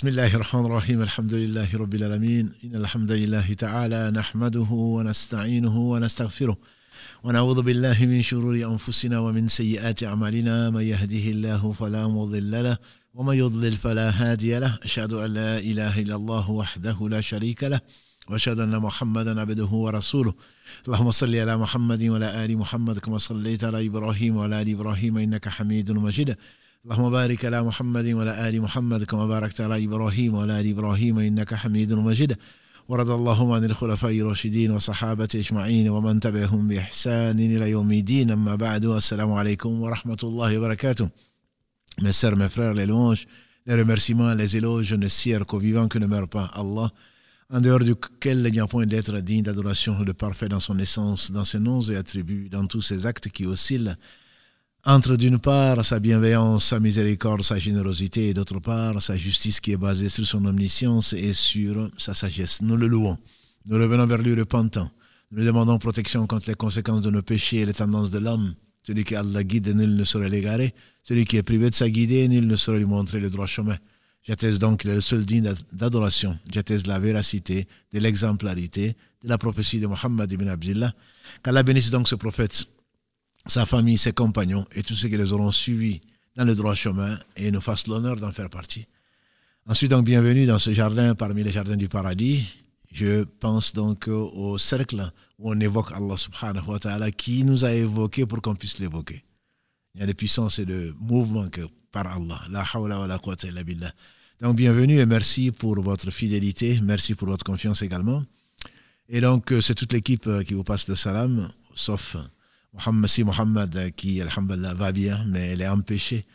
بسم الله الرحمن الرحيم الحمد لله رب العالمين. إن الحمد لله تعالى نحمده ونستعينه ونستغفره. ونعوذ بالله من شرور أنفسنا ومن سيئات أعمالنا. من يهده الله فلا مضل له ومن يضلل فلا هادي له. أشهد أن لا إله إلا الله وحده لا شريك له وأشهد أن محمدا عبده ورسوله. اللهم صل على محمد وعلى آل محمد كما صليت على إبراهيم وعلى آل إبراهيم إنك حميد مجيد. اللهم بارك على محمد وعلى آل محمد كما باركت على إبراهيم وعلى آل إبراهيم إنك حميد مجيد ورضى اللهم عن الخلفاء الراشدين وصحابة أجمعين ومن تبعهم بإحسان إلى يوم الدين أما بعد السلام عليكم ورحمة الله وبركاته Mes sœurs, mes frères, les louanges, les remerciements, les éloges ne cierent qu'au vivant que ne meurt pas Allah, en dehors duquel il n'y a point d'être digne d'adoration, le parfait dans son essence, dans ses noms et attributs, dans tous ses actes qui oscillent, entre d'une part sa bienveillance, sa miséricorde, sa générosité, et d'autre part sa justice qui est basée sur son omniscience et sur sa sagesse. Nous le louons. Nous revenons vers lui repentant. Nous lui demandons protection contre les conséquences de nos péchés et les tendances de l'homme. Celui qui Allah guide, nul ne saurait l'égarer. Celui qui est privé de sa guidée, nul ne saurait lui montrer le droit chemin. J'atteste donc qu'il est le seul digne d'adoration. J'atteste la véracité, de l'exemplarité, de la prophétie de Mohammed ibn Abdullah. Qu'Allah bénisse donc ce prophète sa famille, ses compagnons et tous ceux qui les auront suivis dans le droit chemin et nous fassent l'honneur d'en faire partie. Ensuite, donc, bienvenue dans ce jardin parmi les jardins du paradis. Je pense donc au cercle où on évoque Allah subhanahu wa ta'ala qui nous a évoqué pour qu'on puisse l'évoquer. Il y a des puissances et de mouvements que par Allah. La hawla wa la quwwata illa billah. Donc, bienvenue et merci pour votre fidélité. Merci pour votre confiance également. Et donc, c'est toute l'équipe qui vous passe le salam, sauf Mohamed, si Mohamed qui, alhamdulillah, va bien, mais elle est empêchée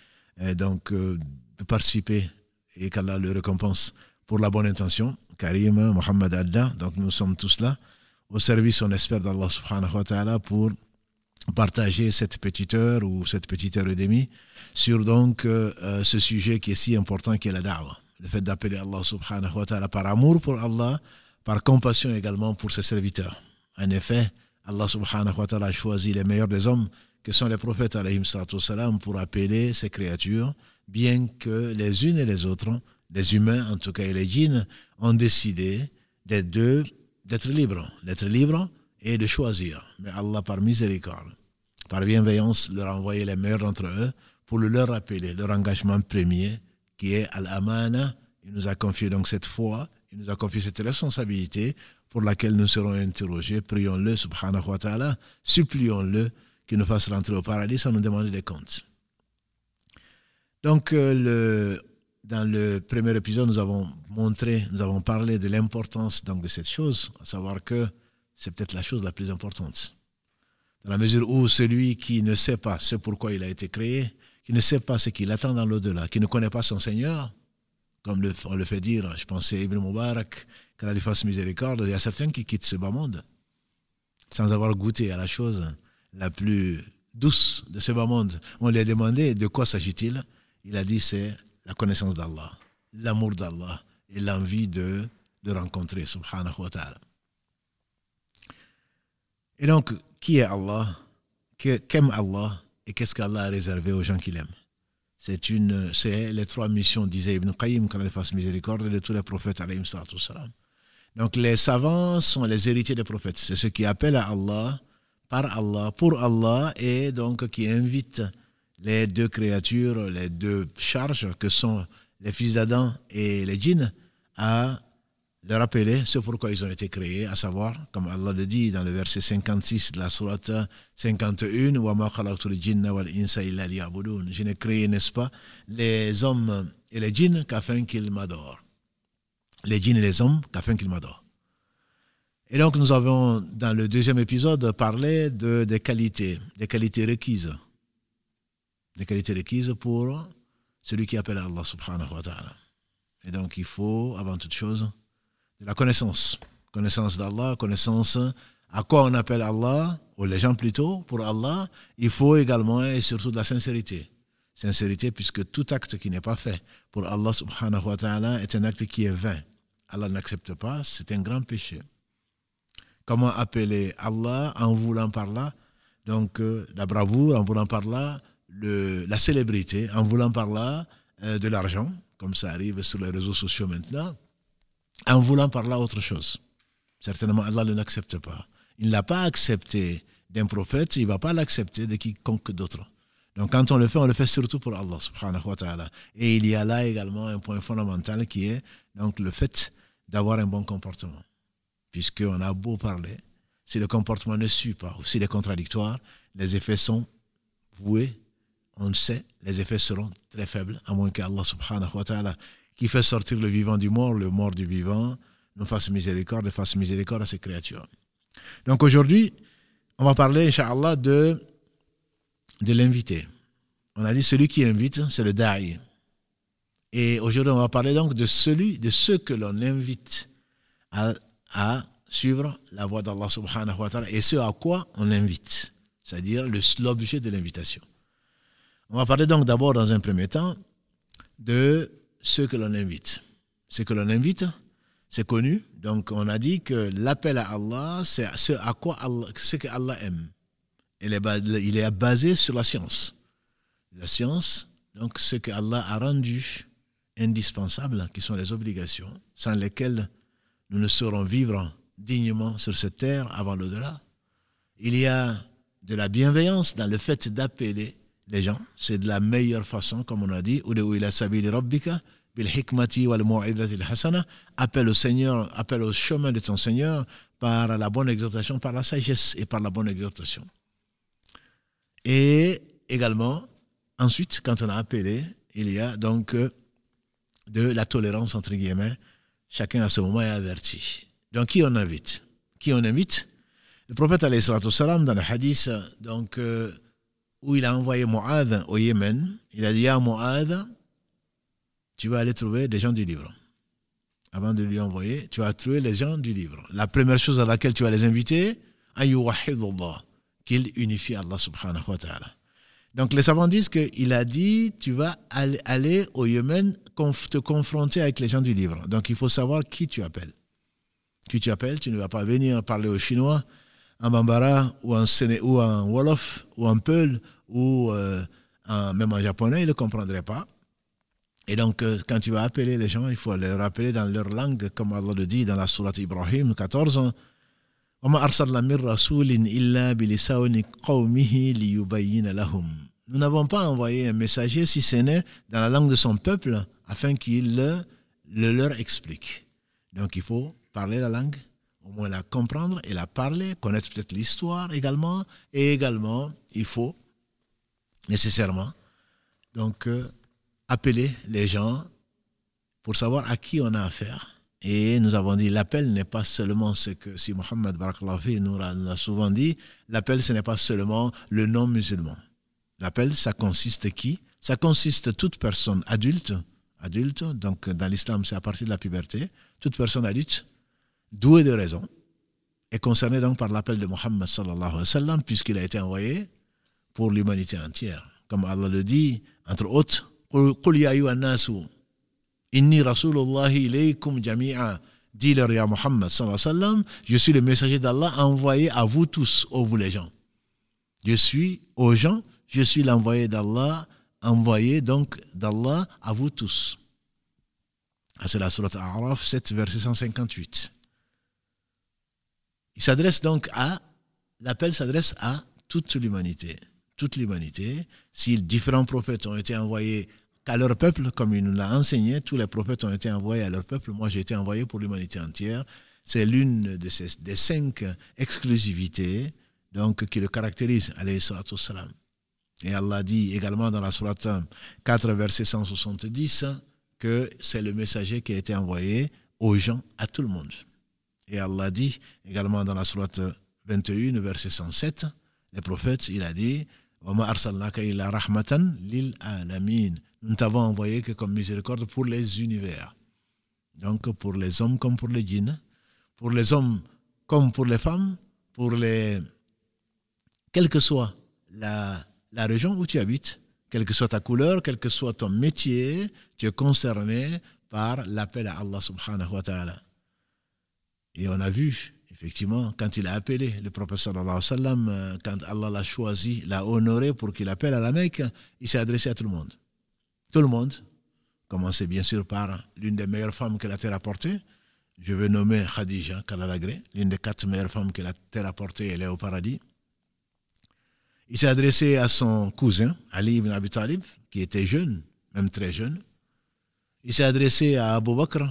donc, de participer et qu'Allah le récompense pour la bonne intention. Karim, Mohamed Adda, donc nous sommes tous là, au service, on espère, d'Allah subhanahu wa ta'ala pour partager cette petite heure ou cette petite heure et demie sur donc ce sujet qui est si important qui est la da'wah. Le fait d'appeler Allah subhanahu wa ta'ala par amour pour Allah, par compassion également pour ses serviteurs. En effet, Allah subhanahu wa ta'ala a choisi les meilleurs des hommes, que sont les prophètes salam, pour appeler ces créatures, bien que les unes et les autres, les humains en tout cas et les djinns, ont décidé d'être deux, d'être libres, d'être libres et de choisir. Mais Allah, par miséricorde, par bienveillance, leur a envoyé les meilleurs d'entre eux pour le leur rappeler leur engagement premier, qui est Al-Amana. Il nous a confié donc cette foi, il nous a confié cette responsabilité pour laquelle nous serons interrogés. Prions-le, subhanahu supplions-le qu'il nous fasse rentrer au paradis sans nous demander des comptes. Donc, le, dans le premier épisode, nous avons montré, nous avons parlé de l'importance donc, de cette chose, à savoir que c'est peut-être la chose la plus importante. Dans la mesure où celui qui ne sait pas ce pourquoi il a été créé, qui ne sait pas ce qu'il attend dans l'au-delà, qui ne connaît pas son Seigneur, comme on le fait dire, je pensais Ibn Mubarak, qu'Allah lui fasse miséricorde, il y a certains qui quittent ce bas monde sans avoir goûté à la chose la plus douce de ce bas monde. On lui a demandé de quoi s'agit-il? Il a dit c'est la connaissance d'Allah, l'amour d'Allah et l'envie de, de rencontrer, subhanahu wa ta'ala. Et donc, qui est Allah? Qu'aime Allah Et qu'est-ce qu'Allah a réservé aux gens qu'il aime? C'est une, c'est les trois missions, disait Ibn Qayyim, qu'Allah fasse miséricorde de tous les prophètes, alayhim salam. Donc les savants sont les héritiers des prophètes. C'est ceux qui appellent à Allah, par Allah, pour Allah, et donc qui invitent les deux créatures, les deux charges que sont les fils d'Adam et les djinns à leur rappeler ce pourquoi ils ont été créés, à savoir, comme Allah le dit dans le verset 56 de la sourate 51, Je n'ai créé, n'est-ce pas, les hommes et les djinns qu'afin qu'ils m'adorent. Les djinns et les hommes qu'afin qu'ils m'adorent. Et donc nous avons, dans le deuxième épisode, parlé de, des qualités, des qualités requises. Des qualités requises pour celui qui appelle Allah subhanahu wa ta'ala. Et donc il faut, avant toute chose, de la connaissance. Connaissance d'Allah, connaissance à quoi on appelle Allah, ou les gens plutôt, pour Allah, il faut également et surtout de la sincérité. Sincérité puisque tout acte qui n'est pas fait pour Allah subhanahu wa ta'ala est un acte qui est vain. Allah n'accepte pas, c'est un grand péché. Comment appeler Allah en voulant par là? Donc la bravoure, en voulant par là le, la célébrité, en voulant par là de l'argent, comme ça arrive sur les réseaux sociaux maintenant, en voulant par là autre chose. Certainement, Allah ne l'accepte pas. Il n'a pas accepté d'un prophète, il ne va pas l'accepter de quiconque d'autre. Donc quand on le fait, on le fait surtout pour Allah subhanahu wa. Et il y a là également un point fondamental qui est donc le fait d'avoir un bon comportement. Puisqu'on a beau parler, si le comportement ne suit pas ou s'il est contradictoire, les effets sont voués. On le sait, les effets seront très faibles, à moins qu'Allah subhanahu wa ta'ala, qui fait sortir le vivant du mort, le mort du vivant, nous fasse miséricorde et fasse miséricorde à ses créatures. Donc aujourd'hui, on va parler, Inch'Allah, de, de l'invité. On a dit celui qui invite, c'est le da'i. Et aujourd'hui, on va parler donc de celui, de ceux que l'on invite à, suivre la voie d'Allah subhanahu wa ta'ala et ce à quoi on invite, c'est-à-dire l'objet de l'invitation. On va parler donc d'abord, dans un premier temps, de ceux que l'on invite. Ce que l'on invite, c'est connu. Donc, on a dit que l'appel à Allah, c'est ce à quoi Allah, ce que Allah aime. Il est basé sur la science. La science, donc, ce que Allah a rendu indispensable, qui sont les obligations, sans lesquelles nous ne saurons vivre dignement sur cette terre avant l'au-delà. Il y a de la bienveillance dans le fait d'appeler les gens. C'est de la meilleure façon, comme on a dit, appelle au Seigneur, appelle au chemin de ton Seigneur par la bonne exhortation, par la sagesse et par la bonne exhortation. Et également, ensuite, quand on a appelé, il y a donc euh, de la tolérance, entre guillemets. Chacun à ce moment est averti. Donc, qui on invite? Qui on invite? Le prophète, salam, dans le hadith, donc, euh, où il a envoyé Mu'adh au Yémen, il a dit à Mu'adh, tu vas aller trouver des gens du livre. Avant de lui envoyer, tu vas trouver les gens du livre. La première chose à laquelle tu vas les inviter, qu'il unifie Allah subhanahu wa ta'ala. Donc les savants disent qu'il a dit, tu vas aller au Yémen te confronter avec les gens du livre. Donc il faut savoir qui tu appelles. Qui tu appelles, tu ne vas pas venir parler aux Chinois, en Bambara, ou en, Wolof, ou en Peul, ou euh, même en japonais, ils ne comprendraient pas. Et donc, euh, quand tu vas appeler les gens, il faut les rappeler dans leur langue, comme Allah le dit dans la Sourate Ibrahim 14. Nous n'avons pas envoyé un messager si ce n'est dans la langue de son peuple afin qu'il le, le, leur explique. Donc il faut parler la langue, au moins la comprendre et la parler, connaître peut-être l'histoire également, et également il faut nécessairement donc euh, appeler les gens pour savoir à qui on a affaire. Et nous avons dit, l'appel n'est pas seulement ce que, si Mohammed Mohamed Baraklavi nous l'a souvent dit, l'appel, ce n'est pas seulement le non-musulman. L'appel, ça consiste qui? Ça consiste toute personne adulte, adulte, donc dans l'islam, c'est à partir de la puberté, toute personne adulte, douée de raison, est concernée donc par l'appel de Mohammed sallallahu alayhi wa sallam, puisqu'il a été envoyé pour l'humanité entière. Comme Allah le dit, entre autres, « Qul ya Inni Rasulullahi ilaykum jami'a. Dis-leur, ya Muhammad sallallahu je suis le messager d'Allah envoyé à vous tous, ô vous les gens. Je suis aux gens, je suis l'envoyé d'Allah, envoyé donc d'Allah à vous tous. Ah, c'est la sourate A'raf 7, verset 158. Il s'adresse donc à, l'appel s'adresse à toute l'humanité. Toute l'humanité, si différents prophètes ont été envoyés qu'à leur peuple, comme il nous l'a enseigné, tous les prophètes ont été envoyés à leur peuple. Moi, j'ai été envoyé pour l'humanité entière. C'est l'une des cinq exclusivités donc, qui le caractérise, alayhi salam. Et Allah dit également dans la sourate 4, verset 170, que c'est le messager qui a été envoyé aux gens, à tout le monde. Et Allah dit également dans la sourate 21, verset 107, les prophètes, il a dit, nous t'avons envoyé que comme miséricorde pour les univers. Donc pour les hommes comme pour les djinns, pour les hommes comme pour les femmes, pour les... Quelle que soit la, la région où tu habites, quelle que soit ta couleur, quel que soit ton métier, tu es concerné par l'appel à Allah subhanahu wa ta'ala. Et on a vu Effectivement, quand il a appelé le prophète sallallahu alayhi wa sallam, euh, quand Allah l'a choisi, l'a honoré pour qu'il appelle à la Mecque, il s'est adressé à tout le monde. Tout le monde, commencer bien sûr par l'une des meilleures femmes que la terre a portées. Je vais nommer Khadija Kalalagré, l'une des quatre meilleures femmes que la terre a portées, elle est au paradis. Il s'est adressé à son cousin, Ali ibn Abi Talib, qui était jeune, même très jeune. Il s'est adressé à Abu Bakr,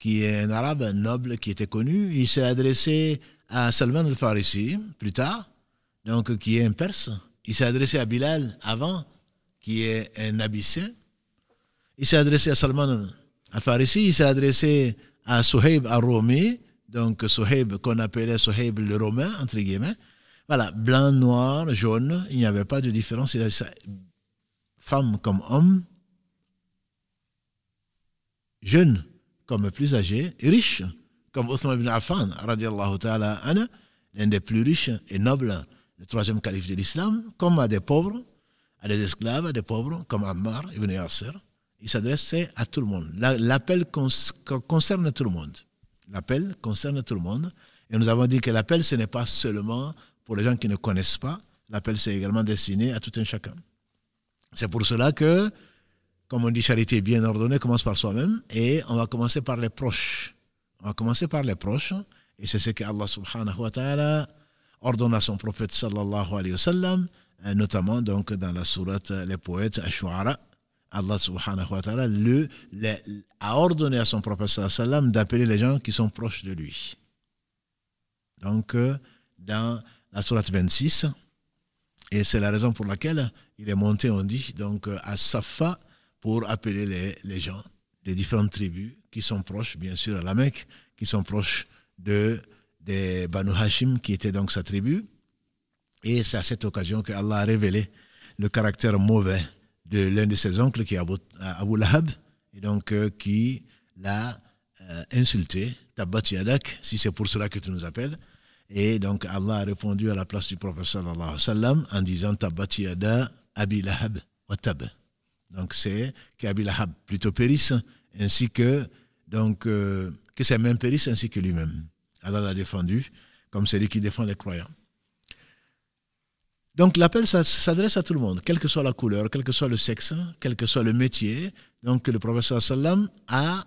qui est un arabe noble qui était connu. Il s'est adressé à Salman al-Farisi, plus tard, donc qui est un perse. Il s'est adressé à Bilal avant, qui est un abyssin. Il s'est adressé à Salman al-Farisi, il s'est adressé à Suhaib al-Romi, donc Suhaib qu'on appelait Suhaib le Romain, entre guillemets. Voilà, blanc, noir, jaune, il n'y avait pas de différence. Il femme comme homme, jeune comme plus âgé, riche comme Othman ibn Affan, ta'ala l'un des plus riches et nobles, le troisième calife de l'islam, comme à des pauvres, à des esclaves, à des pauvres, comme Ammar ibn Yasser. Il s'adressait à tout le monde. L'appel concerne tout le monde. L'appel concerne tout le monde. Et nous avons dit que l'appel, ce n'est pas seulement pour les gens qui ne connaissent pas. L'appel, c'est également destiné à tout un chacun. C'est pour cela que, comme on dit, charité bien ordonnée commence par soi-même. Et on va commencer par les proches. On va commencer par les proches. Et c'est ce que Allah subhanahu wa ta'ala ordonne à son prophète sallallahu alayhi wa sallam, euh, notamment donc dans la sourate Les poètes, Ash-Shu'ara. Allah subhanahu wa ta'ala le, a ordonné à son prophète d'appeler les gens qui sont proches de lui. Donc, euh, dans la sourate 26, et c'est la raison pour laquelle il est monté, on dit, donc à Safa pour appeler les, les gens des différentes tribus qui sont proches, bien sûr, à la Mecque, qui sont proches de, des Banu Hashim, qui était donc sa tribu. Et c'est à cette occasion que Allah a révélé le caractère mauvais de l'un de ses oncles, qui est Abu, Lahab, et donc euh, qui l'a euh, insulté, Tabbat Yadak, si c'est pour cela que tu nous appelles. Et donc Allah a répondu à la place du prophète sallallahu sallam en disant Tabbat Yada Abi Lahab wa Tab. Donc c'est qu'Abi Lahab plutôt périsse, ainsi que donc, euh, que c'est même périsse ainsi que lui-même. Allah l'a défendu comme celui qui défend les croyants. Donc l'appel s'adresse à tout le monde, quelle que soit la couleur, quel que soit le sexe, quel que soit le métier. Donc le prophète sallam a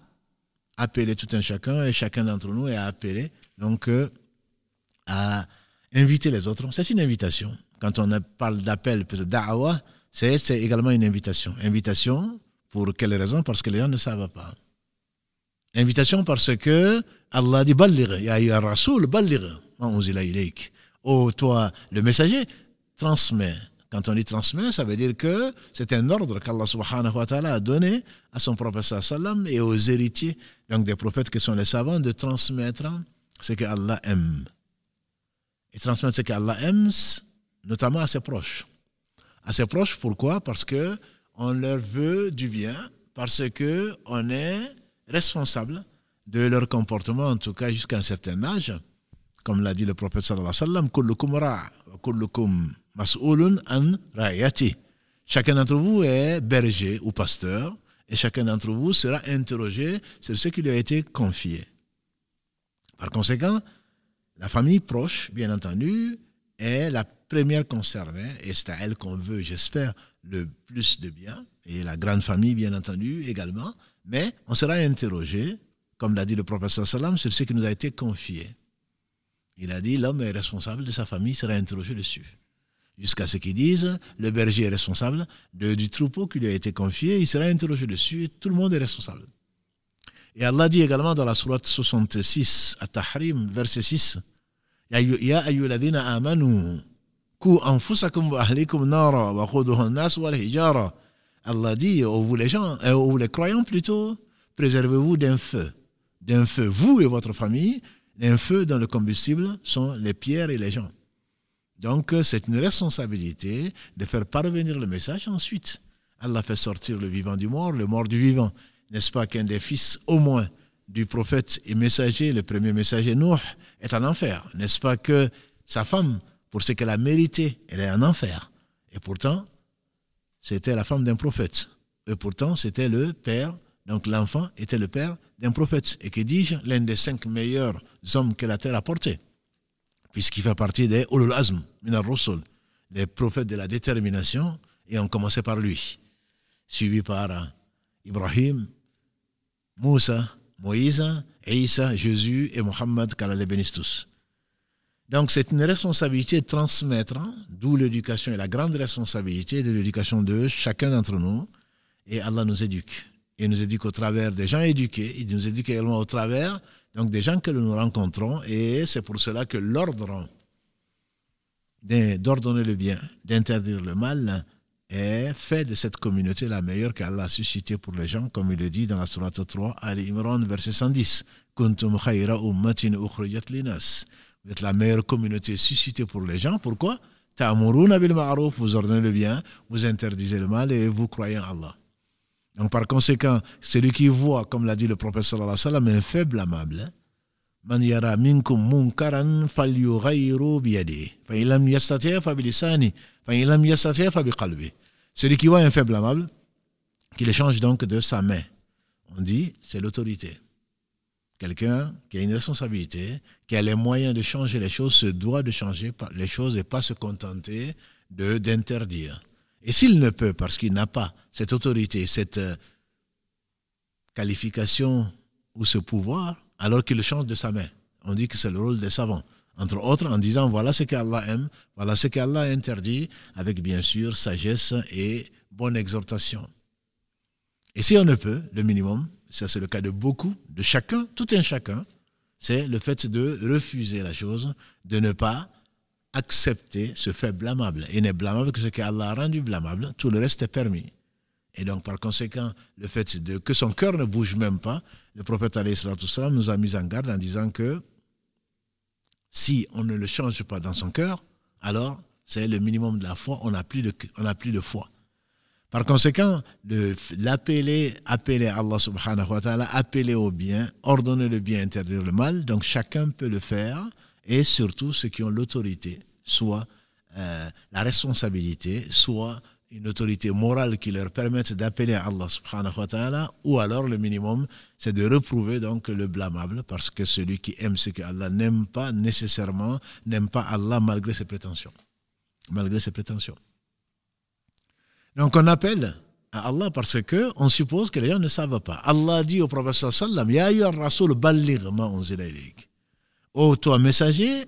appelé tout un chacun et chacun d'entre nous a appelé donc euh, à inviter les autres. C'est une invitation. Quand on parle d'appel, da'awa, c'est également une invitation. Invitation pour quelle raison? Parce que les gens ne savent pas. Invitation parce que Allah dit Balligh, ya Rasoul, Balligh, Oh, toi, le messager, transmet. Quand on dit transmet, ça veut dire que c'est un ordre qu'Allah subhanahu wa ta'ala a donné à son prophète sallam et aux héritiers, donc des prophètes qui sont les savants, de transmettre ce que Allah aime. Et transmettre ce qu'Allah aime, notamment à ses proches. À ses proches, pourquoi? Parce que on leur veut du bien, parce que on est responsables de leur comportement, en tout cas jusqu'à un certain âge. Comme l'a dit le prophète sallallahu alayhi wa sallam, an Chacun d'entre vous est berger ou pasteur et chacun d'entre vous sera interrogé sur ce qui lui a été confié. Par conséquent, la famille proche, bien entendu, est la première concernée et c'est à elle qu'on veut, j'espère, le plus de bien et la grande famille, bien entendu, également. Mais on sera interrogé, comme l'a dit le professeur Salam, sur ce qui nous a été confié. Il a dit l'homme est responsable de sa famille, sera interrogé dessus. Jusqu'à ce qu'ils disent le berger est responsable du troupeau qui lui a été confié, il sera interrogé dessus et tout le monde est responsable. Et Allah dit également dans la sourate 66, à Tahrim, verset 6, Ya ayyuladina amanu, ku anfusakum wa ahlikum nara wa nas wal hijara. Allah dit, oh, vous les gens, euh, oh, vous les croyants plutôt, préservez-vous d'un feu. D'un feu, vous et votre famille, d'un feu dont le combustible sont les pierres et les gens. Donc, c'est une responsabilité de faire parvenir le message ensuite. Allah fait sortir le vivant du mort, le mort du vivant. N'est-ce pas qu'un des fils, au moins, du prophète et messager, le premier messager Nuh, est en enfer? N'est-ce pas que sa femme, pour ce qu'elle a mérité, elle est en enfer? Et pourtant, c'était la femme d'un prophète. Et pourtant, c'était le père, donc l'enfant était le père d'un prophète. Et que dis-je L'un des cinq meilleurs hommes que la terre a portés. Puisqu'il fait partie des Ulul Azm, Minar Rusul, les prophètes de la détermination, et on commençait par lui. Suivi par Ibrahim, Moussa, Moïse, Isa, Jésus et Mohammed, qu'Allah les bénisse tous. Donc c'est une responsabilité de transmettre, hein, d'où l'éducation et la grande responsabilité de l'éducation de chacun d'entre nous. Et Allah nous éduque. Il nous éduque au travers des gens éduqués, il nous éduque également au travers donc des gens que nous rencontrons. Et c'est pour cela que l'ordre d'ordonner le bien, d'interdire le mal, est fait de cette communauté la meilleure qu'Allah a suscitée pour les gens, comme il le dit dans la Sourate 3, Ali Imran, verset 110. Kuntum khayra ummatin linas. Vous êtes la meilleure communauté suscitée pour les gens. Pourquoi? Vous ordonnez le bien, vous interdisez le mal et vous croyez en Allah. Donc par conséquent, celui qui voit, comme l'a dit le prophète sallallahu alayhi sallam, un faible amable, Man yara minkum munkaran falyughayru biyadihi. Fa illam yastati' fa bilisani. Fa illam yastati' fa biqalbi. Celui qui voit un faible amable, qu'il échange donc de sa main. On dit, c'est l'autorité. Quelqu'un qui a une responsabilité, qui a les moyens de changer les choses, se doit de changer les choses et pas se contenter d'interdire. Et s'il ne peut, parce qu'il n'a pas cette autorité, cette euh, qualification ou ce pouvoir, alors qu'il change de sa main. On dit que c'est le rôle des savants. Entre autres, en disant voilà ce qu'Allah aime, voilà ce qu'Allah interdit, avec bien sûr sagesse et bonne exhortation. Et si on ne peut, le minimum, ça c'est le cas de beaucoup, de chacun, tout un chacun, c'est le fait de refuser la chose, de ne pas accepter ce fait blâmable. Il n'est blâmable que ce qu'Allah a rendu blâmable, tout le reste est permis. Et donc, par conséquent, le fait de, que son cœur ne bouge même pas, le prophète salam nous a mis en garde en disant que si on ne le change pas dans son cœur, alors c'est le minimum de la foi, on n'a plus de, plus de foi. Par conséquent, l'appeler, appeler Allah subhanahu wa ta'ala, appeler au bien, ordonner le bien, interdire le mal, donc chacun peut le faire, et surtout ceux qui ont l'autorité, soit euh, la responsabilité, soit une autorité morale qui leur permette d'appeler à Allah subhanahu wa ta'ala, ou alors le minimum, c'est de reprouver donc le blâmable, parce que celui qui aime ce que Allah n'aime pas nécessairement, n'aime pas Allah malgré ses prétentions. Malgré ses prétentions. Donc on appelle à Allah parce que on suppose que les gens ne savent pas. Allah dit au prophète sallam, Ya rasul balligh ma Ô toi messager,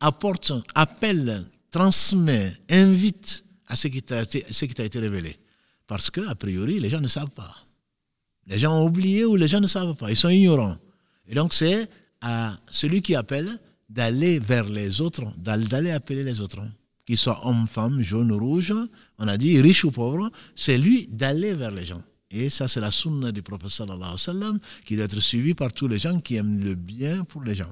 apporte, appelle, transmet, invite à ce qui t'a été, révélé. Parce que, a priori, les gens ne savent pas. Les gens ont oublié ou les gens ne savent pas. Ils sont ignorants. Et donc, c'est à celui qui appelle d'aller vers les autres, d'aller appeler les autres. Qu'ils soient hommes, femmes, jaunes ou rouges, on a dit riches ou pauvres, c'est lui d'aller vers les gens. Et ça, c'est la sunna du prophète sallallahu alayhi wa sallam, qui doit être suivie par tous les gens qui aiment le bien pour les gens.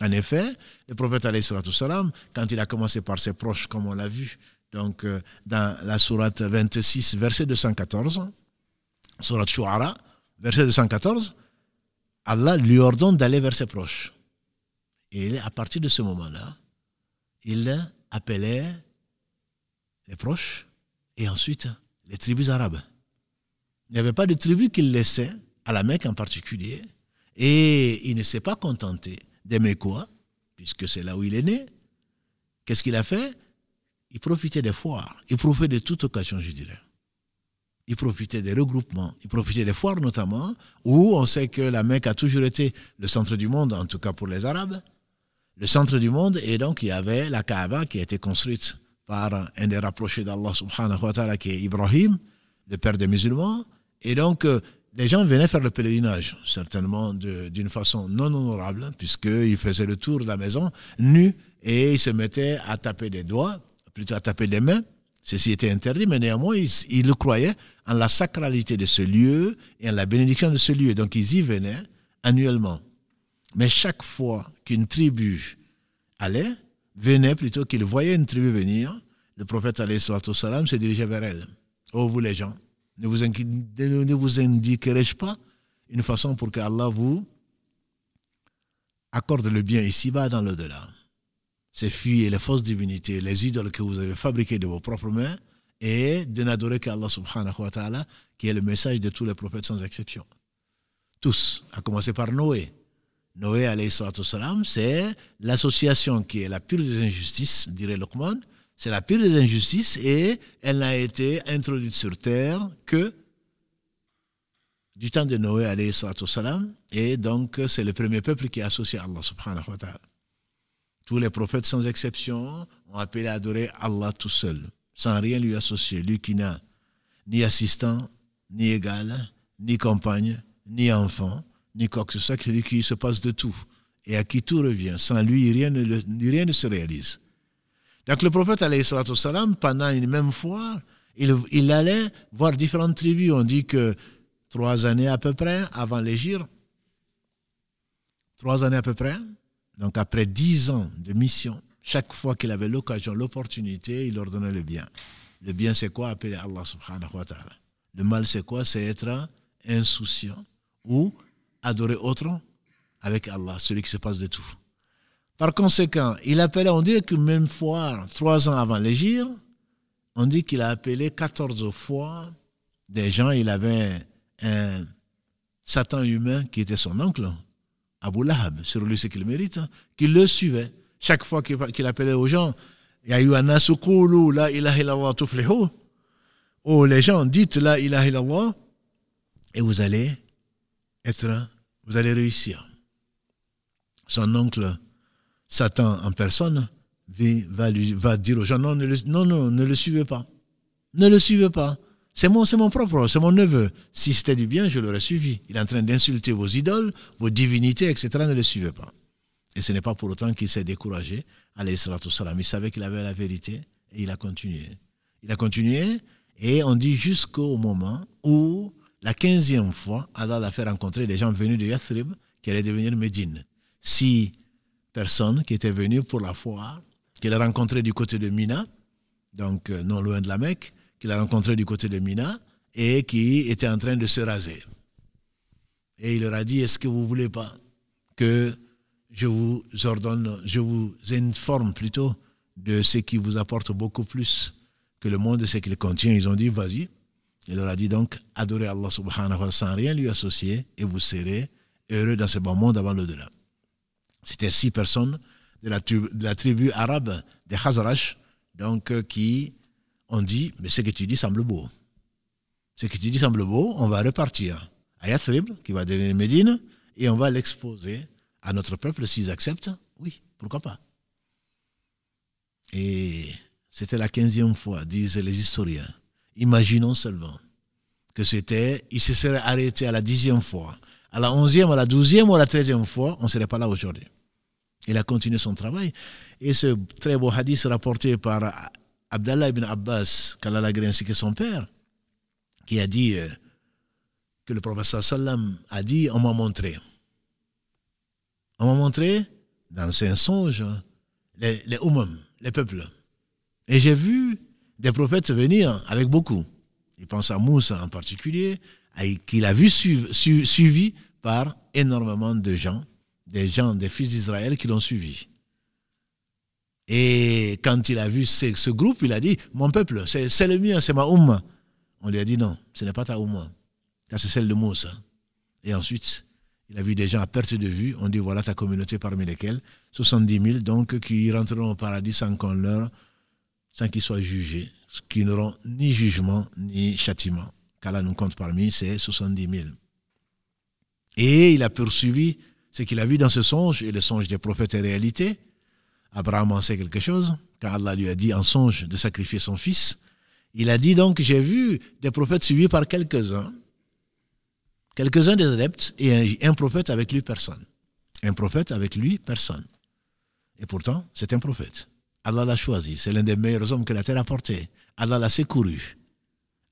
En effet, le prophète sallam, quand il a commencé par ses proches, comme on l'a vu, donc euh, dans la sourate 26, verset 214, sourate Shu'ara, verset 214, Allah lui ordonne d'aller vers ses proches. Et à partir de ce moment-là, il appelait les proches et ensuite les tribus arabes. Il n'y avait pas de tribu qu'il laissait, à la Mecque en particulier, et il ne s'est pas contenté quoi, puisque c'est là où il est né. Qu'est-ce qu'il a fait? Il profitait des foires, il profitait de toute occasion, je dirais. Il profitait des regroupements, il profitait des foires notamment, où on sait que la Mecque a toujours été le centre du monde, en tout cas pour les Arabes, le centre du monde, et donc il y avait la Kaaba qui a été construite par un des rapprochés d'Allah subhanahu wa ta'ala qui est Ibrahim, le père des musulmans, et donc euh, les gens venaient faire le pèlerinage, certainement d'une façon non honorable, puisqu'ils faisaient le tour de la maison nus et ils se mettaient à taper des doigts plutôt à taper les mains. Ceci était interdit, mais néanmoins, ils, le croyaient en la sacralité de ce lieu et en la bénédiction de ce lieu. Donc, ils y venaient annuellement. Mais chaque fois qu'une tribu allait, venait plutôt qu'il voyait une tribu venir, le prophète salam se dirigeait vers elle. Oh, vous les gens, ne vous, ne vous indiquerai-je pas une façon pour que Allah vous accorde le bien ici-bas dans l'au-delà? C'est fuir les fausses divinités, les idoles que vous avez fabriquées de vos propres mains et de n'adorer qu'Allah subhanahu wa ta'ala, qui est le message de tous les prophètes sans exception. Tous, à commencer par Noé. Noé, salam, c'est l'association qui est la pire des injustices, dirait Luqman. C'est la pire des injustices et elle n'a été introduite sur terre que du temps de Noé, alayhi salam, et donc c'est le premier peuple qui est associé à Allah subhanahu wa ta'ala. Tous les prophètes, sans exception, ont appelé à adorer Allah tout seul, sans rien lui associer. Lui qui n'a ni assistant, ni égal, ni compagne, ni enfant, ni quoi que ce soit, c'est lui qui se passe de tout et à qui tout revient. Sans lui, rien ne se réalise. Donc le prophète, salam, pendant une même fois, il, allait voir différentes tribus. On dit que trois années à peu près avant l'Égir, trois années à peu près, donc après dix ans de mission, chaque fois qu'il avait l'occasion, l'opportunité, il leur donnait le bien. Le bien, c'est quoi? Appeler Allah subhanahu wa ta'ala. Le mal, c'est quoi? C'est être insouciant ou adorer autre avec Allah, celui qui se passe de tout. Par conséquent, il appelait, on dit que même fois, trois ans avant l'Égir, on dit qu'il a appelé 14 fois des gens, il avait un Satan humain qui était son oncle, Abu Lahab, sur lui ce qu'il mérite, qui le suivait. Chaque fois qu'il appelait aux gens, la ilaha illallah. Oh, les gens, dites la ilaha illallah et vous allez être, vous allez réussir. Son oncle, Satan en personne, va, lui, va dire aux gens, non, non, non, ne le suivez pas. Ne le suivez pas. C'est mon, mon propre, c'est mon neveu. Si c'était du bien, je l'aurais suivi. Il est en train d'insulter vos idoles, vos divinités, etc. Ne le suivez pas. Et ce n'est pas pour autant qu'il s'est découragé. Il savait qu'il avait la vérité et il a continué. Il a continué et on dit jusqu'au moment où, la quinzième fois, Allah l'a fait rencontrer des gens venus de Yathrib qui allaient devenir Médine. Six personnes qui étaient venues pour la foire, qu'il a rencontré du côté de Mina, donc euh, non loin de la Mecque, qu'il a rencontré du côté de Mina et qui était en train de se raser. Et il leur a dit, est-ce que vous voulez pas que je vous ordonne, je vous informe plutôt de ce qui vous apporte beaucoup plus que le monde de ce qu'il contient? Ils ont dit, vas-y. Il leur a dit donc, adorez Allah subhanahu wa sans rien lui associer et vous serez heureux dans ce bon monde avant l'au-delà. C'était six personnes de la, tribu, arabe des Khazraj, donc euh, qui ont dit, mais ce que tu dis semble beau. Ce que tu dis semble beau, on va repartir à Yathrib, qui va devenir Médine, et on va l'exposer à notre peuple s'ils acceptent. Oui, pourquoi pas. Et c'était la quinzième fois, disent les historiens. Imaginons seulement que c'était, il se serait arrêté à la dixième fois, à la onzième, à la douzième ou à la treizième fois, on ne serait pas là aujourd'hui. Il a continué son travail. Et ce très beau hadith rapporté par Abdallah ibn Abbas, qu'Allah l'a ainsi que son père, qui a dit euh, que le professeur sallam a dit, on m'a montré. On m'a montré dans un songe les, les les peuples. Et j'ai vu des prophètes venir avec beaucoup. Il pense à Moussa en particulier, qu'il a vu suivi par énormément de gens, des gens, des fils d'Israël qui l'ont suivi. Et quand il a vu ce, groupe, il a dit, mon peuple, c'est le mien, c'est ma Oumma. On lui a dit, non, ce n'est pas ta Oumma, c'est celle de Moussa. Et ensuite, il a vu des gens à perte de vue. On dit, voilà ta communauté parmi lesquelles 70 000, donc, qui rentreront au paradis sans qu'on leur, sans qu'ils soient jugés, qui n'auront ni jugement, ni châtiment. Qu'Allah nous compte parmi ces 70 000. Et il a poursuivi ce qu'il a vu dans ce songe, et le songe des prophètes est réalité. Abraham en sait quelque chose, car Allah lui a dit en songe de sacrifier son fils. Il a dit donc, j'ai vu des prophètes suivis par quelques-uns, quelques-uns des adeptes, et un, prophète avec lui, personne. Un prophète avec lui, personne. Et pourtant, c'est un prophète. Allah l'a choisi. C'est l'un des meilleurs hommes que la terre a porté. Allah l'a secouru.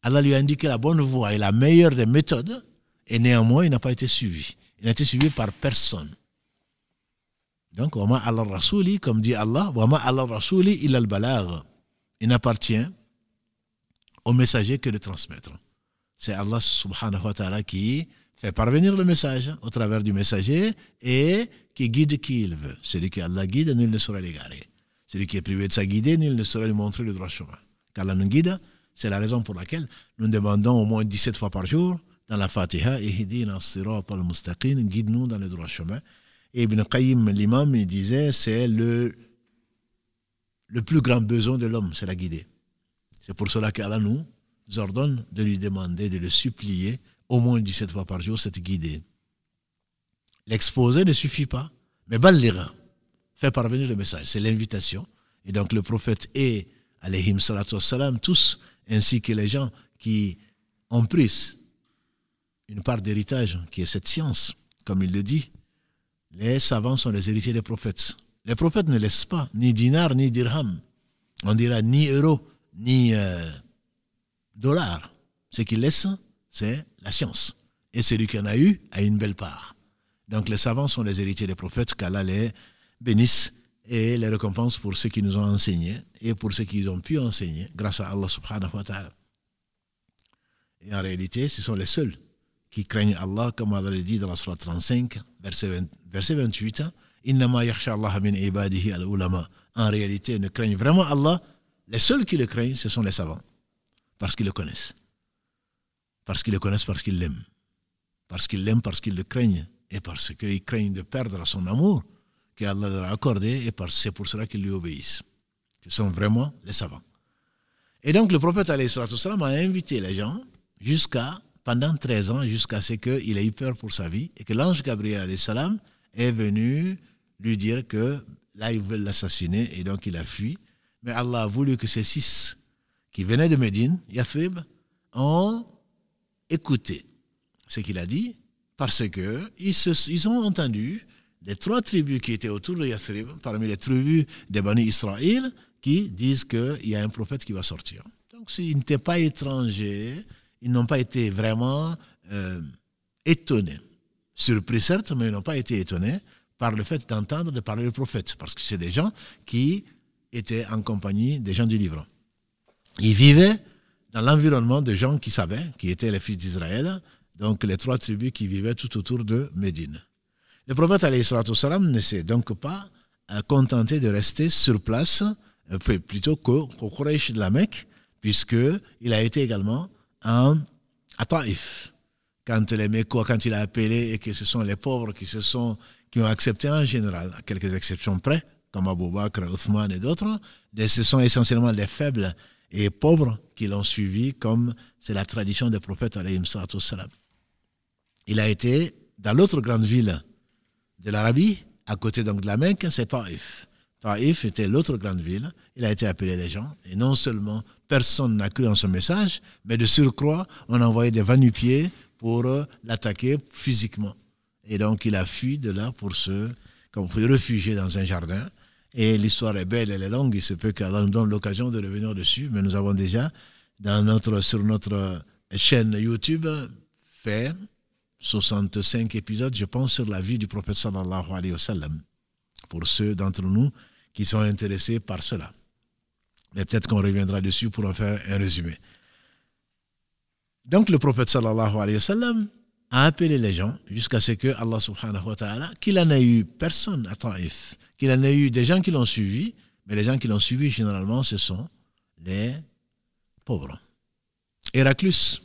Allah lui a indiqué la bonne voie et la meilleure des méthodes, et néanmoins, il n'a pas été suivi. Il n'a été suivi par personne. Donc, Allah Rasuli, comme dit Allah, Allah Rasuli, il a le Il n'appartient au messager que de transmettre. C'est Allah subhanahu wa ta'ala qui fait parvenir le message au travers du messager et qui guide qui il veut. Celui qui Allah guide, nul ne saurait l'égarer. Celui qui est privé de sa guidée, nul ne saurait lui montrer le droit chemin. Qu'Allah nous guide, c'est la raison pour laquelle nous demandons au moins 17 fois par jour dans la Fatiha, guide-nous dans le droit chemin. Et Ibn Qayyim, l'imam, il disait, c'est le, plus grand besoin de l'homme, c'est la guider. C'est pour cela qu'Allah nous ordonne de lui demander, de le supplier au moins 17 fois par jour, c'est guidé. L'exposer ne suffit pas, mais balira, fait parvenir le message, c'est l'invitation. Et donc le prophète et, alayhim salatu salam, tous, ainsi que les gens qui ont pris une part d'héritage, qui est cette science, comme il le dit, les savants sont les héritiers des prophètes. Les prophètes ne laissent pas ni dinar ni dirham. On dira ni euro ni euh, dollar. Ce qu'ils laissent, c'est la science. Et celui qui en a eu a une belle part. Donc les savants sont les héritiers des prophètes, qu'Allah les bénisse et les récompense pour ce qu'ils nous ont enseigné et pour ce qu'ils ont pu enseigner grâce à Allah subhanahu wa ta'ala. Et en réalité, ce sont les seuls qui craignent Allah, comme Allah le dit dans la Surah 35, verset, 28. En réalité, ne craignent vraiment Allah. Les seuls qui le craignent, ce sont les savants. Parce qu'ils le connaissent. Parce qu'ils le connaissent, parce qu'ils l'aiment. Parce qu'ils l'aiment, parce qu'ils le craignent. Et parce qu'ils craignent de perdre son amour qu'Allah leur a accordé. Et c'est pour cela qu'ils lui obéissent. Ce sont vraiment les savants. Et donc le prophète a invité les gens jusqu'à, pendant 13 ans, jusqu'à ce qu'il ait eu peur pour sa vie et que l'ange Gabriel salam est venu lui dire que là, ils veulent l'assassiner et donc il a fui. Mais Allah a voulu que ces six qui venaient de Médine, Yathrib, ont écouté ce qu'il a dit parce que ils, ils ont entendu les trois tribus qui étaient autour de Yathrib, parmi les tribus des Bani Israël, qui disent qu'il y a un prophète qui va sortir. Donc, s'ils n'étaient pas étrangers, ils n'ont pas été vraiment euh, étonnés. Surpris certes, mais ils n'ont pas été étonnés par le fait d'entendre de parler du prophète, parce que c'est des gens qui étaient en compagnie des gens du livre. Ils vivaient dans l'environnement de gens qui savaient, qui étaient les fils d'Israël, donc les trois tribus qui vivaient tout autour de Médine. Le prophète salam ne s'est donc pas euh, contenté de rester sur place, euh, plutôt qu'au Quraysh de la Mecque, puisqu'il a été également à Taïf. Quand les Mécois, quand il a appelé et que ce sont les pauvres qui se sont, qui ont accepté en général, à quelques exceptions près, comme Abou Bakr, Othman et d'autres, ce sont essentiellement les faibles et pauvres qui l'ont suivi, comme c'est la tradition des prophètes. Il a été dans l'autre grande ville de l'Arabie, à côté donc de la Mecque, c'est Taïf. Taïf était l'autre grande ville. Il a été appelé les gens. Et non seulement personne n'a cru en ce message, mais de surcroît, on a envoyé des vanupiers pour l'attaquer physiquement. Et donc, il a fui de là pour se, comme se réfugier dans un jardin. Et l'histoire est belle, elle est longue. Il se peut qu'Allah nous donne l'occasion de revenir dessus. Mais nous avons déjà, dans notre, sur notre chaîne YouTube, fait 65 épisodes, je pense, sur la vie du prophète sallallahu alayhi wa sallam pour ceux d'entre nous qui sont intéressés par cela. Mais peut-être qu'on reviendra dessus pour en faire un résumé. Donc le prophète sallallahu alayhi wa sallam a appelé les gens jusqu'à ce que Allah subhanahu wa ta'ala, qu'il en ait eu personne à Taïf, qu'il en ait eu des gens qui l'ont suivi, mais les gens qui l'ont suivi généralement ce sont les pauvres. Héraclus,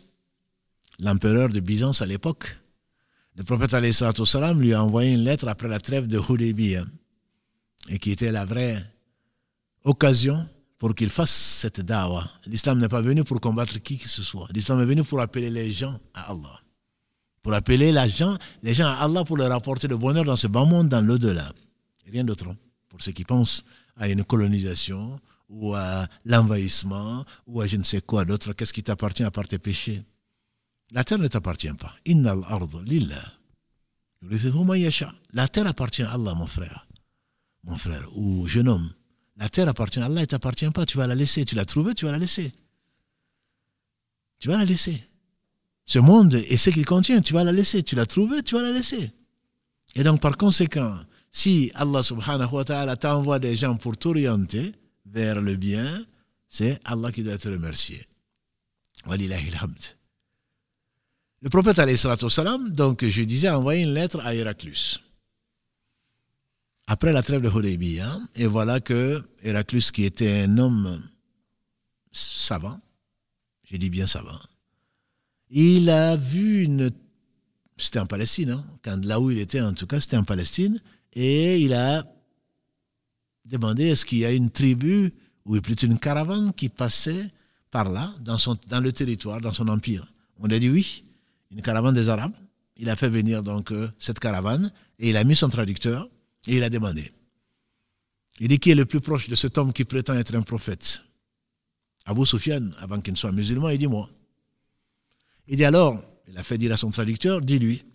l'empereur de Byzance à l'époque, le prophète alayhi salam lui a envoyé une lettre après la trêve de Hudaybiyah et qui était la vraie occasion pour qu'il fasse cette dawa. L'islam n'est pas venu pour combattre qui que ce soit. L'islam est venu pour appeler les gens à Allah. Pour appeler les gens, les gens à Allah pour leur apporter le bonheur dans ce bas monde, dans l'au-delà. Rien d'autre. Hein. Pour ceux qui pensent à une colonisation ou à l'envahissement ou à je ne sais quoi d'autre, qu'est-ce qui t'appartient à part tes péchés? La terre ne t'appartient pas. Innal lillah. La terre appartient à Allah, mon frère mon frère ou jeune homme. La terre appartient à Allah, elle ne t'appartient pas. Tu vas la laisser. Tu l'as trouvée, tu vas la laisser. Tu vas la laisser. Ce monde et ce qu'il contient, tu vas la laisser. Tu l'as trouvée, tu vas la laisser. Et donc, par conséquent, si Allah subhanahu wa ta'ala t'envoie des gens pour t'orienter vers le bien, c'est Allah qui doit être remercié. Le prophète, donc, je disais, a une lettre à Héraclus après la trêve de Hudaybiyah, et voilà que Héraclus, qui était un homme savant, je dis bien savant, il a vu une. C'était en Palestine, hein, quand, là où il était en tout cas, c'était en Palestine, et il a demandé est-ce qu'il y a une tribu, ou plutôt une caravane qui passait par là, dans, son, dans le territoire, dans son empire. On a dit oui. une caravane des Arabes. Il a fait venir donc euh, cette caravane et il a mis son traducteur et il a demandé. Il dit qui est le plus proche de cet homme qui prétend être un prophète? Abu Sufyan, avant qu'il ne soit musulman, il dit moi. Il dit alors, il a fait dire à son traducteur, dis-lui,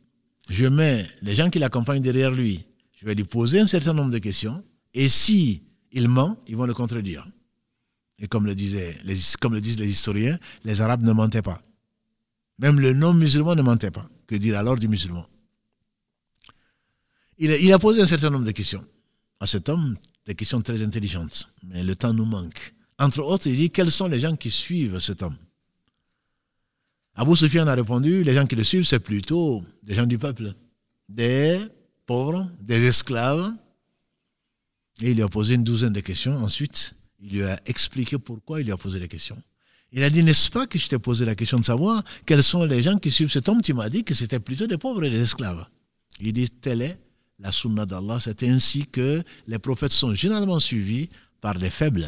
je mets les gens qui l'accompagnent derrière lui, je vais lui poser un certain nombre de questions, et si il ment, ils vont le contredire. Et comme le, comme le disent les historiens, les Arabes ne mentaient pas. Même le non-musulman ne mentait pas. Que dire alors du musulman? Il, a posé un certain nombre de questions à cet homme, des questions très intelligentes, mais le temps nous manque. Entre autres, il dit quels sont les gens qui suivent cet homme? Abu Sufyan a répondu les gens qui le suivent, c'est plutôt des gens du peuple, des pauvres, des esclaves. Et il lui a posé une douzaine de questions. Ensuite, il lui a expliqué pourquoi il lui a posé les questions. Il a dit, n'est-ce pas que je t'ai posé la question de savoir quels sont les gens qui suivent cet homme? Tu m'as dit que c'était plutôt des pauvres et des esclaves. Il dit, telle est la sunna d'Allah. C'est ainsi que les prophètes sont généralement suivis par des faibles.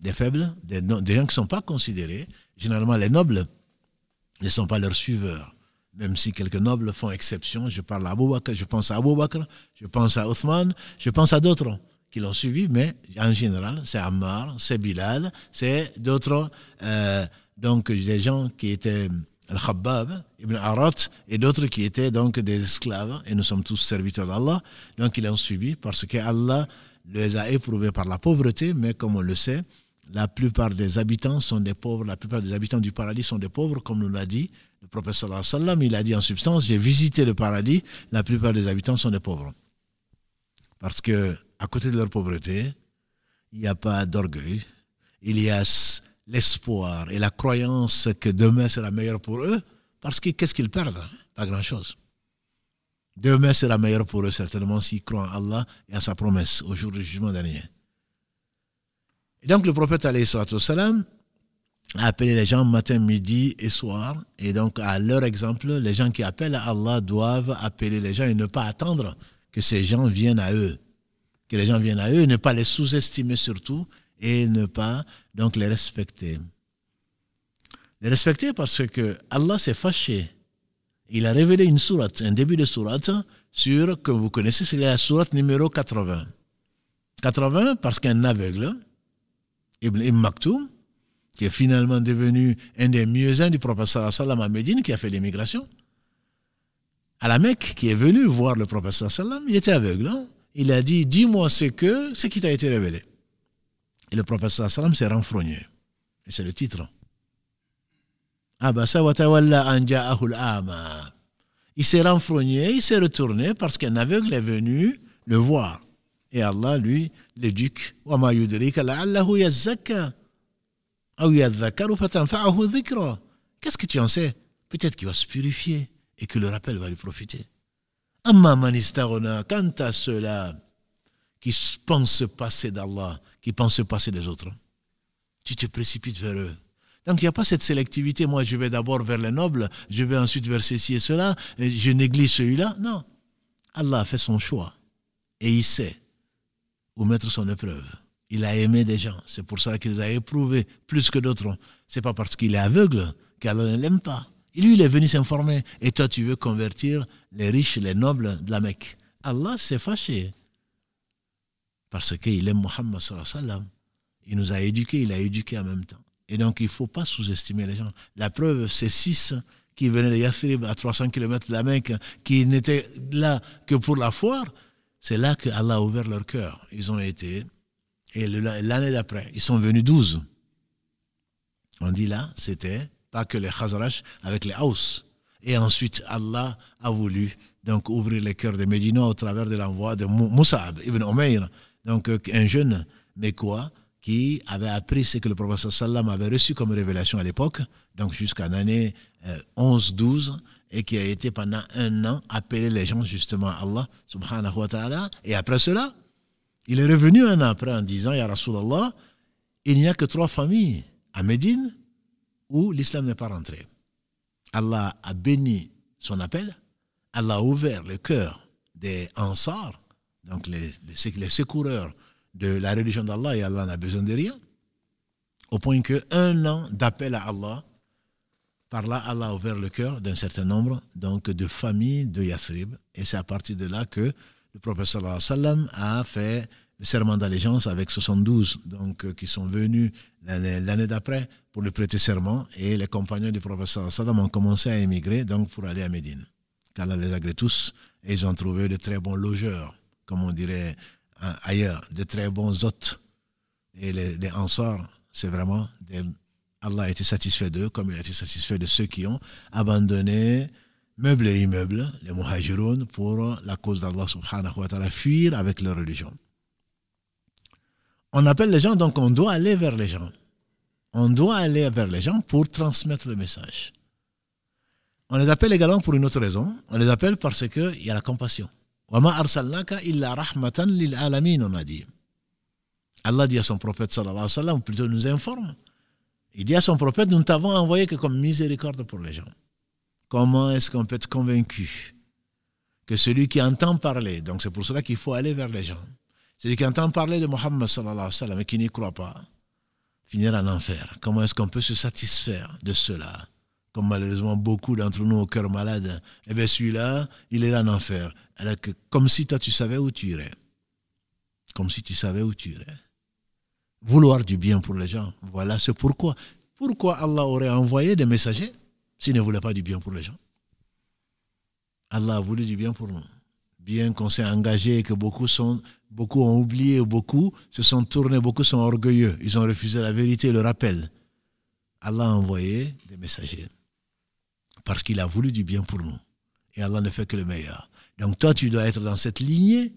Des faibles, des, gens qui ne sont pas considérés. Généralement, les nobles ne sont pas leurs suiveurs. Même si quelques nobles font exception. Je parle à Abu Bakr, je pense à Abu Bakr, je pense à Othman, je pense à d'autres qui l'ont suivi, mais en général, c'est Ammar, c'est Bilal, c'est d'autres, euh, donc des gens qui étaient Al-Khabbab, Ibn Arat, et d'autres qui étaient donc des esclaves, et nous sommes tous serviteurs d'Allah, donc ils l'ont suivi parce que Allah les a éprouvés par la pauvreté, mais comme on le sait, la plupart des habitants sont des pauvres, la plupart des habitants du paradis sont des pauvres, comme nous l'a dit le prophète sallam, il a dit en substance, j'ai visité le paradis, la plupart des habitants sont des pauvres. Parce que à côté de leur pauvreté, il n'y a pas d'orgueil, il y a l'espoir et la croyance que demain sera meilleur pour eux, parce que qu'est-ce qu'ils perdent Pas grand-chose. Demain sera meilleur pour eux certainement s'ils croient en Allah et à sa promesse au jour du jugement dernier. Et donc le prophète salam a appelé les gens matin, midi et soir. Et donc à leur exemple, les gens qui appellent à Allah doivent appeler les gens et ne pas attendre que ces gens viennent à eux que les gens viennent à eux, ne pas les sous-estimer surtout et ne pas donc les respecter. Les respecter parce que Allah s'est fâché. Il a révélé une sourate, un début de sourate sur, que vous connaissez, c'est la sourate numéro 80. 80 parce qu'un aveugle, Ibn Maktoum, qui est finalement devenu un des mieux-uns du prophète sallam à Médine, qui a fait l'immigration, à la Mecque, qui est venu voir le prophète sallam, il était aveugle. Hein il a dit, dis-moi ce que, ce qui t'a été révélé. Et le professeur sallam s'est renfrogné. Et c'est le titre. Il s'est renfrogné, il s'est retourné parce qu'un aveugle est venu le voir. Et Allah, lui, l'éduque. Qu'est-ce que tu en sais? Peut-être qu'il va se purifier et que le rappel va lui profiter. Amma quant à ceux-là qui pensent se passer d'Allah, qui pensent se passer des autres, tu te précipites vers eux. Donc il n'y a pas cette sélectivité, moi je vais d'abord vers les nobles, je vais ensuite vers ceci et cela, et je néglige celui-là. Non. Allah a fait son choix. Et il sait où mettre son épreuve. Il a aimé des gens. C'est pour ça qu'il les a éprouvés plus que d'autres. C'est pas parce qu'il est aveugle qu'Allah ne l'aime pas. Lui, il est venu s'informer. Et toi, tu veux convertir les riches, les nobles de la Mecque. Allah s'est fâché. Parce qu'il aime Mohammed sallam. Il nous a éduqués, il a éduqué en même temps. Et donc, il ne faut pas sous-estimer les gens. La preuve, c'est six qui venaient de Yathrib à 300 km de la Mecque, qui n'étaient là que pour la foire. C'est là que Allah a ouvert leur cœur. Ils ont été. Et l'année d'après, ils sont venus 12. On dit là, c'était pas que les Khazraj, avec les Haus. Et ensuite, Allah a voulu donc ouvrir les cœurs des Médinois au travers de l'envoi de Moussab ibn Umayr, donc euh, un jeune quoi qui avait appris ce que le prophète sallam avait reçu comme révélation à l'époque, donc jusqu'à l'année 11-12, euh, et qui a été pendant un an appelé les gens justement à Allah subhanahu wa ta'ala. Et après cela, il est revenu un an après en disant, Ya Rasulallah, il n'y a que trois familles à Médine où l'islam n'est pas rentré. Allah a béni son appel, Allah a ouvert le cœur des Ansar, donc les, les, secoureurs de la religion d'Allah, et Allah n'a besoin de rien, au point qu'un an d'appel à Allah par là, Allah a ouvert le cœur d'un certain nombre donc, de familles de Yathrib. Et c'est à partir de là que le prophète a fait le serment d'allégeance avec 72 donc, qui sont venus l'année d'après pour le prêter serment. Et les compagnons du prophète ont commencé à émigrer donc, pour aller à Médine. Allah les agrée tous et ils ont trouvé de très bons logeurs, comme on dirait ailleurs, de très bons hôtes. Et les, les c'est vraiment Allah a été satisfait d'eux comme il a été satisfait de ceux qui ont abandonné meubles et immeubles, les muhajiroun, pour la cause d'Allah subhanahu wa ta'ala, fuir avec leur religion. On appelle les gens, donc on doit aller vers les gens. On doit aller vers les gens pour transmettre le message. On les appelle également pour une autre raison. On les appelle parce qu'il y a la compassion. Illa rahmatan lil on a dit. Allah dit à son prophète sallam, plutôt nous informe il dit à son prophète, nous ne t'avons envoyé que comme miséricorde pour les gens. Comment est-ce qu'on peut être convaincu que celui qui entend parler, donc c'est pour cela qu'il faut aller vers les gens, celui qui entend parler de Mohammed sallallahu qui n'y croit pas, finira en enfer. Comment est-ce qu'on peut se satisfaire de cela Comme malheureusement beaucoup d'entre nous au cœur malade, eh bien celui-là, il est en enfer. Alors que, comme si toi tu savais où tu irais. Comme si tu savais où tu irais vouloir du bien pour les gens. Voilà, c'est pourquoi. Pourquoi Allah aurait envoyé des messagers s'il ne voulait pas du bien pour les gens? Allah a voulu du bien pour nous. Bien qu'on s'est engagé et que beaucoup, beaucoup ont oublié, beaucoup se sont tournés, beaucoup sont orgueilleux. Ils ont refusé la vérité et le rappel. Allah a envoyé des messagers. Parce qu'il a voulu du bien pour nous. Et Allah ne fait que le meilleur. Donc toi, tu dois être dans cette lignée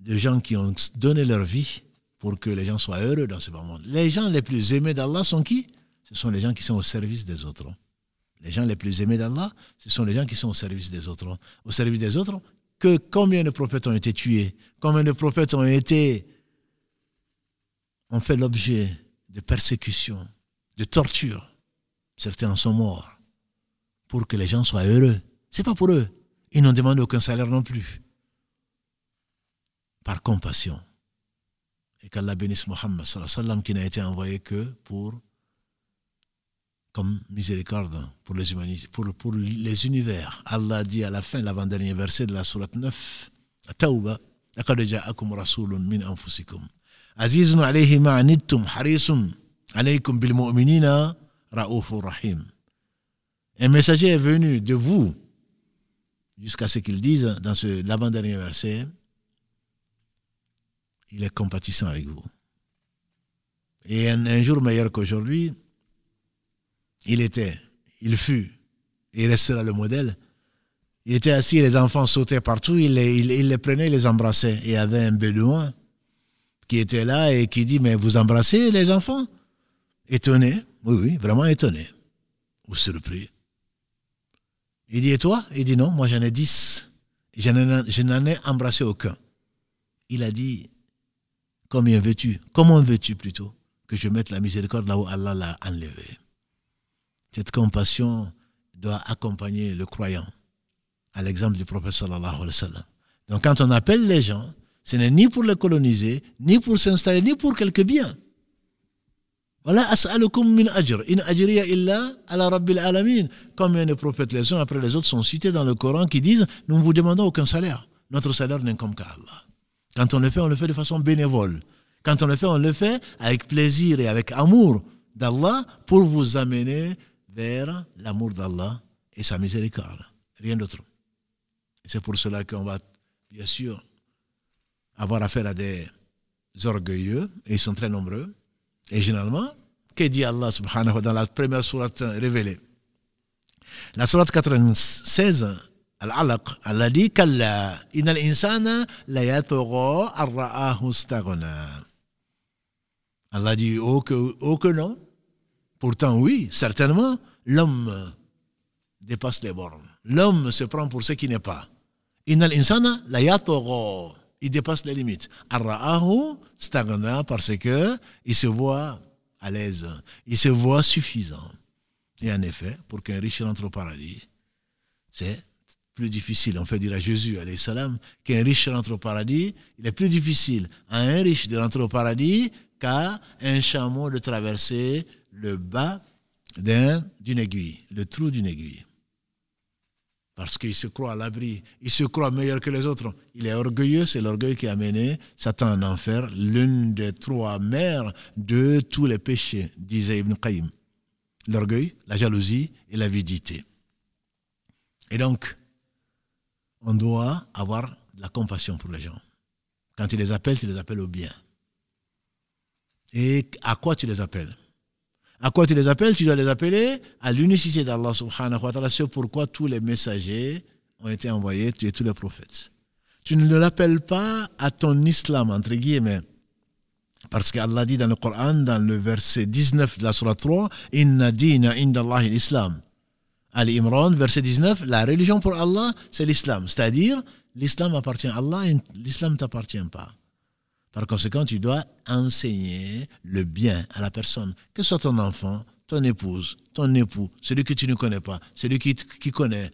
de gens qui ont donné leur vie pour que les gens soient heureux dans ce monde. Les gens les plus aimés d'Allah sont qui? Ce sont les gens qui sont au service des autres. Les gens les plus aimés d'Allah, ce sont les gens qui sont au service des autres. Au service des autres, que combien de prophètes ont été tués? Combien de prophètes ont été ont fait l'objet de persécutions, de tortures? Certains en sont morts pour que les gens soient heureux. C'est pas pour eux. Ils n'ont demandé aucun salaire non plus. Par compassion et qu'Allah bénisse Mohammed sallam qui n'a été envoyé que pour comme miséricorde pour les humanités, pour, pour les univers. Allah dit à la fin, l'avant-dernier verset de la sourate 9, Tawba, لقد جاءكم رسول من أنفسكم عزيز عليه ما عنتم حريص عليكم بالمؤمنين رؤوف rahim. Un messager est venu de vous jusqu'à ce qu'il dise dans l'avant-dernier verset il est compatissant avec vous. Et un, jour meilleur qu'aujourd'hui, il était, il fut, il restera le modèle. Il était assis, les enfants sautaient partout, il les, il, les prenait, il les embrassait. Et il y avait un bédouin qui était là et qui dit, mais vous embrassez les enfants? Étonné, oui, oui, vraiment étonné, ou surpris. Il dit, et toi? Il dit, non, moi j'en ai dix. Je n'en ai embrassé aucun. Il a dit, Combien veux-tu? Comment veux-tu plutôt que je mette la miséricorde là où Allah l'a enlevé Cette compassion doit accompagner le croyant, à l'exemple du prophète sallallahu alayhi wa sallam. Donc quand on appelle les gens, ce n'est ni pour les coloniser, ni pour s'installer, ni pour quelques biens. Voilà, as'alukum min ajr. In ajriya illa ala rabbil alamin. Combien de prophètes les uns après les autres sont cités dans le Coran qui disent Nous ne vous demandons aucun salaire. Notre salaire n'incombe qu'à Allah. Quand on le fait, on le fait de façon bénévole. Quand on le fait, on le fait avec plaisir et avec amour d'Allah pour vous amener vers l'amour d'Allah et sa miséricorde. Rien d'autre. C'est pour cela qu'on va, bien sûr, avoir affaire à des orgueilleux, et ils sont très nombreux. Et généralement, que dit Allah subhanahu wa dans la première sourate révélée? La sourate 96 Al-Alaq, Allah dit Kalla, inal insana la arra'ahu Allah dit oh que, oh que non. Pourtant, oui, certainement, l'homme dépasse les bornes. L'homme se prend pour ce qui n'est pas. Inal insana la Il dépasse les limites. Arra'ahu staghna parce que il se voit à l'aise. Il se voit suffisant. Et en effet, pour qu'un riche rentre au paradis, c'est plus difficile, on fait dire à Jésus, qu'un riche rentre au paradis, il est plus difficile à un riche de rentrer au paradis qu'à un chameau de traverser le bas d'une aiguille, le trou d'une aiguille. Parce qu'il se croit à l'abri, il se croit meilleur que les autres. Il est orgueilleux, c'est l'orgueil qui a mené Satan en enfer, l'une des trois mères de tous les péchés, disait Ibn Qayyim. L'orgueil, la jalousie et l'avidité. Et donc, on doit avoir de la compassion pour les gens. Quand tu les appelles, tu les appelles au bien. Et à quoi tu les appelles? À quoi tu les appelles? Tu dois les appeler à l'unicité d'Allah subhanahu wa ta'ala. C'est pourquoi tous les messagers ont été envoyés, tu es tous les prophètes. Tu ne l'appelles pas à ton islam, entre guillemets. Parce qu'Allah dit dans le Coran, dans le verset 19 de la Surah 3, Inna dina inda Allah l'islam. Ali Imran, verset 19, la religion pour Allah, c'est l'islam. C'est-à-dire, l'islam appartient à Allah et l'islam ne t'appartient pas. Par conséquent, tu dois enseigner le bien à la personne, que ce soit ton enfant, ton épouse, ton époux, celui que tu ne connais pas, celui qui, qui connaît,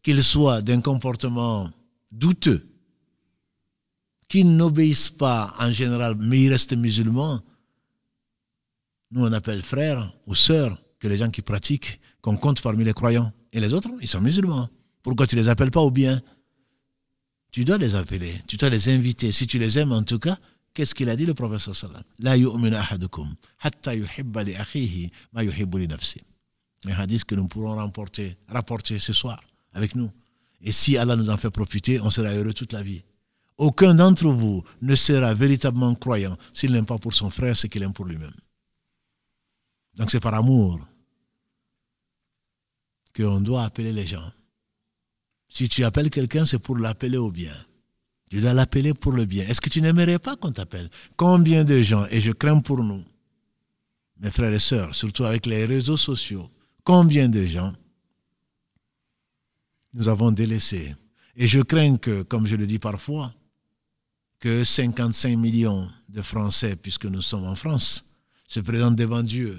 qu'il soit d'un comportement douteux, qu'il n'obéisse pas en général, mais il reste musulman. Nous, on appelle frère ou sœur que les gens qui pratiquent, qu'on compte parmi les croyants. Et les autres, ils sont musulmans. Pourquoi tu ne les appelles pas au bien? Tu dois les appeler, tu dois les inviter. Si tu les aimes en tout cas, qu'est-ce qu'il a dit le prophète sallam? La ahadukum hatta yuhibba li akhihi ma yuhibbu li nafsi. Un hadith que nous pourrons rapporter ce soir avec nous. Et si Allah nous en fait profiter, on sera heureux toute la vie. Aucun d'entre vous ne sera véritablement croyant s'il n'aime pas pour son frère ce qu'il aime pour lui-même. Donc c'est par amour qu'on doit appeler les gens. Si tu appelles quelqu'un, c'est pour l'appeler au bien. Tu dois l'appeler pour le bien. Est-ce que tu n'aimerais pas qu'on t'appelle? Combien de gens, et je crains pour nous, mes frères et sœurs, surtout avec les réseaux sociaux, combien de gens nous avons délaissés? Et je crains que, comme je le dis parfois, que 55 millions de Français, puisque nous sommes en France, se présentent devant Dieu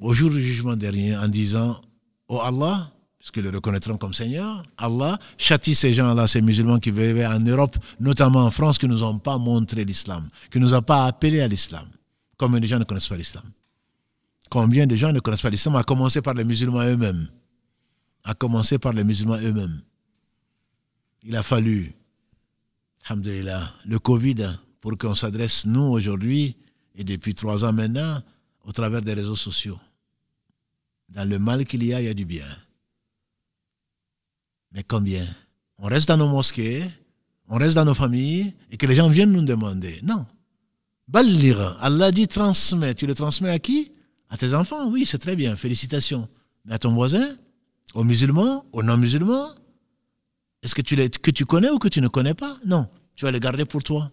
au jour du jugement dernier en disant Oh Allah, puisqu'ils le reconnaîtront comme Seigneur, Allah châtie ces gens-là, ces musulmans qui vivaient en Europe, notamment en France, qui ne nous ont pas montré l'islam, qui ne nous ont pas appelés à l'islam. Combien de gens ne connaissent pas l'islam Combien de gens ne connaissent pas l'islam, à commencer par les musulmans eux-mêmes À commencer par les musulmans eux-mêmes. Il a fallu, alhamdulillah, le Covid, pour qu'on s'adresse, nous, aujourd'hui, et depuis trois ans maintenant, au travers des réseaux sociaux. Dans le mal qu'il y a, il y a du bien. Mais combien? On reste dans nos mosquées, on reste dans nos familles et que les gens viennent nous demander. Non. Ballir, Allah dit transmet. Tu le transmets à qui? À tes enfants, oui, c'est très bien, félicitations. Mais à ton voisin? Aux musulmans? Aux non-musulmans? Est-ce que tu, que tu connais ou que tu ne connais pas? Non. Tu vas le garder pour toi.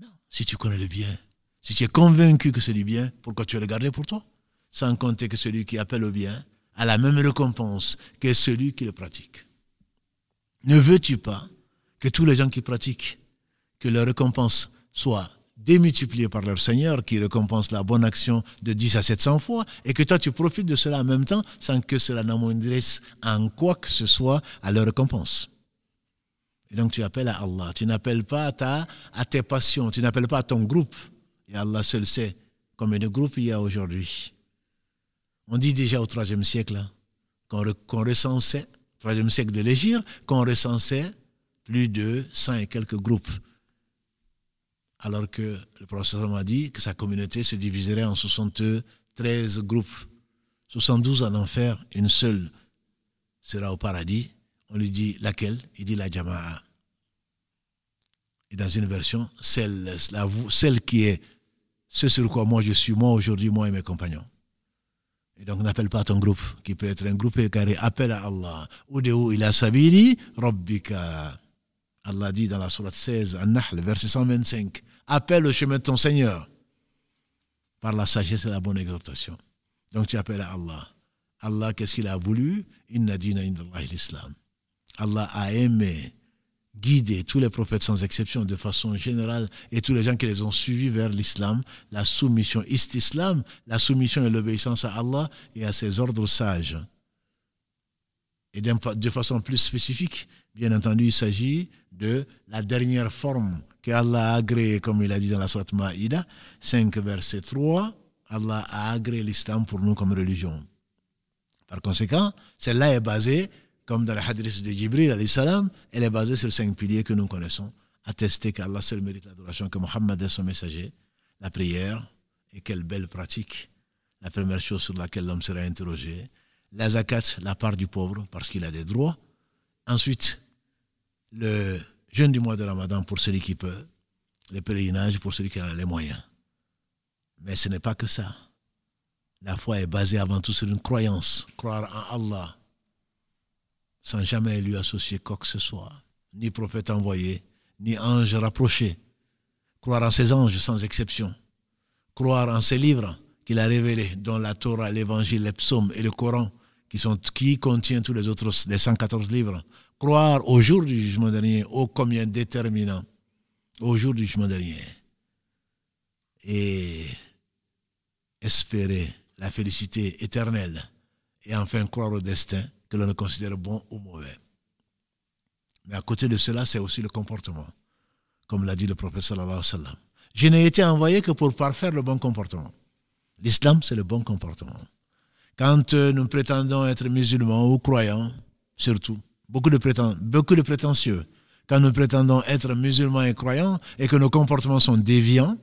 Non. Si tu connais le bien. Si tu es convaincu que c'est du bien, pourquoi tu vas le garder pour toi? Sans compter que celui qui appelle au bien a la même récompense que celui qui le pratique. Ne veux-tu pas que tous les gens qui pratiquent, que leur récompense soit démultipliée par leur Seigneur qui récompense la bonne action de 10 à 700 fois et que toi tu profites de cela en même temps sans que cela n'amoindrisse en quoi que ce soit à leur récompense? Et donc tu appelles à Allah, tu n'appelles pas à, ta, à tes passions, tu n'appelles pas à ton groupe. Et Allah seul sait combien de groupes il y a aujourd'hui. On dit déjà au IIIe siècle hein, qu'on recensait, troisième siècle de l'Égypte, qu'on recensait plus de 100 et quelques groupes. Alors que le professeur m'a dit que sa communauté se diviserait en 73 groupes. 72 en enfer, une seule sera au paradis. On lui dit laquelle? Il dit la Jama'a. Et dans une version, celle, celle qui est ce sur quoi moi je suis, moi aujourd'hui, moi et mes compagnons. Et donc n'appelle pas ton groupe, qui peut être un groupe carré, appelle à Allah. Udeu ila sabili rabbika. Allah dit dans la sourate 16, An-Nahl, verset 125, appelle au chemin de ton Seigneur par la sagesse et la bonne exhortation. Donc tu appelles à Allah. Allah, qu'est-ce qu'il a voulu? Inna dina l'islam. Allah a aimé guider tous les prophètes sans exception de façon générale et tous les gens qui les ont suivis vers l'islam, la soumission ist-islam, la soumission et l'obéissance à Allah et à ses ordres sages. Et de façon plus spécifique, bien entendu, il s'agit de la dernière forme que Allah a agréée, comme il a dit dans la Sourate Maïda, 5 verset 3 Allah a agréé l'islam pour nous comme religion. Par conséquent, celle-là est basée, comme dans la hadith de Jibril, salam, elle est basée sur cinq piliers que nous connaissons. Attester qu'Allah seul mérite l'adoration, que Mohammed est son messager, la prière, et quelle belle pratique. La première chose sur laquelle l'homme sera interrogé. La zakat, la part du pauvre, parce qu'il a des droits. Ensuite, le jeûne du mois de Ramadan pour celui qui peut. Le pèlerinage pour celui qui en a les moyens. Mais ce n'est pas que ça. La foi est basée avant tout sur une croyance, croire en Allah, sans jamais lui associer quoi que ce soit, ni prophète envoyé, ni ange rapproché. Croire en ses anges sans exception. Croire en ses livres qu'il a révélés, dont la Torah, l'Évangile, les psaumes et le Coran, qui, sont, contient tous les autres, les 114 livres. Croire au jour du jugement dernier, ô combien déterminant, au jour du jugement dernier. Et espérer la félicité éternelle et enfin croire au destin que l'on considère bon ou mauvais. Mais à côté de cela, c'est aussi le comportement, comme l'a dit le prophète sallallahu. Je n'ai été envoyé que pour parfaire le bon comportement. L'islam, c'est le bon comportement. Quand euh, nous prétendons être musulmans ou croyants, surtout, beaucoup de, beaucoup de prétentieux, quand nous prétendons être musulmans et croyants et que nos comportements sont déviants,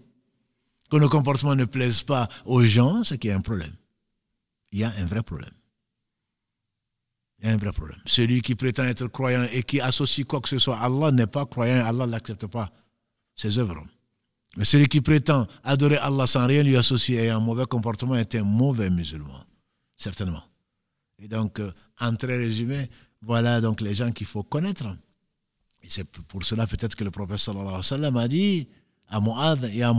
que nos comportements ne plaisent pas aux gens, c'est qu'il y a un problème. Il y a un vrai problème. Il y a un vrai problème. Celui qui prétend être croyant et qui associe quoi que ce soit à Allah n'est pas croyant, Allah ne l'accepte pas, ses œuvres. Mais celui qui prétend adorer Allah sans rien lui associer et un mauvais comportement est un mauvais musulman, certainement. Et donc, euh, en très résumé, voilà donc les gens qu'il faut connaître. Et c'est pour cela peut-être que le prophète sallallahu alayhi wa sallam a dit à Moad et à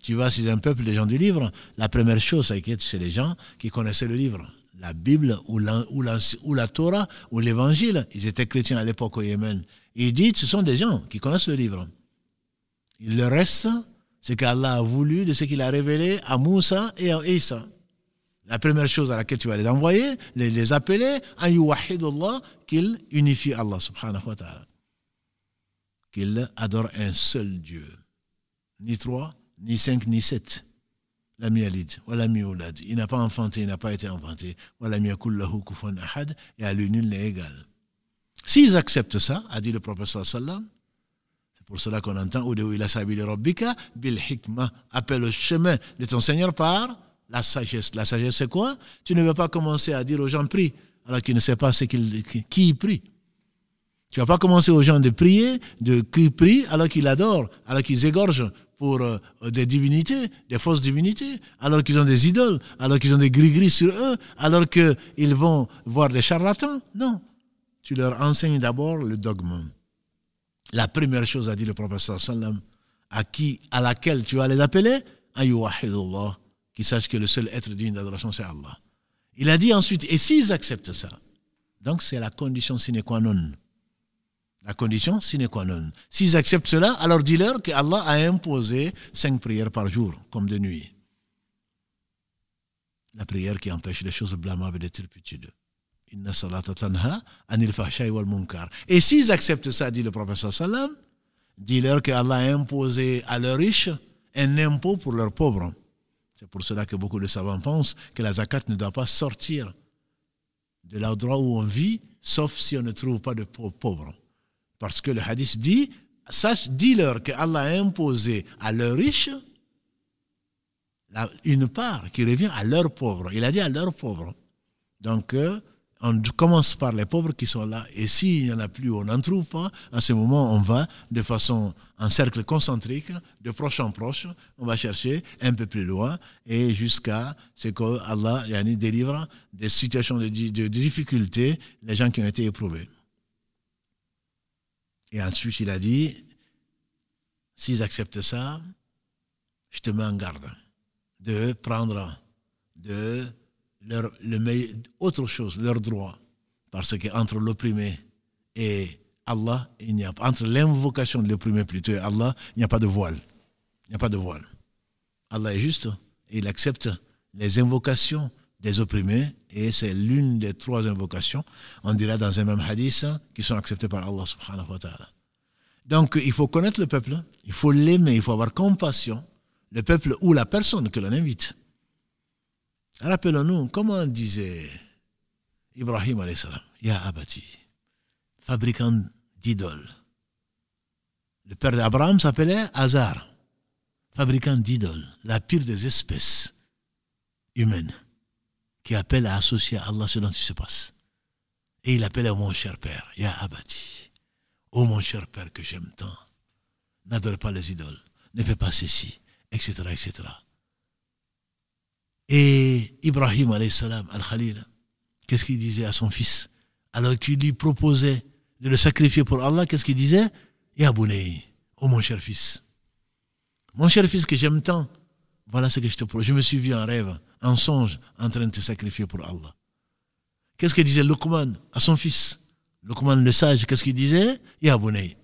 tu vas chez un peuple des gens du livre, la première chose, c'est les gens qui connaissaient le livre. La Bible ou la, ou la, Torah ou l'Évangile. Ils étaient chrétiens à l'époque au Yémen. Il dit, ce sont des gens qui connaissent le livre. Il le reste, c'est qu'Allah a voulu de ce qu'il a révélé à Moussa et à Isa. La première chose à laquelle tu vas les envoyer, les, appeler, Allah, qu'ils unifient Allah subhanahu wa ta'ala. Qu'ils adorent un seul Dieu ni trois, ni cinq, ni sept. La mialid, la miolad. Il n'a pas enfanté, il n'a pas été enfanté. ahad, et à lui nul n'est égal. S'ils acceptent ça, a dit le prophète sallam, c'est pour cela qu'on entend rabbika bil hikmah, appelle au chemin de ton Seigneur par la sagesse. La sagesse, c'est quoi? Tu ne veux pas commencer à dire aux gens prie, alors qu'ils ne savent pas ce qui, qui prie. Tu ne vas pas commencer aux gens de prier, de qui prient, alors qu'ils adorent, alors qu'ils égorgent pour euh, des divinités, des fausses divinités, alors qu'ils ont des idoles, alors qu'ils ont des gris-gris sur eux, alors qu'ils vont voir des charlatans. Non. Tu leur enseignes d'abord le dogme. La première chose, a dit le prophète sallam, à qui, à laquelle tu vas les appeler, Allah, qui sachent que le seul être digne d'adoration, c'est Allah. Il a dit ensuite, et s'ils acceptent ça, donc c'est la condition sine qua non la condition sine qua non. S'ils acceptent cela, alors dis-leur que Allah a imposé cinq prières par jour, comme de nuit. La prière qui empêche les choses blâmables et turpitudes. Inna anil wal munkar. Et s'ils acceptent ça, dit le prophète sallam, dis-leur que Allah a imposé à leurs riches un impôt pour leurs pauvres. C'est pour cela que beaucoup de savants pensent que la zakat ne doit pas sortir de l'endroit où on vit, sauf si on ne trouve pas de pauvres. Parce que le hadith dit, sache, dis-leur que Allah a imposé à leurs riches une part qui revient à leurs pauvres. Il a dit à leurs pauvres. Donc, euh, on commence par les pauvres qui sont là. Et s'il n'y en a plus, on n'en trouve pas. À ce moment, on va de façon en cercle concentrique, de proche en proche. On va chercher un peu plus loin et jusqu'à ce qu'Allah délivre des situations de difficulté les gens qui ont été éprouvés. Et ensuite, il a dit, s'ils acceptent ça, je te mets en garde de prendre de leur, le, autre chose, leur droit. Parce qu'entre l'opprimé et Allah, il n'y a entre l'invocation de l'opprimé plutôt et Allah, il n'y a pas de voile. Il n'y a pas de voile. Allah est juste et il accepte les invocations des opprimés et c'est l'une des trois invocations, on dira dans un même hadith, qui sont acceptées par Allah subhanahu wa ta'ala. Donc il faut connaître le peuple, il faut l'aimer, il faut avoir compassion, le peuple ou la personne que l'on invite. Rappelons-nous, comment disait Ibrahim salam, Ya Abati, fabricant d'idoles. Le père d'Abraham s'appelait Hazar, fabricant d'idoles, la pire des espèces humaines, qui appelle à associer à Allah ce dont il se passe. Et il appelle à mon cher père, Ya Abati, ô mon cher père que j'aime tant, n'adore pas les idoles, ne fais pas ceci, etc., etc. Et Ibrahim, al-Khalil, qu'est-ce qu'il disait à son fils? Alors qu'il lui proposait de le sacrifier pour Allah, qu'est-ce qu'il disait? Ya Bounei, oh mon cher fils, mon cher fils que j'aime tant, voilà ce que je te propose. Je me suis vu en rêve, en songe, en train de te sacrifier pour Allah. Qu'est-ce que disait Luqman à son fils? Luqman le sage, qu'est-ce qu'il disait? Ya Bounei,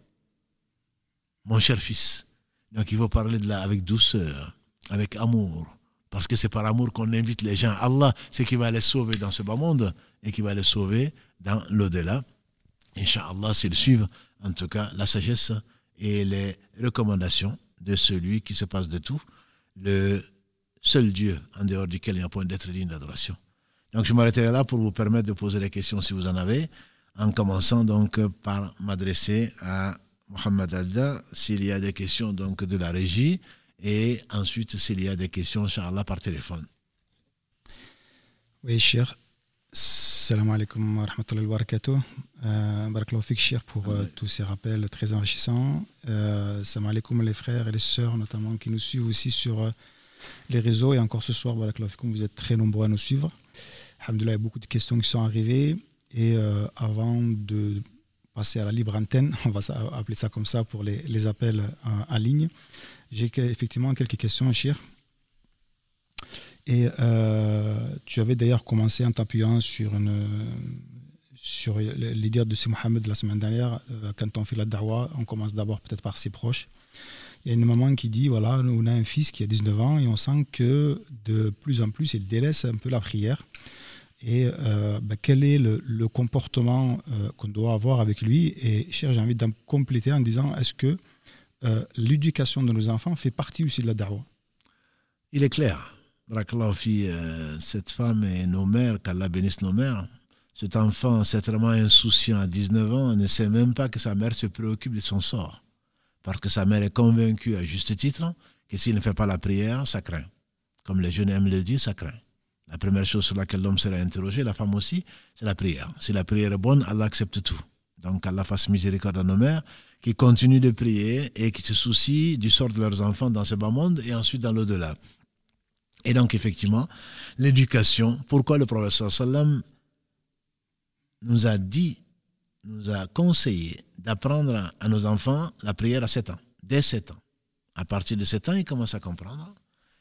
mon cher fils. Donc il faut parler de là avec douceur, avec amour. Parce que c'est par amour qu'on invite les gens. Allah, c'est qui va les sauver dans ce bas monde et qui va les sauver dans l'au-delà. Inch'Allah, s'ils suivent, en tout cas, la sagesse et les recommandations de celui qui se passe de tout, le seul Dieu en dehors duquel il n'y a point d'être digne d'adoration. Donc je m'arrêterai là pour vous permettre de poser des questions si vous en avez, en commençant donc par m'adresser à Mohamed Alda s'il y a des questions donc de la régie et ensuite s'il y a des questions, Inch'Allah, par téléphone. Oui, cher. Salam alaikum wa rahmatullahi wa barakatuh. Euh, cher, pour euh, tous ces rappels très enrichissants. Euh, salam alaikum les frères et les sœurs, notamment, qui nous suivent aussi sur euh, les réseaux. Et encore ce soir, vous êtes très nombreux à nous suivre. Alhamdulillah, il y a beaucoup de questions qui sont arrivées. Et avant de passer à la libre antenne, on va appeler ça comme ça pour les, appels en ligne, j'ai effectivement quelques questions, Chir. Et euh, tu avais d'ailleurs commencé en t'appuyant sur, une, sur l'idée de Si Mohamed la semaine dernière. Euh, quand on fait la dawa, on commence d'abord peut-être par ses proches. Il y a une maman qui dit voilà, on a un fils qui a 19 ans et on sent que de plus en plus, il délaisse un peu la prière. Et euh, ben, quel est le, comportement qu'on doit avoir avec lui? Et cher, j'ai envie d'en compléter en disant est-ce que euh, l'éducation de nos enfants fait partie aussi de la dawa. Il est clair. Euh, cette femme et nos mères, qu'Allah bénisse nos mères, cet enfant, certainement insouciant à 19 ans, ne sait même pas que sa mère se préoccupe de son sort. Parce que sa mère est convaincue à juste titre que s'il ne fait pas la prière, ça craint. Comme les jeunes aiment le dire, ça craint. La première chose sur laquelle l'homme sera interrogé, la femme aussi, c'est la prière. Si la prière est bonne, Allah accepte tout. Donc Allah fasse miséricorde à nos mères qui continuent de prier et qui se soucient du sort de leurs enfants dans ce bas monde et ensuite dans l'au-delà. Et donc, effectivement, l'éducation, pourquoi le professeur sallam nous a dit, nous a conseillé d'apprendre à nos enfants la prière à 7 ans, dès 7 ans. À partir de 7 ans, ils commencent à comprendre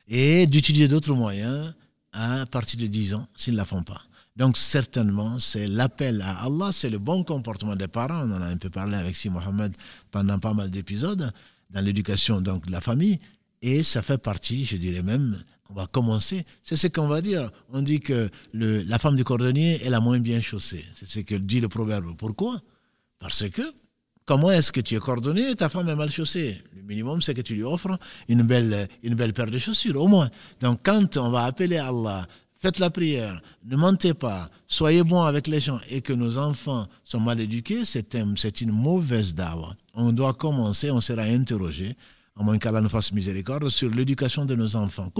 et d'utiliser d'autres moyens à partir de 10 ans s'ils ne la font pas. Donc certainement, c'est l'appel à Allah, c'est le bon comportement des parents. On en a un peu parlé avec Si Mohamed pendant pas mal d'épisodes dans l'éducation donc de la famille. Et ça fait partie, je dirais même, on va commencer. C'est ce qu'on va dire. On dit que la femme du cordonnier est la moins bien chaussée. C'est ce que dit le proverbe. Pourquoi? Parce que comment est-ce que tu es cordonnier et ta femme est mal chaussée? Le minimum, c'est que tu lui offres une belle, paire de chaussures, au moins. Donc quand on va appeler Allah faites la prière, ne mentez pas, soyez bons avec les gens et que nos enfants sont mal éduqués, c'est une mauvaise dawa. On doit commencer, on sera interrogé, à moins qu'Allah nous fasse miséricorde, sur l'éducation de nos enfants.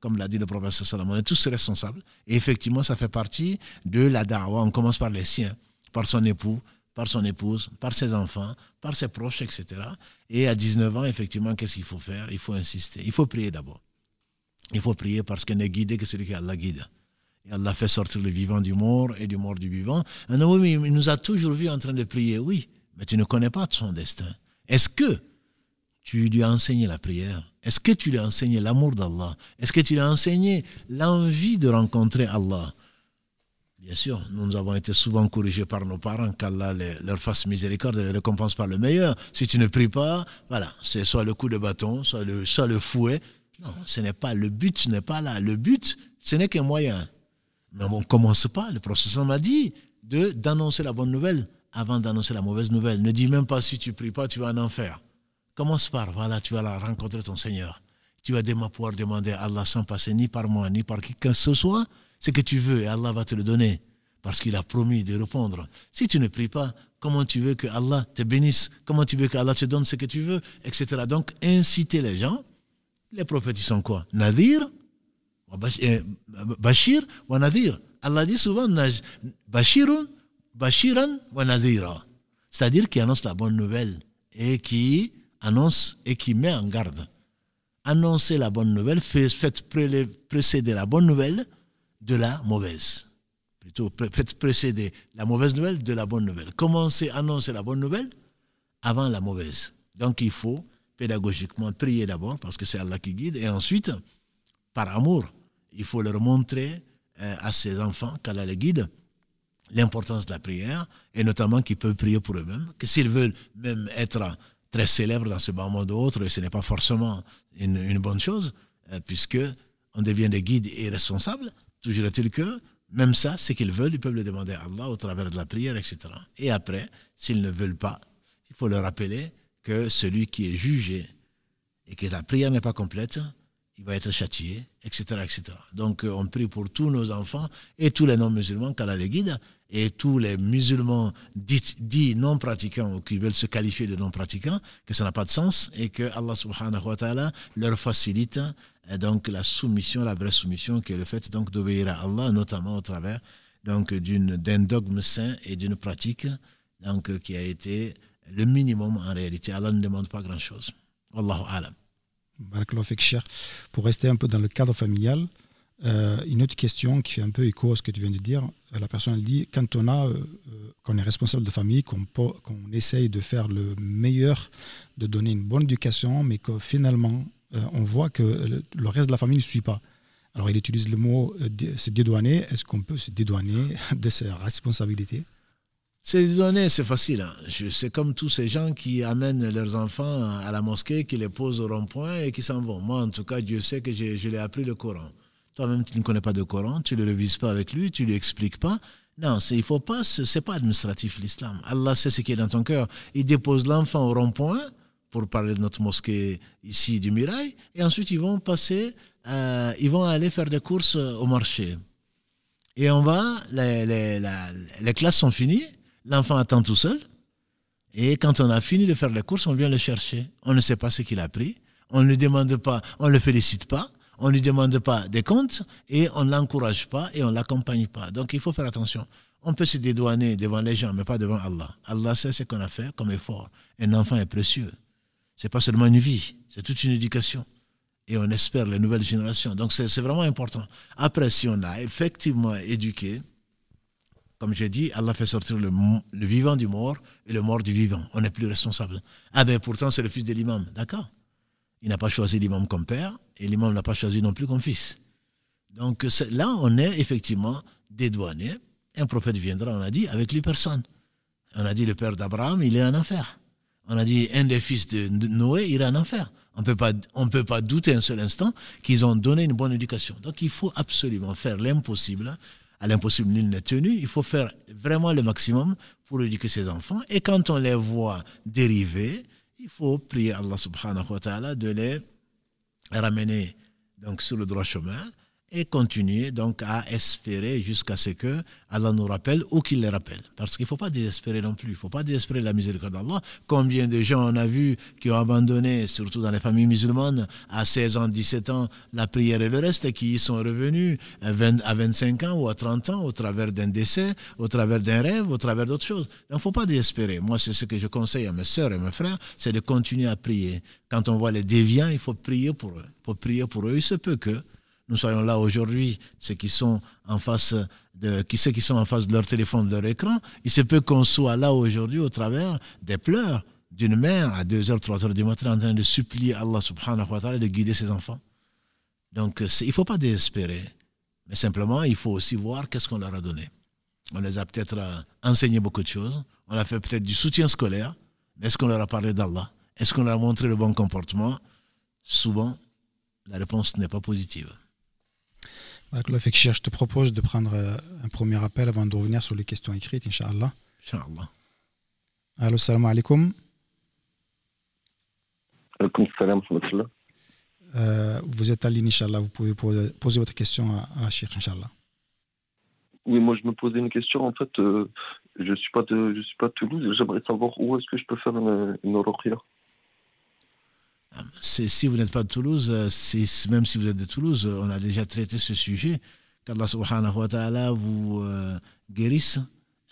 Comme l'a dit le professeur Salomon, on est tous responsables. Et effectivement, ça fait partie de la dawa. On commence par les siens, par son époux, par son épouse, par ses enfants, par ses proches, etc. Et à 19 ans, effectivement, qu'est-ce qu'il faut faire? Il faut insister. Il faut prier d'abord. Il faut prier parce qu'il n'est guidé que celui qui Allah guide. Et Allah fait sortir le vivant du mort et du mort du vivant. Ah oui, mais il nous a toujours vu en train de prier. Oui, mais tu ne connais pas son destin. Est-ce que tu lui as enseigné la prière Est-ce que tu lui as enseigné l'amour d'Allah? Est-ce que tu lui as enseigné l'envie de rencontrer Allah? Bien sûr, nous avons été souvent corrigés par nos parents qu'Allah leur fasse miséricorde et les récompense par le meilleur. Si tu ne pries pas, voilà, c'est soit le coup de bâton, soit le, fouet, non, ce n'est pas le but, n'est pas là. Le but, ce n'est qu'un moyen. Mais on ne commence pas. Le professeur m'a dit d'annoncer la bonne nouvelle avant d'annoncer la mauvaise nouvelle. Ne dis même pas si tu pries pas, tu vas en enfer. Commence par, voilà, tu vas rencontrer ton Seigneur. Tu vas pouvoir demander à Allah sans passer ni par moi, ni par qui que ce soit, ce que tu veux, et Allah va te le donner, parce qu'il a promis de répondre. Si tu ne pries pas, comment tu veux que Allah te bénisse? Comment tu veux que Allah te donne ce que tu veux Etc. Donc, inciter les gens. Les prophètes, ils sont quoi? Nadir, Bashir ou Nadir? Allah dit souvent Bashirun, Bashiran wa Nadira. C'est-à-dire qui annonce la bonne nouvelle et qui annonce et qui met en garde. Annoncer la bonne nouvelle, faites précéder la bonne nouvelle de la mauvaise. Plutôt, faites précéder la mauvaise nouvelle de la bonne nouvelle. Commencez à annoncer la bonne nouvelle avant la mauvaise. Donc il faut pédagogiquement prier d'abord, parce que c'est Allah qui guide, et ensuite, par amour, il faut leur montrer euh, à ses enfants qu'Allah les guide l'importance de la prière, et notamment qu'ils peuvent prier pour eux-mêmes, que s'ils veulent même être très célèbres dans ce bas monde autre, ce n'est pas forcément une, bonne chose, euh, puisque on devient des guides et responsables, toujours est-il que même ça, ce qu'ils veulent, ils peuvent le demander à Allah au travers de la prière, etc. Et après, s'ils ne veulent pas, il faut leur rappeler que celui qui est jugé et que la prière n'est pas complète, il va être châtié, etc. etc. Donc euh, on prie pour tous nos enfants et tous les non-musulmans qu'Allah les guide et tous les musulmans dits, non pratiquants ou qui veulent se qualifier de non pratiquants, que ça n'a pas de sens et que Allah subhanahu wa ta'ala leur facilite euh, donc la soumission, la vraie soumission qui est le fait donc d'obéir à Allah, notamment au travers donc d'un dogme saint et d'une pratique donc qui a été le minimum en réalité. Allah ne demande pas grand-chose. Allahu alam. Pour rester un peu dans le cadre familial, euh, une autre question qui fait un peu écho à ce que tu viens de dire, la personne elle dit quand on euh, euh, est responsable de famille, qu'on essaye de faire le meilleur, de donner une bonne éducation, mais que finalement on voit que le, reste de la famille ne suit pas. Alors il utilise le mot se dédouaner. Est-ce qu'on peut se dédouaner de sa responsabilité? C'est donné, c'est facile. Hein. C'est comme tous ces gens qui amènent leurs enfants à la mosquée, qui les posent au rond-point et qui s'en vont. Moi, en tout cas, Dieu sait que je, l'ai appris le Coran. Toi-même, tu ne connais pas de Coran, tu ne le révises pas avec lui, tu ne lui expliques pas. Non, il faut pas, c'est pas administratif l'islam. Allah sait ce qui est dans ton cœur. Il dépose l'enfant au rond-point pour parler de notre mosquée ici du Mirail, et ensuite ils vont passer, euh, ils vont aller faire des courses au marché. Et on va, les classes sont finies, L'enfant attend tout seul. Et quand on a fini de faire les courses, on vient le chercher. On ne sait pas ce qu'il a pris. On ne demande pas, on ne le félicite pas. On ne lui demande pas des comptes et on ne l'encourage pas et on ne l'accompagne pas. Donc il faut faire attention. On peut se dédouaner devant les gens, mais pas devant Allah. Allah sait ce qu'on a fait comme effort. Un enfant est précieux. Ce n'est pas seulement une vie, c'est toute une éducation. Et on espère les nouvelles générations. Donc c'est vraiment important. Après, si on a effectivement éduqué, comme j'ai dit, Allah fait sortir le, vivant du mort et le mort du vivant. On n'est plus responsable. Ah ben pourtant c'est le fils de l'imam, d'accord Il n'a pas choisi l'imam comme père et l'imam n'a pas choisi non plus comme fils. Donc là, on est effectivement dédouané. Un prophète viendra, on a dit, avec lui personne. On a dit le père d'Abraham, il est en enfer. On a dit un des fils de Noé, il est en enfer. On ne peut pas douter un seul instant qu'ils ont donné une bonne éducation. Donc il faut absolument faire l'impossible à l'impossible, nul n'est tenu. Il faut faire vraiment le maximum pour éduquer ses enfants. Et quand on les voit dériver, il faut prier Allah subhanahu wa ta'ala de les ramener donc, sur le droit chemin et continuer donc à espérer jusqu'à ce que Allah nous rappelle ou qu'il les rappelle. Parce qu'il ne faut pas désespérer non plus. Il ne faut pas désespérer la miséricorde d'Allah. Combien de gens on a vu qui ont abandonné, surtout dans les familles musulmanes, à 16 ans, 17 ans, la prière et le reste, et qui y sont revenus à, 25 ans ou à 30 ans au travers d'un décès, au travers d'un rêve, au travers d'autres choses. Il ne faut pas désespérer. Moi, c'est ce que je conseille à mes soeurs et mes frères, c'est de continuer à prier. Quand on voit les déviants, il faut prier pour eux. Pour prier pour eux, il se peut que nous soyons là aujourd'hui, ceux qui sont en face de, qui ceux qui sont en face de leur téléphone, de leur écran, il se peut qu'on soit là aujourd'hui au travers des pleurs d'une mère à 2h, 3h du matin en train de supplier Allah subhanahu wa ta'ala de guider ses enfants. Donc il ne faut pas désespérer, mais simplement il faut aussi voir qu'est-ce qu'on leur a donné. On les a peut-être euh, enseigné beaucoup de choses, on a fait peut-être du soutien scolaire, mais est-ce qu'on leur a parlé d'Allah? Est-ce qu'on leur a montré le bon comportement? Souvent, la réponse n'est pas positive. Je te propose de prendre euh, un premier appel avant de revenir sur les questions écrites, Inch'Allah. Inch'Allah. Allô, salam alaikum. Alaikum salam vous êtes à ligne, Inch'Allah. Vous pouvez poser, votre question à, à Cheikh, Inch'Allah. Oui, moi je me posais une question. En fait, je suis pas de, je suis pas de Toulouse. J'aimerais savoir où est-ce que je peux faire une, une si vous n'êtes pas de Toulouse, euh, même si vous êtes de Toulouse, on a déjà traité ce sujet, qu'Allah subhanahu wa ta'ala vous euh, guérisse.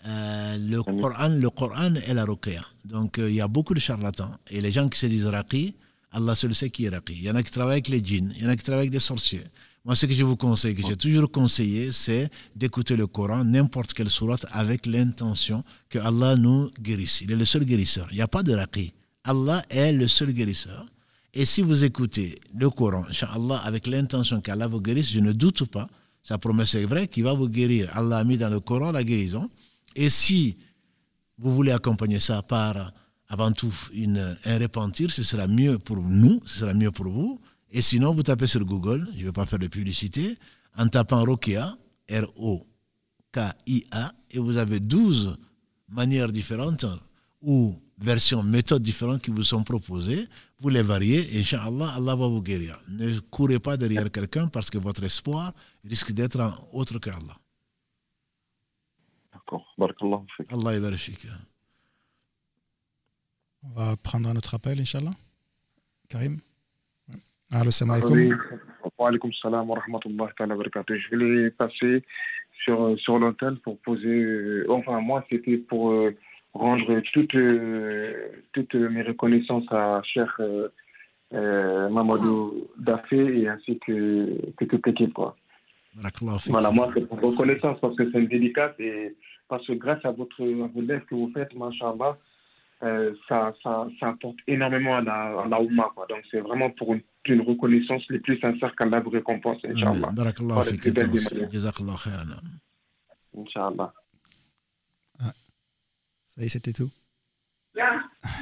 Euh, le, Coran, le Coran est la ruqya. Donc il y a beaucoup de charlatans. Et les gens qui se disent raqi, Allah seul sait qui est raqi. Il y en a qui travaillent avec les djinns, il y en a qui travaillent avec des sorciers. Moi, ce que je vous conseille, que j'ai toujours conseillé, c'est d'écouter le Coran, n'importe quelle sourate, avec l'intention que Allah nous guérisse. Il est le seul guérisseur. Il n'y a pas de raqi. Allah est le seul guérisseur. Et si vous écoutez le Coran, Inch'Allah, avec l'intention qu'Allah vous guérisse, je ne doute pas, sa promesse est vraie, qu'il va vous guérir. Allah a mis dans le Coran la guérison. Et si vous voulez accompagner ça par, avant tout, un repentir, ce sera mieux pour nous, ce sera mieux pour vous. Et sinon, vous tapez sur Google, je ne vais pas faire de publicité, en tapant Rokia, R-O-K-I-A, et vous avez 12 manières différentes ou versions, méthodes différentes qui vous sont proposées. Vous les variez et Inch'Allah, Allah va vous guérir. Ne courez pas derrière quelqu'un parce que votre espoir risque d'être autre qu'Allah. D'accord. Barakallah. Allah est On va prendre un autre appel, Inch'Allah. Karim Allô, salam alaikum. Wa alaikum salam wa rahmatullahi wa barakatuh. Je voulais passer sur, sur l'hôtel pour poser. Enfin, moi, c'était pour. Euh, rendre toutes, euh, toutes mes reconnaissances à cher euh, euh, Mamadou Dafé et ainsi que, que toute l'équipe. Quoi. Voilà, moi, c'est pour reconnaissance parce que c'est dédicace et parce que grâce à, votre, lèvres que vous faites, Masha'Allah, euh, ça, ça, ça, apporte énormément à la, à la. Quoi. Donc, c'est vraiment pour une, une, reconnaissance les plus sincères qu'Allah vous récompense, Inch'Allah. Barakallah, Inch'Allah. Est, c'était tout.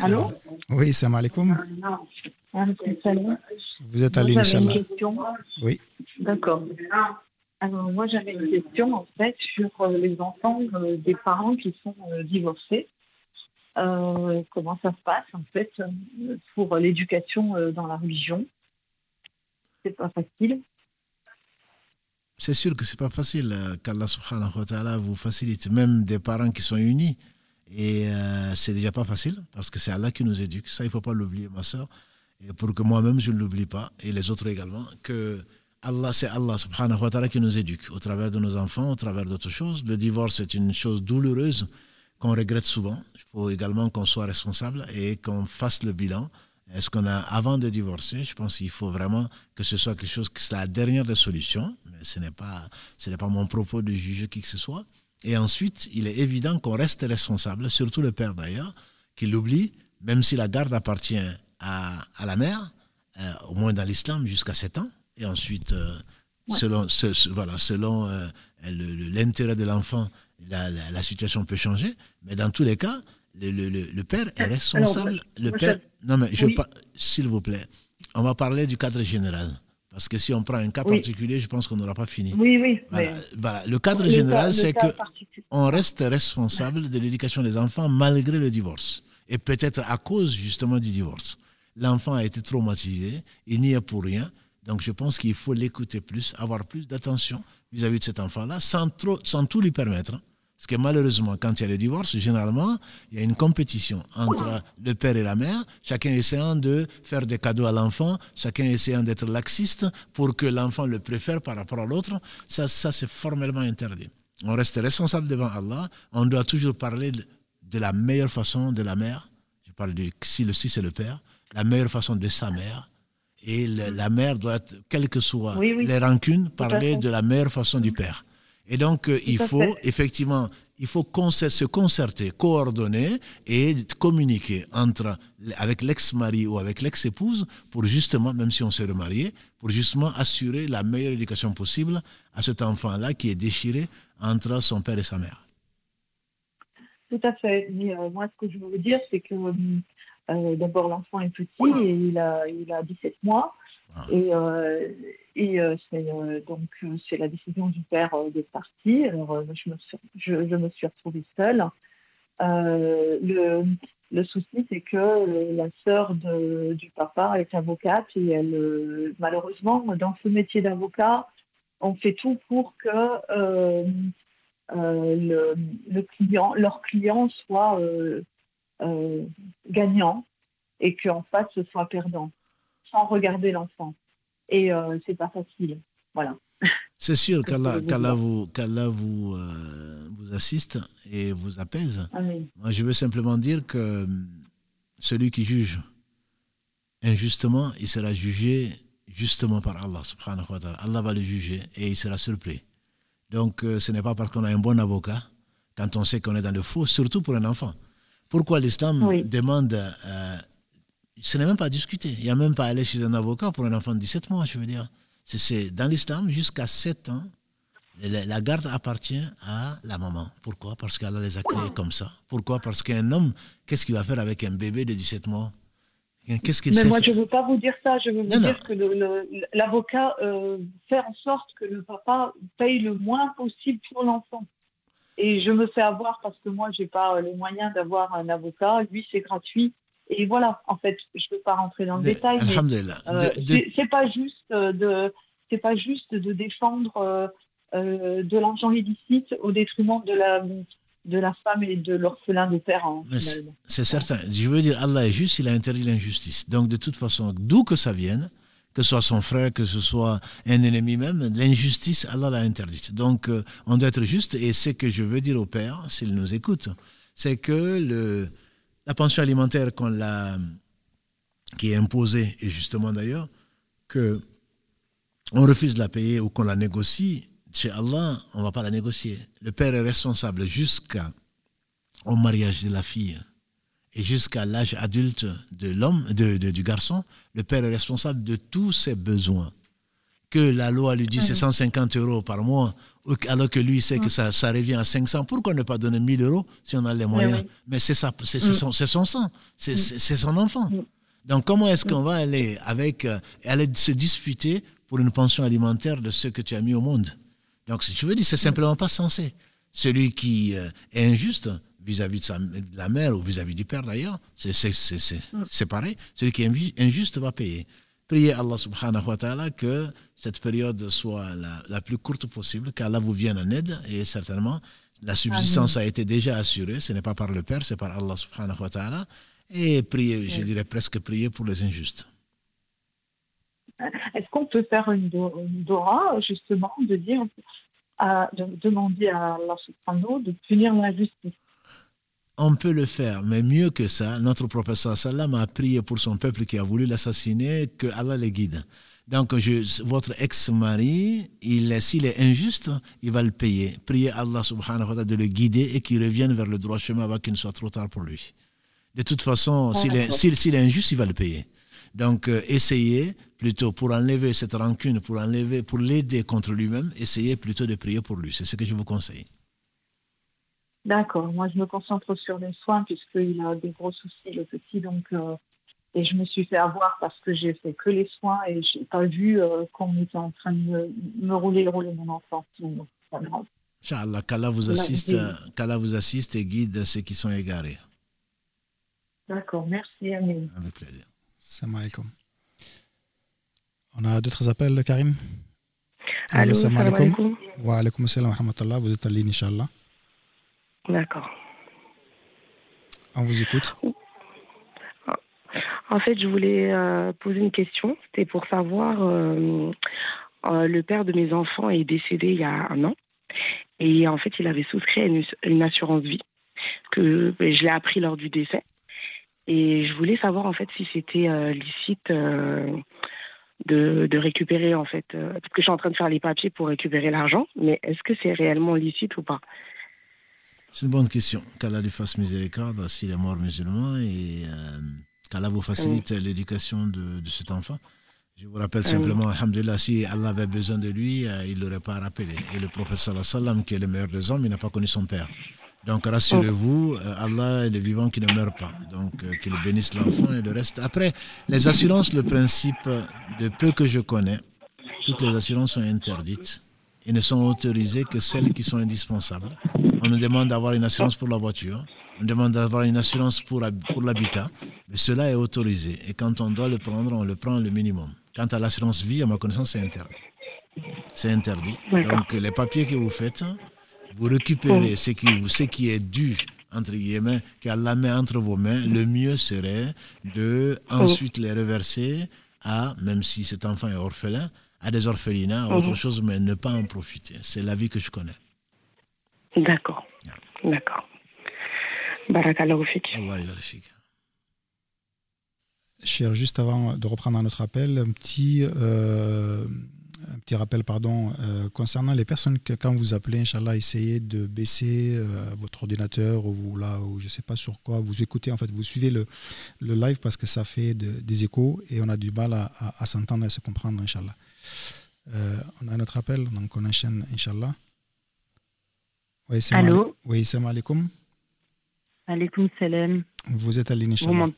Allô Oui, salam alaikum. Ah, Vous êtes une question Oui. D'accord. Alors, moi, j'avais une question, en fait, sur euh, les enfants euh, des parents qui sont euh, divorcés. comment ça se passe, en fait, pour l'éducation dans la religion? C'est pas facile. C'est sûr que c'est pas facile qu'Allah subhanahu wa ta'ala vous facilite, même des parents qui sont unis. Et euh, c'est déjà pas facile parce que c'est Allah qui nous éduque. Ça, il faut pas l'oublier, ma soeur. Et pour que moi-même, je ne l'oublie pas, et les autres également, que Allah, c'est Allah subhanahu wa ta'ala qui nous éduque au travers de nos enfants, au travers d'autres choses. Le divorce est une chose douloureuse qu'on regrette souvent. Il faut également qu'on soit responsable et qu'on fasse le bilan. Est-ce qu'on a, avant de divorcer, je pense qu'il faut vraiment que ce soit quelque chose qui soit la dernière des solutions. Mais ce n'est pas, ce n'est pas mon propos de juger qui que ce soit. Et ensuite, il est évident qu'on reste responsable, surtout le père d'ailleurs, qui l'oublie, même si la garde appartient à, à la mère, euh, au moins dans l'islam, jusqu'à 7 ans. Et ensuite, euh, selon, voilà, selon euh, l'intérêt de l'enfant, la, la, situation peut changer. Mais dans tous les cas, le, père est responsable. le père, non, mais je s'il vous plaît, on va parler du cadre général. Parce que si on prend un cas particulier, je pense qu'on n'aura pas fini. Oui, oui. Voilà. Le cadre général, c'est que on reste responsable de l'éducation des enfants malgré le divorce. Et peut-être à cause justement du divorce. L'enfant a été traumatisé, il n'y est pour rien. Donc je pense qu'il faut l'écouter plus, avoir plus d'attention vis-à-vis de cet enfant-là, sans, trop, sans tout lui permettre. Parce que malheureusement, quand il y a le divorce, généralement, il y a une compétition entre le père et la mère, chacun essayant de faire des cadeaux à l'enfant, chacun essayant d'être laxiste pour que l'enfant le préfère par rapport à l'autre. Ça, ça c'est formellement interdit. On reste responsable devant Allah. On doit toujours parler de, la meilleure façon de la mère. Je parle de si le si c'est le père, la meilleure façon de sa mère. Et la mère doit, quelles que soient les rancunes, parler de la meilleure façon du père. Et donc, euh, il faut effectivement, il faut se concerter, coordonner et communiquer entre, avec l'ex-mari ou avec l'ex-épouse pour justement, même si on s'est remarié, pour justement assurer la meilleure éducation possible à cet enfant-là qui est déchiré entre son père et sa mère. Tout à fait. Mais euh, moi, ce que je veux dire, c'est que euh, d'abord, l'enfant est petit et il a, il a 17 mois. Ah. Et, et euh, c'est euh, donc c'est la décision du père de partir. Alors je me suis, je, me suis retrouvée seule. le, Le souci, c'est que euh, la sœur du papa est avocate et elle, euh, malheureusement, dans ce métier d'avocat, on fait tout pour que euh, le, client, leur client soit gagnant et qu'en face, ce soit perdant, sans regarder l'enfant. Et c'est pas facile. Voilà. C'est sûr qu'Allah vous, vous, euh, vous, assiste et vous apaise. Moi, je veux simplement dire que celui qui juge injustement, il sera jugé justement par Allah subhanahu wa ta'ala. Allah va le juger et il sera surpris. Donc, euh, ce n'est pas parce qu'on a un bon avocat, quand on sait qu'on est dans le faux, surtout pour un enfant. Pourquoi l'islam demande... Euh, ce n'est même pas discuté. Il n'y a même pas à aller chez un avocat pour un enfant de 17 mois, je veux dire. C'est dans l'islam, jusqu'à 7 ans, la garde appartient à la maman. Pourquoi? Parce qu'elle les a créés comme ça. Pourquoi? Parce qu'un homme, qu'est-ce qu'il va faire avec un bébé de 17 mois? Qu'est-ce qu'il Mais moi, je ne veux pas vous dire ça. Je veux vous dire que l'avocat euh, fait en sorte que le papa paye le moins possible pour l'enfant. Et je me fais avoir parce que moi, je n'ai pas les moyens d'avoir un avocat. Lui, c'est gratuit. Et voilà, en fait, je ne peux pas rentrer dans le détail, mais euh, c'est pas juste euh, de c'est pas juste de défendre euh, de l'argent illicite au détriment de la de la femme et de l'orphelin de père. Hein, c'est certain. Je veux dire, Allah est juste, il a interdit l'injustice. Donc, de toute façon, d'où que ça vienne, que ce soit son frère, que ce soit un ennemi même, l'injustice, Allah l'a interdite. Donc, on doit être juste. Et ce que je veux dire au père, s'il nous écoute, c'est que le, la pension alimentaire qu'on l'a, qui est imposée, et justement d'ailleurs, que on refuse de la payer ou qu'on la négocie, chez Allah, on ne va pas la négocier. Le père est responsable jusqu'au mariage de la fille et jusqu'à l'âge adulte de l'homme, de, du garçon. Le père est responsable de tous ses besoins. Que la loi lui dit c'est 150 euros par mois alors que lui sait que ça, ça revient à 500. Pourquoi ne pas donner 1000 euros si on a les moyens? Mais c'est ça, c'est son, son, sang, c'est son enfant. Donc comment est-ce qu'on va aller avec, euh, aller se disputer pour une pension alimentaire de ce que tu as mis au monde? Donc si tu veux dire, c'est simplement pas censé. Celui qui euh, est injuste vis-à-vis de, la mère ou vis-à-vis du père d'ailleurs, c'est pareil. Celui qui est injuste va payer. Priez Allah subhanahu wa ta'ala que cette période soit la, plus courte possible, qu'Allah vous vienne en aide et certainement la subsistance a été déjà assurée, ce n'est pas par le Père, c'est par Allah subhanahu wa ta'ala. Et prier, je dirais presque prier pour les injustes. Est-ce qu'on peut faire une, dora, justement, de dire, de demander à Allah subhanahu de punir l'injustice? On peut le faire, mais mieux que ça, notre professeur Salam a prié pour son peuple qui a voulu l'assassiner, que Allah le guide. Donc, votre ex-mari, s'il est injuste, il va le payer. Priez Allah subhanahu wa ta'ala de le guider et qu'il revienne vers le droit chemin avant qu'il ne soit trop tard pour lui. De toute façon, s'il est, est, injuste, il va le payer. Donc, euh, essayez plutôt pour enlever cette rancune, pour pour l'aider contre lui-même, essayez plutôt de prier pour lui. C'est ce que je vous conseille. D'accord. Moi, je me concentre sur les soins puisqu'il a des gros soucis, le petit. Donc, euh, et je me suis fait avoir parce que j'ai fait que les soins et j'ai pas vu euh, qu'on était en train de me, rouler le rôle de mon enfant. Inch'Allah, qu'Allah vous, assiste, vous assiste et guide ceux qui sont égarés. D'accord, merci Amin. Avec plaisir. Salam alaikum. On a d'autres appels, Karim? Allô, salam alaikum. Wa alaikum salam wa rahmatullah. Vous êtes en ligne, Inch'Allah. D'accord. On vous écoute. En fait, je voulais euh, poser une question. C'était pour savoir, euh, euh, le père de mes enfants est décédé il y a un an. Et en fait, il avait souscrit une, une assurance vie que je l'ai appris lors du décès. Et je voulais savoir en fait si c'était licite de, de, récupérer en fait, parce que je suis en train de faire les papiers pour récupérer l'argent, mais est-ce que c'est réellement licite ou pas? C'est une bonne question. Qu'Allah lui fasse miséricorde s'il est mort musulman et euh, qu'Allah vous facilite l'éducation de, cet enfant. Je vous rappelle simplement, Alhamdulillah, si Allah avait besoin de lui, euh, il ne l'aurait pas rappelé. Et le prophète sallam, qui est le meilleur des hommes, il n'a pas connu son père. Donc rassurez-vous, euh, Allah est le vivant qui ne meurt pas. Donc qu'il bénisse l'enfant et le reste. Après, les assurances, le principe de peu que je connais, toutes les assurances sont interdites et ne sont autorisées que celles qui sont indispensables. On nous demande d'avoir une assurance pour la voiture, On demande d'avoir une assurance pour, pour l'habitat, mais cela est autorisé. Et quand on doit le prendre, on le prend le minimum. Quant à l'assurance vie, à ma connaissance, c'est interdit. C'est interdit. Donc les papiers que vous faites, vous récupérez ce, qui, ce qui est dû entre guillemets, qu'Allah met entre vos mains, le mieux serait de ensuite les reverser à, même si cet enfant est orphelin, à des orphelinats, à autre chose, mais ne pas en profiter. C'est la vie que je connais. D'accord. D'accord. Barakallahu Allah Cher, juste avant de reprendre notre appel, un petit, euh, un petit rappel pardon, euh, concernant les personnes que quand vous appelez, Inch'Allah, essayez de baisser euh, votre ordinateur ou là, ou je ne sais pas sur quoi, vous écoutez, en fait, vous suivez le, le live parce que ça fait des échos et on a du mal à, à, s'entendre et à se comprendre, Inch'Allah. On a un autre appel, donc on enchaîne, Inch'Allah. Oui, Allô Oui, salam alaikum. Alaikum salam. Vous êtes à l'initiative.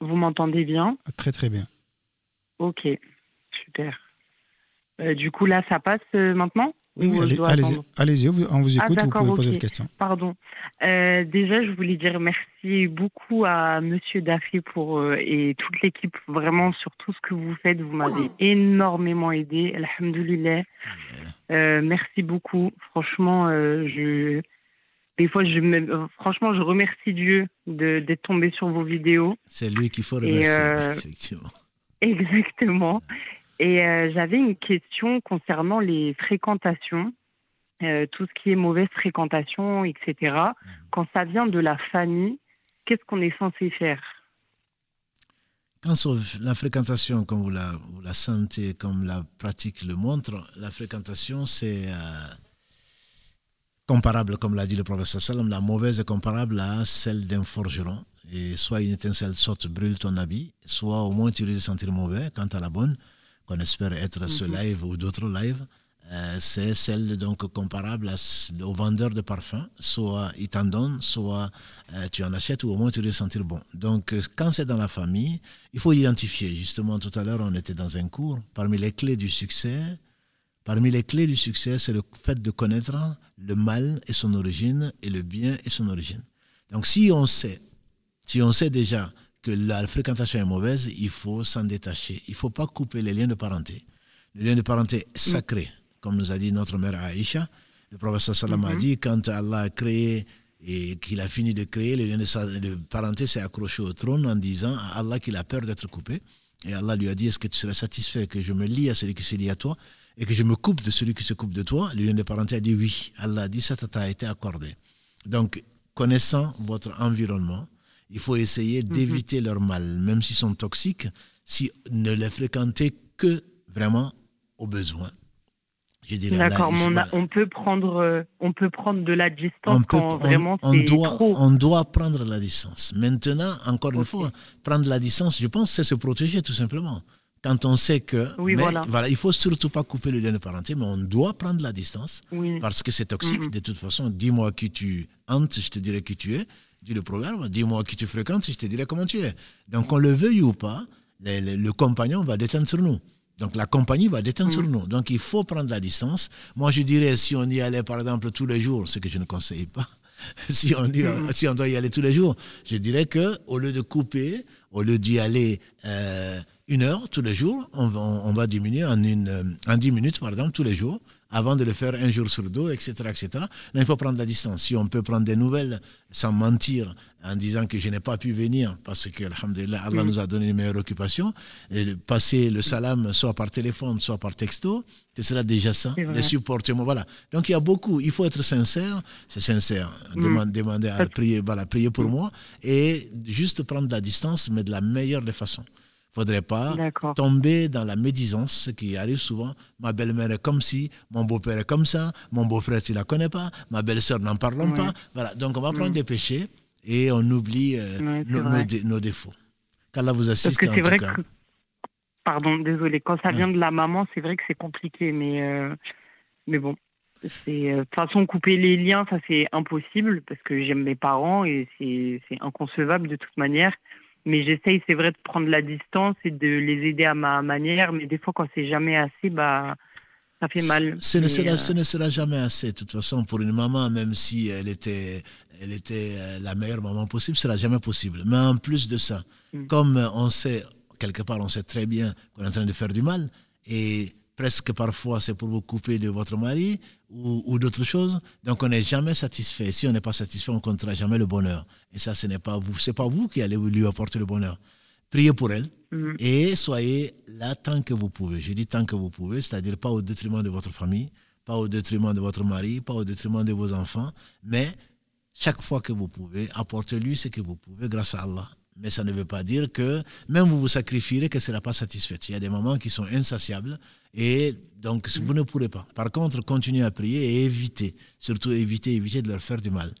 Vous m'entendez bien? Très très bien. Ok, super. Euh, du coup, là, ça passe euh, maintenant? Oui, allez-y, allez on vous écoute, vous pouvez poser des questions. Pardon. Euh, déjà, je voulais dire merci beaucoup à Monsieur Daffy pour, et toute l'équipe, vraiment, sur tout ce que vous faites. Vous m'avez énormément aidé. Alhamdoulilah. merci beaucoup. Franchement, je des fois, je me, franchement, je remercie Dieu d'être tombé sur vos vidéos. C'est lui qu'il faut remercier, euh, effectivement. Exactement. Et euh, j'avais une question concernant les fréquentations, euh, tout ce qui est mauvaise fréquentation, etc. Mhm. Quand ça vient de la famille, qu'est-ce qu'on est censé faire? Quand la fréquentation, comme vous la, vous la sentez, comme la pratique le montre, la fréquentation, c'est comparable, comme l'a dit le professeur Salam, la mauvaise est comparable à celle d'un forgeron. Et soit une étincelle saute, brûle ton habit, soit au moins tu risques de sentir mauvais. Quant à la bonne, qu'on espère être ce mhm. live ou d'autres lives, euh, c'est celle donc comparable au vendeur de parfums. Soit il t'en donne, soit euh, tu en achètes ou au moins tu de sentir bon. Donc euh, quand c'est dans la famille, il faut identifier. Justement, tout à l'heure, on était dans un cours. Parmi les clés du succès, Parmi les clés du succès, c'est le fait de connaître le mal et son origine et le bien et son origine. Donc si on sait, si on sait déjà que la fréquentation est mauvaise, il faut s'en détacher. Il ne faut pas couper les liens de parenté. Le lien de parenté est sacré, comme nous a dit notre mère Aïcha. Le prophète sallam a mhm. dit, quand Allah a créé et qu'il a fini de créer, le lien de parenté s'est accroché au trône en disant à Allah qu'il a peur d'être coupé. Et Allah lui a dit, est-ce que tu serais satisfait que je me lie à celui qui se lie à toi et que je me coupe de celui qui se coupe de toi, l'union des parentés a dit oui. Allah a dit ça t'a été accordé. Donc, connaissant votre environnement, il faut essayer mhm. d'éviter leur mal, même s'ils sont toxiques, si ne les fréquenter que vraiment au besoin. D'accord, on, on, peut prendre, euh, on peut prendre de la distance quand vraiment on doit, trop. On doit prendre la distance. Maintenant, encore une fois, prendre la distance, je pense, c'est se protéger tout simplement quand on sait que oui, voilà. voilà. il faut surtout pas couper le lien de parenté, mais on doit prendre la distance parce que c'est toxique. De toute façon, dis-moi qui tu hantes, je te dirai qui tu es. Dis le programme, dis-moi qui tu fréquentes, je te dirai comment tu es. Donc, on le veuille ou pas, le, compagnon va déteindre sur nous. Donc la compagnie va déteindre sur nous. Donc il faut prendre la distance. Moi je dirais si on y allait par exemple tous les jours, ce que je ne conseille pas, si on, si on doit y aller tous les jours, je dirais que au lieu de couper, au lieu d'y aller euh, une heure tous les jours, on va, on va diminuer en, une, en 10 minutes, par exemple, tous les jours, avant de le faire un jour sur deux, etc. etc. Là, il faut prendre la distance. Si on peut prendre des nouvelles sans mentir, en disant que je n'ai pas pu venir, parce que, alhamdulillah, Allah mm. nous a donné une meilleure occupation, et passer le salam soit par téléphone, soit par texto, ce sera déjà ça, les supporter. Voilà. Donc il y a beaucoup, il faut être sincère, c'est sincère, mm. demander, à prier, voilà, prier pour mm. moi, et juste prendre la distance, mais de la meilleure des façons faudrait pas tomber dans la médisance, ce qui arrive souvent. Ma belle-mère est comme si, mon beau-père est comme ça, mon beau-frère, tu la connais pas, ma belle-sœur, n'en parlons pas. Voilà, donc on va prendre des péchés et on oublie euh, nos, défauts. Qu'Allah vous assiste Parce que c'est vrai Que... Pardon, désolé. Quand ça vient de la maman, c'est vrai que c'est compliqué, mais, euh, mais bon. Euh, de toute façon, couper les liens, ça c'est impossible parce que j'aime mes parents et c'est inconcevable de toute manière. Mais j'essaye, c'est vrai, de prendre la distance et de les aider à ma manière. Mais des fois, quand c'est jamais assez, bah, ça fait mal. Ce ne, sera, Mais, ce ne sera jamais assez. De toute façon, pour une maman, même si elle était, elle était euh, la meilleure maman possible, ce sera jamais possible. Mais en plus de ça, Mm. comme on sait, quelque part, on sait très bien qu'on est en train de faire du mal, et presque parfois c'est pour vous couper de votre mari ou, ou d'autres choses, donc on n'est jamais satisfait. Si on n'est pas satisfait, on ne comptera jamais le bonheur. Et ça, ce n'est pas vous, c'est pas vous qui allez lui apporter le bonheur. Priez pour elle, Mhm. et soyez là tant que vous pouvez. Je dis tant que vous pouvez, c'est-à-dire pas au détriment de votre famille, pas au détriment de votre mari, pas au détriment de vos enfants, mais chaque fois que vous pouvez, apportez-lui ce que vous pouvez grâce à Allah. Mais ça ne veut pas dire que même vous vous sacrifierez que ce n'est pas satisfait. Il y a des moments qui sont insatiables et donc vous ne pourrez pas. Par contre, continuez à prier et évitez, surtout évitez, évitez de leur faire du mal.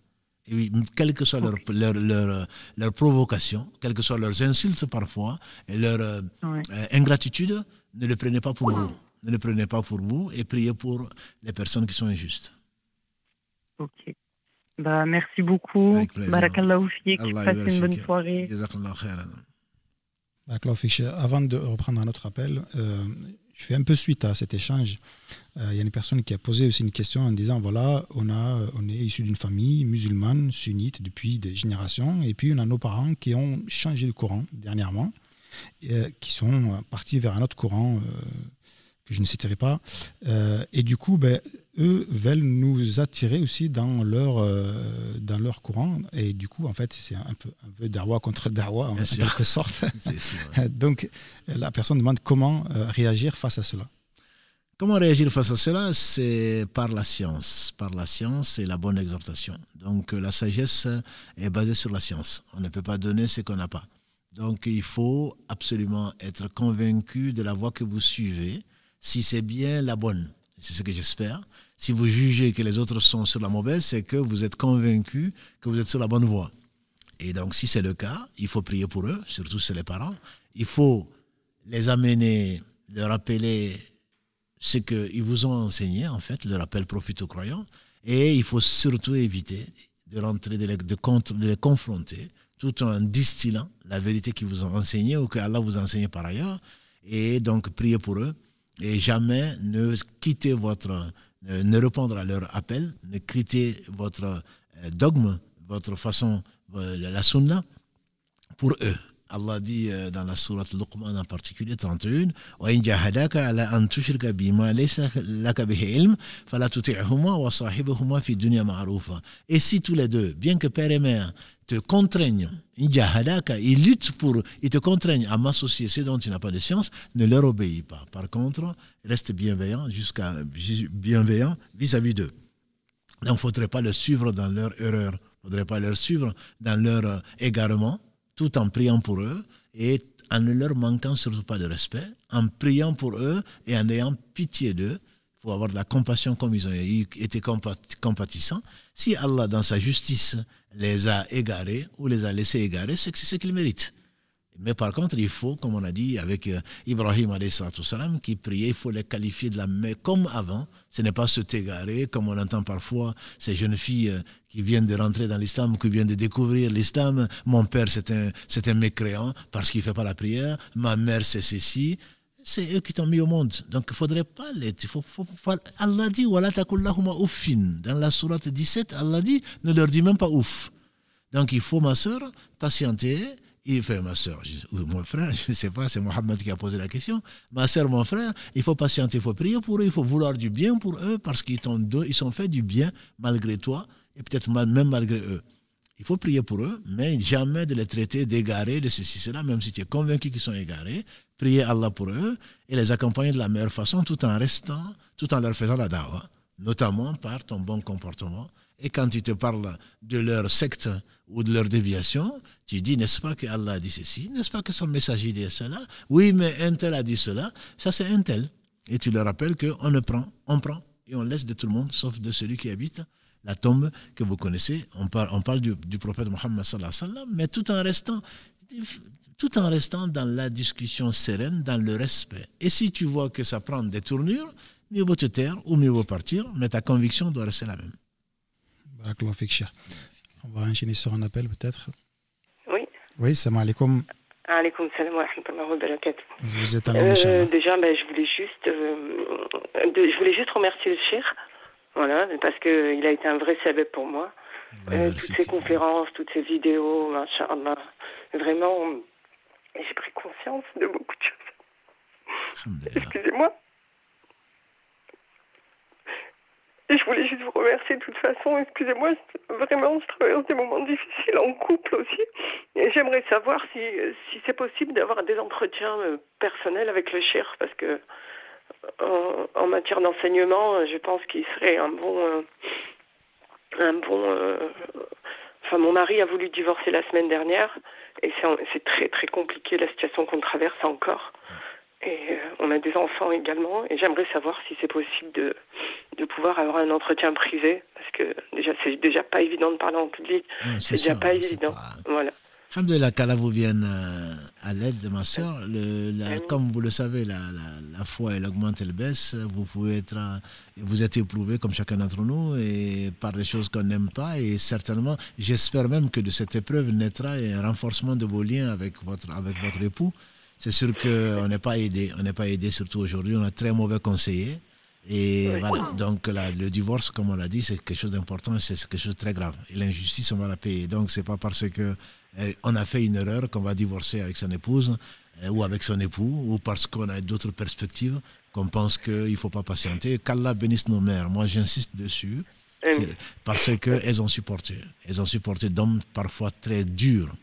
Et oui, quelle que soit leur, leur, leur, leur provocation, quelles que soient leurs insultes parfois, et leur euh, Ouais. euh, ingratitude, ne le prenez pas pour vous. Ne le prenez pas pour vous et priez pour les personnes qui sont injustes. Ok. Bah, merci beaucoup. Avec plaisir. Barakallahu fik. Allah Passez une bonne soirée. Jazakallah khairan. Avant de reprendre un autre appel, euh, je fais un peu suite à cet échange. Euh, Il y a une personne qui a posé aussi une question en disant voilà, on, a, on est issu d'une famille musulmane, sunnite, depuis des générations, et puis on a nos parents qui ont changé de courant dernièrement, et, euh, qui sont partis vers un autre courant euh, que je ne citerai pas. Euh, et du coup, ben, eux veulent nous attirer aussi dans leur, euh, dans leur courant. Et du coup, en fait, c'est un peu, un peu darwa contre darwa, en, quelque sorte. Sûr. Donc, la personne demande comment euh, réagir face à cela. Comment réagir face à cela? C'est par la science. Par la science et la bonne exhortation. Donc la sagesse est basée sur la science. On ne peut pas donner ce qu'on n'a pas. Donc il faut absolument être convaincu de la voie que vous suivez, si c'est bien la bonne. C'est ce que j'espère. Si vous jugez que les autres sont sur la mauvaise, c'est que vous êtes convaincu que vous êtes sur la bonne voie. Et donc si c'est le cas, il faut prier pour eux, surtout si les parents. Il faut les amener, leur rappeler ce qu'ils vous ont enseigné, en fait, le rappel profite aux croyants. Et il faut surtout éviter de rentrer, de les, de les confronter, tout en distillant la vérité qu'ils vous ont enseigné ou que Allah vous a enseigné par ailleurs. Et donc, priez pour eux. Et jamais ne quittez votre, ne, ne répondre à leur appel, ne quittez votre euh, dogme, votre façon, euh, la sunna, pour eux. Allah dit euh, dans la sourate Luqman en particulier 31 وإن جاهداك على أن تشرك بما ليس لك به علم فلا تطعهما وصاحبهما في الدنيا معروفا Et si tous les deux, bien que père et mère, te contraignent, ils luttent pour, ils te contraignent à m'associer ce dont tu n'as pas de science, ne leur obéis pas. Par contre, reste bienveillant jusqu'à bienveillant vis-à-vis d'eux. Donc, il ne faudrait pas les suivre dans leur erreur, il ne faudrait pas les suivre dans leur euh, égarement, tout en priant pour eux et en ne leur manquant surtout pas de respect, en priant pour eux et en ayant pitié d'eux faut avoir de la compassion comme ils ont été compat- compatissants. Si Allah, dans sa justice, les a égarés ou les a laissés égarer, c'est ce qu'ils méritent. Mais par contre, il faut, comme on a dit avec euh, Ibrahim wassalam, qui priait, il faut les qualifier de la main comme avant. Ce n'est pas se t'égarer, comme on entend parfois ces jeunes filles euh, qui viennent de rentrer dans l'islam, qui viennent de découvrir l'islam. Mon père, c'est un, c'est un mécréant parce qu'il ne fait pas la prière. Ma mère, c'est ceci. C'est eux qui t'ont mis au monde. Donc, il ne faudrait pas les... il Faut, faut- faut- Allah dit, Wala uffin. Dans la sourate 17, Allah dit, ne leur dis même pas ouf. Donc il faut, ma soeur, patienter. Il fait ma soeur, ou mon frère, je ne sais pas, c'est Mohamed qui a posé la question. Ma soeur, mon frère, il faut patienter, il faut prier pour eux, il faut vouloir du bien pour eux parce qu'ils t'ont ils sont fait du bien malgré toi et peut-être même malgré eux. Il faut prier pour eux, mais jamais de les traiter d'égarés, de ceci, cela, même si tu es convaincu qu'ils sont égarés. Prier Allah pour eux et les accompagner de la meilleure façon tout en restant, tout en leur faisant la dawa, notamment par ton bon comportement. Et quand ils te parlent de leur secte ou de leur déviation, tu dis, n'est-ce pas que Allah a dit ceci? N'est-ce pas que son messager dit cela? Oui, mais un tel a dit cela. Ça, c'est un tel. Et tu leur rappelles qu'on ne prend, on prend et on laisse de tout le monde, sauf de celui qui habite la tombe que vous connaissez. On parle, on parle du, du prophète Mohammed sallallahu alayhi wa sallam, mais tout en restant tout en restant dans la discussion sereine, dans le respect. Et si tu vois que ça prend des tournures, mieux vaut te taire ou mieux vaut partir, mais ta conviction doit rester la même. On va enchaîner sur un appel peut-être. Oui. Oui, salam alaikum. Vous êtes un euh, Déjà, ben, je voulais juste, euh, je voulais juste remercier le cher, voilà, parce que il a été un vrai sabab pour moi. Euh, toutes ces conférences, toutes ces vidéos, machallah. Vraiment, j'ai pris conscience de beaucoup de choses. Excusez-moi. Et je voulais juste vous remercier de toute façon. Excusez-moi, vraiment, je traverse des moments difficiles en couple aussi. Et j'aimerais savoir si, si c'est possible d'avoir des entretiens euh, personnels avec le cher, parce que en, matière d'enseignement, je pense qu'il serait un bon. Euh, un bon. Euh, enfin, mon mari a voulu divorcer la semaine dernière, et c'est très très compliqué la situation qu'on traverse encore. Et euh, on a des enfants également. Et j'aimerais savoir si c'est possible de, de pouvoir avoir un entretien privé. Parce que déjà, c'est déjà pas évident de parler en public. c'est déjà pas évident. Voilà. Alhamdulillah, qu'Allah vous vienne euh, à l'aide de ma soeur. comme vous le savez, la, la, foi, elle augmente, elle baisse. Vous pouvez être, euh, vous êtes éprouvé comme chacun d'entre nous et par des choses qu'on n'aime pas. Et certainement, j'espère même que de cette épreuve naîtra un renforcement de vos liens avec votre, avec votre époux c'est sûr qu'on n'est pas aidé. On n'est pas aidé, surtout aujourd'hui. On a très mauvais conseillers. Et voilà, donc le divorce, comme on l'a dit, c'est quelque chose d'important, c'est quelque chose de très grave. Et l'injustice, on va la payer. Donc, c'est pas parce que euh, on a fait une erreur qu'on va divorcer avec son épouse euh, ou avec son époux, ou parce qu'on a d'autres perspectives, qu'on pense qu'il ne faut pas patienter. Qu'Allah bénisse nos mères. Moi, j'insiste dessus, parce qu'elles ont supporté. Elles ont supporté d'hommes parfois très durs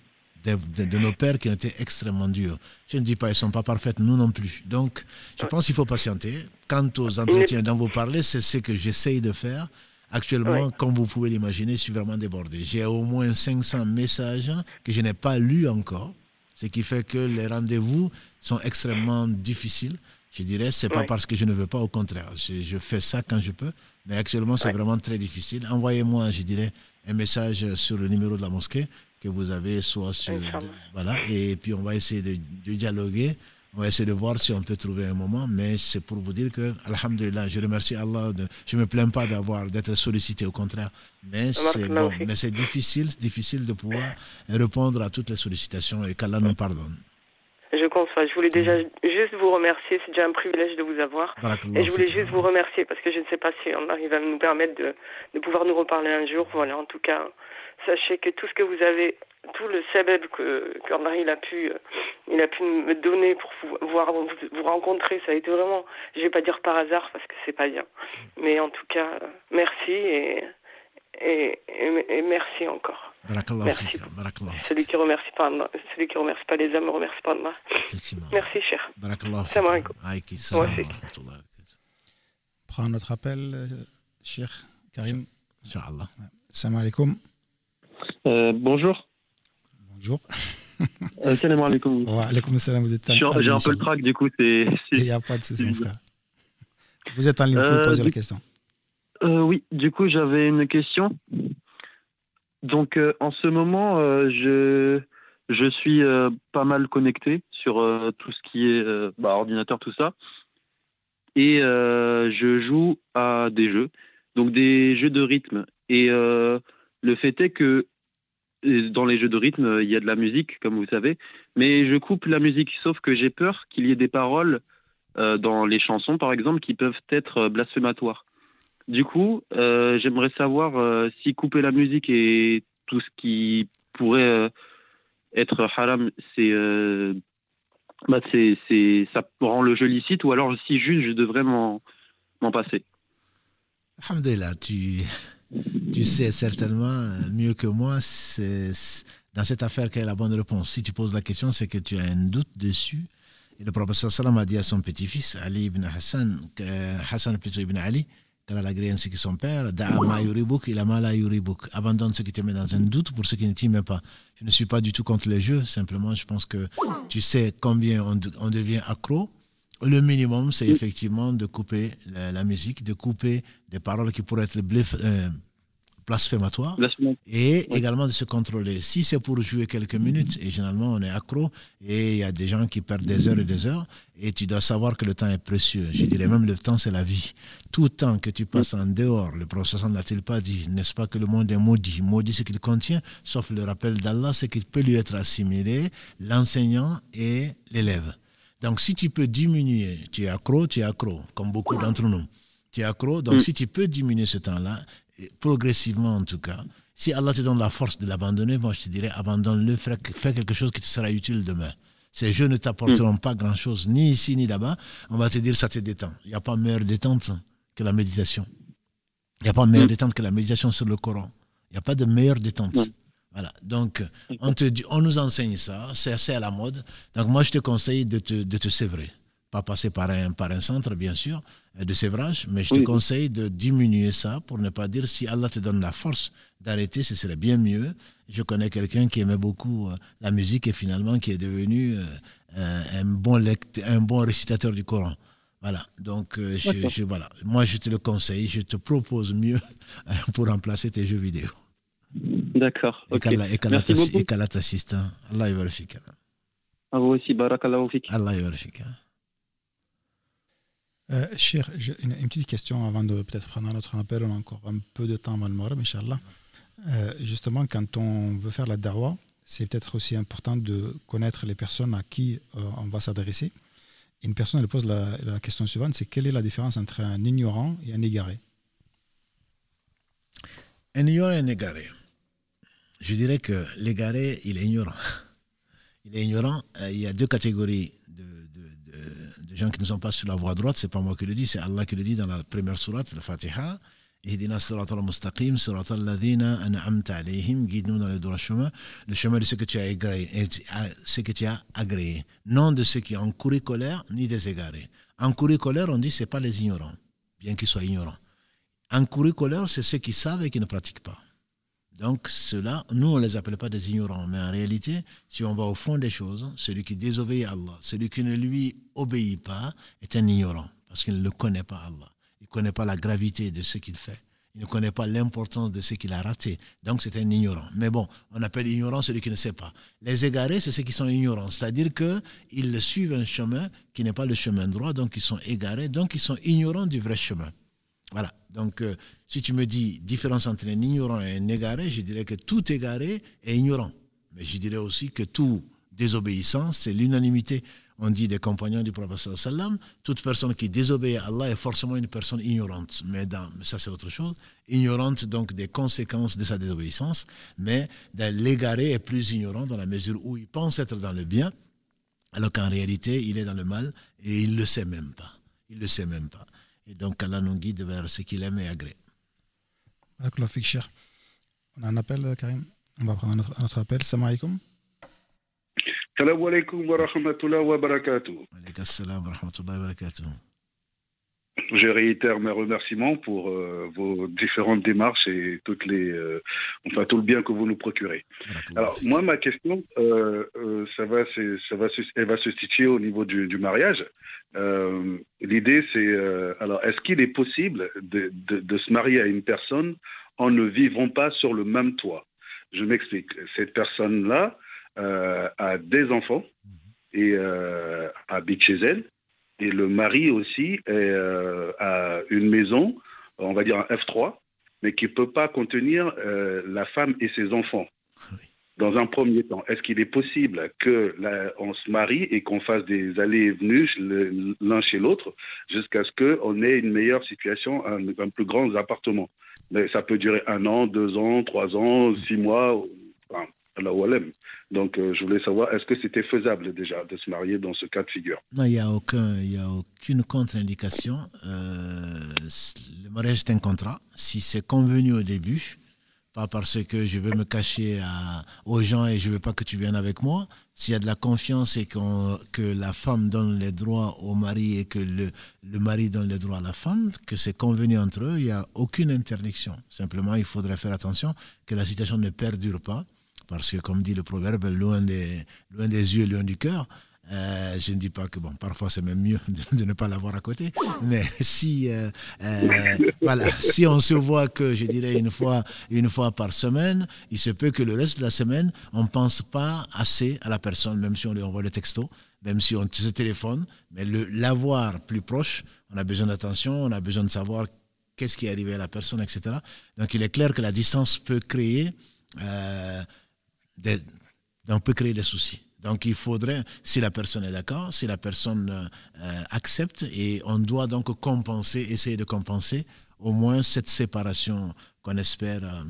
de, nos pères qui ont été extrêmement durs. Je ne dis pas, ils ne sont pas parfaites, nous non plus. Donc, je pense qu'il faut patienter. Quant aux entretiens dont vous parlez, c'est ce que j'essaye de faire. Actuellement, comme vous pouvez l'imaginer, je suis vraiment débordé. J'ai au moins 500 messages que je n'ai pas lus encore, ce qui fait que les rendez-vous sont extrêmement difficiles. Je dirais, c'est pas parce que je ne veux pas, au contraire. Je, fais ça quand je peux, mais actuellement, c'est vraiment très difficile. Envoyez-moi, je dirais, un message sur le numéro de la mosquée que vous avez, soit sur. voilà, et puis on va essayer de, dialoguer. On va essayer de voir si on peut trouver un moment, mais c'est pour vous dire que, Alhamdulillah, je remercie Allah. De, je ne me plains pas d'avoir d'être sollicité, au contraire. Mais c'est bon, mais c'est difficile, difficile de pouvoir répondre à toutes les sollicitations et qu'Allah nous pardonne. Je conçois. Je voulais déjà juste vous remercier. C'est déjà un privilège de vous avoir. Et je voulais juste vous remercier parce que je ne sais pas si on arrive à nous permettre de, de pouvoir nous reparler un jour. Voilà, en tout cas, sachez que tout ce que vous avez, tout le sabab que qu'André il a pu, euh, il a pu me donner pour pouvoir vous, vous rencontrer, ça a été vraiment, je vais pas dire par hasard parce que c'est pas bien, mais en tout cas, merci et et, et, merci encore. Merci. Celui qui remercie pas celui qui remercie pas les hommes ne remercie pas Allah. Merci cher. Salam alaikum. Prends notre appel, euh, cher Karim. Inch'Allah. Salam alaikum. Euh, bonjour. Bonjour. Euh, salam alaikum. Wa alaikum salam, vous êtes J'ai un peu le trac, du coup, c'est. Il n'y a pas de souci, mon frère. Vous êtes en ligne, vous pouvez euh, poser la question. oui, du coup, j'avais une question. Donc, en ce moment, je, je suis pas mal connecté sur tout ce qui est bah, ordinateur, tout ça. Et je joue à des jeux, donc des jeux de rythme. Et le fait est que dans les jeux de rythme, il y a de la musique, comme vous savez, mais je coupe la musique, sauf que j'ai peur qu'il y ait des paroles euh, dans les chansons, par exemple, qui peuvent être euh, blasphématoires. Du coup, j'aimerais savoir si couper la musique et tout ce qui pourrait être haram, bah c'est, ça rend le jeu licite, ou alors si juste je devrais m'en, m'en passer. Alhamdulillah, tu tu sais certainement euh, mieux que moi, c'est dans cette affaire quelle est la bonne réponse. Si tu poses la question, c'est que tu as un doute dessus. Et le professeur Salam a dit à son petit-fils, Ali ibn Hassan, Hassan plutôt ibn Ali, qu'elle a l'agréé ainsi que son père, abandonne ce qui te met dans un doute pour ce qui ne t'y met pas. Je ne suis pas du tout contre les jeux, simplement je pense que tu sais combien on devient accro le minimum, c'est effectivement de couper la, musique, de couper des paroles qui pourraient être blasphématoire et également de se contrôler. Si c'est pour jouer quelques minutes, et généralement on est accro, et il y a des gens qui perdent des heures et des heures, et tu dois savoir que le temps est précieux. Je dirais même le temps c'est la vie. Tout temps que tu passes en dehors, le professeur n'a-t-il pas dit, n'est-ce pas que le monde est maudit? Maudit ce qu'il contient, sauf le rappel d'Allah, c'est qu'il peut lui être assimilé, l'enseignant et l'élève. Donc si tu peux diminuer, tu es accro, tu es accro, comme beaucoup d'entre nous. Tu es accro, donc mm. si tu peux diminuer ce temps-là, progressivement en tout cas. Si Allah te donne la force de l'abandonner, moi je te dirais abandonne-le, fais, quelque chose qui te sera utile demain. Ces jeux ne t'apporteront pas grand-chose, ni ici ni là-bas. On va te dire ça te détend. Il n'y a pas meilleure détente que la méditation. Il n'y a pas meilleure détente que la méditation sur le Coran. Il n'y a pas de meilleure détente. Voilà. Donc, on, te on nous enseigne ça, c'est assez à la mode. Donc, moi, je te conseille de te, de te sévrer pas passer par un, par un centre, bien sûr, euh, de sévrage, mais je te conseille de diminuer ça pour ne pas dire si Allah te donne la force d'arrêter, ce serait bien mieux. Je connais quelqu'un qui aimait beaucoup euh, la musique et finalement qui est devenu euh, un, bon un bon récitateur du Coran. Voilà, donc je, voilà. moi je te le conseille, je te propose mieux pour remplacer tes jeux vidéo. D'accord. Et qu'Allah t'assiste. Allah y À vous aussi, barakallahu Allah y euh, cher, une, une, petite question avant de peut-être prendre un autre appel. On a encore un peu de temps avant le Maghreb, Inch'Allah. Euh, justement, quand on veut faire la darwa, c'est peut-être aussi important de connaître les personnes à qui euh, on va s'adresser. Une personne, elle pose la, la question suivante, c'est quelle est la différence entre un ignorant et un égaré? Un ignorant et un égaré. Je dirais que l'égaré, il est ignorant. Il est ignorant. Il y a deux catégories les gens qui ne sont pas sur la voie droite, c'est pas moi qui le dis, c'est Allah qui le dit dans la première sourate, la Fatiha. Ihdina al-mustaqim, al-ladhina an'amta alayhim, guide-nous dans le droit chemin, le chemin de ce que tu as agréé, ce que tu as agréé, non de ceux qui ont couru colère, ni des égarés. En couru colère, on dit c'est pas les ignorants, bien qu'ils soient ignorants. En couru colère, c'est ceux qui savent et qui ne pratiquent pas. Donc, cela, nous, on ne les appelle pas des ignorants. Mais en réalité, si on va au fond des choses, celui qui désobéit à Allah, celui qui ne lui obéit pas, est un ignorant. Parce qu'il ne connaît pas Allah. Il ne connaît pas la gravité de ce qu'il fait. Il ne connaît pas l'importance de ce qu'il a raté. Donc, c'est un ignorant. Mais bon, on appelle ignorant celui qui ne sait pas. Les égarés, c'est ceux qui sont ignorants. C'est-à-dire qu'ils suivent un chemin qui n'est pas le chemin droit. Donc, ils sont égarés. Donc, ils sont ignorants du vrai chemin. Voilà. Donc, euh, si tu me dis différence entre un ignorant et un égaré, je dirais que tout égaré est ignorant. Mais je dirais aussi que tout désobéissant, c'est l'unanimité. On dit des compagnons du prophète sallam, toute personne qui désobéit à Allah est forcément une personne ignorante. Mais, dans, ça, c'est autre chose. Ignorante donc des conséquences de sa désobéissance. Mais l'égaré est plus ignorant dans la mesure où il pense être dans le bien, alors qu'en réalité, il est dans le mal et il ne le sait même pas. Il ne le sait même pas. Et donc, Allah nous guide vers ce qu'il aime et agrée. On a un appel, Karim On va prendre un autre, appel. Salam alaikum. Salam alaikum wa rahmatullahi wa barakatuh. Salam wa rahmatullahi wa barakatuh. Je réitère mes remerciements pour euh, vos différentes démarches et toutes les, euh, enfin tout le bien que vous nous procurez. Alors moi ma question, euh, ça va, ça va, elle va se situer au niveau du, du mariage. L'idée c'est, alors est-ce qu'il est possible de, de, de, se marier à une personne en ne vivant pas sur le même toit? Je m'explique. Cette personne là a des enfants mhm. et habite chez elle et le mari aussi euh, a une maison, on va dire un F3, mais qui ne peut pas contenir euh, la femme et ses enfants. Dans un premier temps, est-ce qu'il est possible qu'on se marie et qu'on fasse des allées et venues l'un chez l'autre jusqu'à ce qu'on ait une meilleure situation, un, un, plus grand appartement? Mais ça peut durer un an, deux ans, trois ans, six mois. Enfin, donc, euh, je voulais savoir, est-ce que c'était faisable déjà de se marier dans ce cas de figure? Non, il n'y a, aucun, a aucune contre-indication. Euh, le mariage est un contrat. Si c'est convenu au début, pas parce que je veux me cacher aux gens et je ne veux pas que tu viennes avec moi. S'il y a de la confiance et que la femme donne les droits au mari et que le, le mari donne les droits à la femme, que c'est convenu entre eux, il n'y a aucune interdiction. Simplement, il faudrait faire attention que la situation ne perdure pas parce que, comme dit le proverbe, loin des, loin des yeux, loin du cœur. euh, je ne dis pas que bon, parfois c'est même mieux de, ne pas l'avoir à côté, mais si euh, voilà, si on se voit que je dirais une fois, une fois par semaine, il se peut que le reste de la semaine on pense pas assez à la personne, même si on lui envoie le texto, même si on se téléphone, mais l'avoir plus proche, on a besoin d'attention, on a besoin de savoir qu'est-ce qui est arrivé à la personne, etc. Donc il est clair que la distance peut créer, des, on peut créer des soucis. Donc il faudrait, si la personne est d'accord, si la personne euh, accepte, et on doit donc compenser, essayer de compenser au moins cette séparation qu'on espère euh,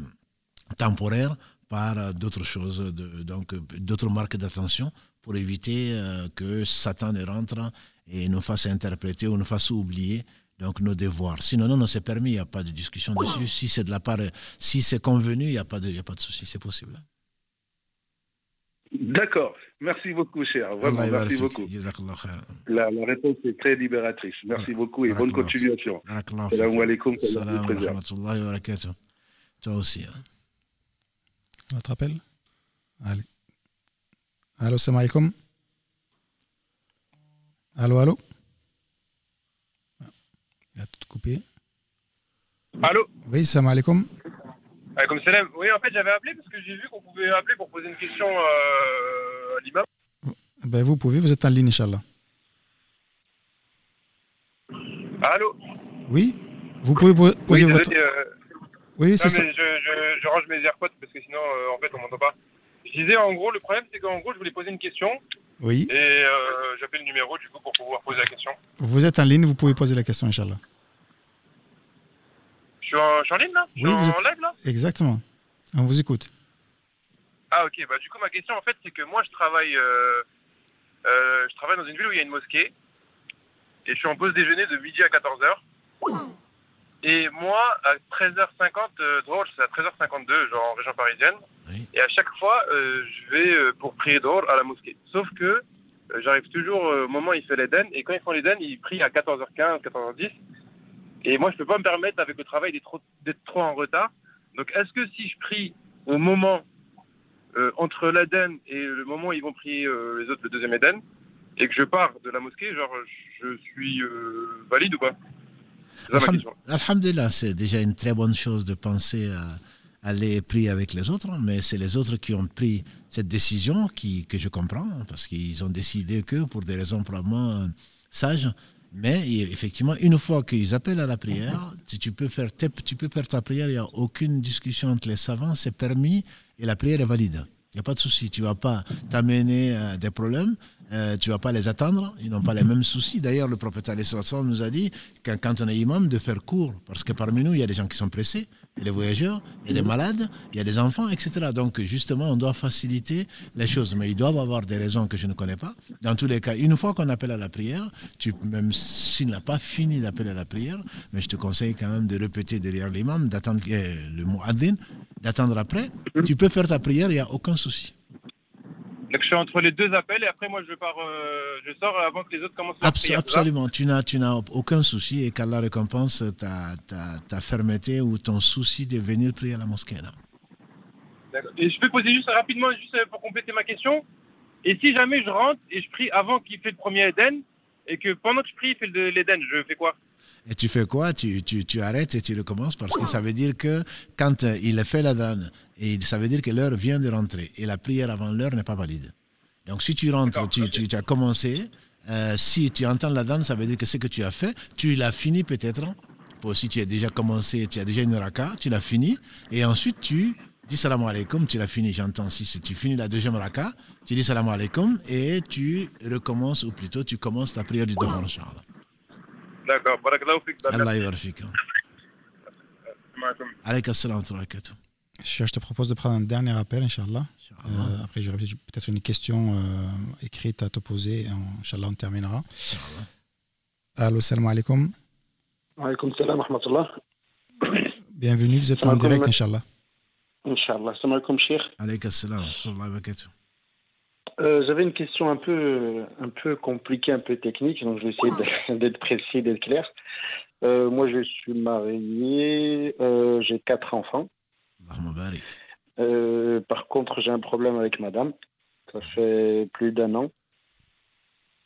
temporaire par euh, d'autres choses, de, donc d'autres marques d'attention pour éviter que Satan ne rentre et nous fasse interpréter ou nous fasse oublier donc nos devoirs. Sinon, non, non, c'est permis, il n'y a pas de discussion dessus. Si c'est de la part, si c'est convenu, il n'y a pas de, a pas de souci, c'est possible. D'accord. Merci beaucoup, cher. Vraiment, merci beaucoup. La, la, réponse est très libératrice. Merci beaucoup et bonne continuation. Salam alaikum. Salam wa Toi aussi. Hein. Votre appel Allez. Allô, salam alaikum. Allô, allô? Il a tout coupé. Allô? Oui, salam alaikum. Comme salam. Oui, en fait, j'avais appelé parce que j'ai vu qu'on pouvait appeler pour poser une question euh, à l'imam. Ben, vous pouvez, vous êtes en ligne, Inch'Allah. Allô? Oui, vous pouvez poser votre. Euh, oui, c'est ça. Je, je, je, range mes AirPods parce que sinon, euh, en fait, on m'entend pas. Je disais, en gros, le problème, c'est qu'en gros, je voulais poser une question. Oui. Et euh, j'appelle le numéro, du coup, pour pouvoir poser la question. Vous êtes en ligne, vous pouvez poser la question, Inch'Allah. Je suis en, ligne là? Je oui, suis en live là? Exactement. On vous écoute. Ah ok, bah du coup ma question en fait c'est que moi je travaille euh, euh, je travaille dans une ville où il y a une mosquée et je suis en pause déjeuner de midi à 14h. Et moi à 13h50, euh, drôle c'est à 13h52 genre en région parisienne. Et à chaque fois je vais pour prier dehors à la mosquée. Sauf que j'arrive toujours au moment où il fait l'Eden et quand ils font l'Eden ils prient à 14h15, 14h10 et moi, je ne peux pas me permettre, avec le travail, d'être trop, trop, en retard. Donc, est-ce que si je prie au moment euh, entre l'Aden et le moment où ils vont prier euh, les autres, le deuxième Eden, et que je pars de la mosquée, genre, je suis euh, valide ou pas? Alhamdulillah, c'est déjà une très bonne chose de penser à aller prier avec les autres, mais c'est les autres qui ont pris cette décision qui, que je comprends, parce qu'ils ont décidé que, pour des raisons probablement sages, mais effectivement, une fois qu'ils appellent à la prière, tu peux, faire, tu peux faire ta prière, il n'y a aucune discussion entre les savants, c'est permis et la prière est valide. Il n'y a pas de souci, tu ne vas pas t'amener euh, des problèmes, euh, tu ne vas pas les attendre, ils n'ont pas les mêmes soucis. D'ailleurs, le prophète nous a dit que quand on est imam, de faire court, parce que parmi nous, il y a des gens qui sont pressés, il y a des voyageurs, il y a des malades, il y a des enfants, etc. Donc, justement, on doit faciliter les choses. Mais ils doivent avoir des raisons que je ne connais pas. Dans tous les cas, une fois qu'on appelle à la prière, tu, même s'il n'a pas fini d'appeler à la prière, mais je te conseille quand même de répéter derrière l'imam, d'attendre euh, le mot adin, d'attendre après. Tu peux faire ta prière, il n'y a aucun souci. Donc je suis entre les deux appels et après moi je pars, euh, je sors avant que les autres commencent à prier. Absolument, tu n'as, tu n'as aucun souci et qu'Allah récompense ta, ta, ta, fermeté ou ton souci de venir prier à la mosquée. Et je peux poser juste rapidement, juste pour compléter ma question. Et si jamais je rentre et je prie avant qu'il fait le premier Eden et que pendant que je prie il fait l'Eden, je fais quoi? Et tu fais quoi? Tu, tu, tu, arrêtes et tu recommences parce que ça veut dire que quand il fait la donne, et ça veut dire que l'heure vient de rentrer et la prière avant l'heure n'est pas valide. Donc si tu rentres, tu, tu, as commencé, euh, si tu entends la danse, ça veut dire que ce que tu as fait, tu l'as fini peut-être. Si tu as déjà commencé, tu as déjà une raka, tu l'as fini, et ensuite tu dis salam alaikum, tu l'as fini, j'entends. Si tu finis la deuxième raka, tu dis salam alaikum et tu recommences, ou plutôt tu commences ta prière du devant, Inch'Allah. D'accord, Allah yarfik. Alayka assalam wa. Je te propose de prendre un dernier appel, Inch'Allah. Euh, après, j'aurai peut-être une question euh, écrite à te poser. Inch'Allah, on terminera. Allô, salam alaikum. Alaikum salam rahmatullah. Bienvenue, vous êtes en direct, Inch'Allah. Inch'Allah. Salam alaikum, Cheikh. Alaykum salam euh, J'avais une question un peu, un peu compliquée, un peu technique, donc je vais essayer d'être précis, d'être clair. Euh, moi, je suis marié, euh, j'ai quatre enfants. Euh, par contre, j'ai un problème avec madame. Ça fait plus d'un an.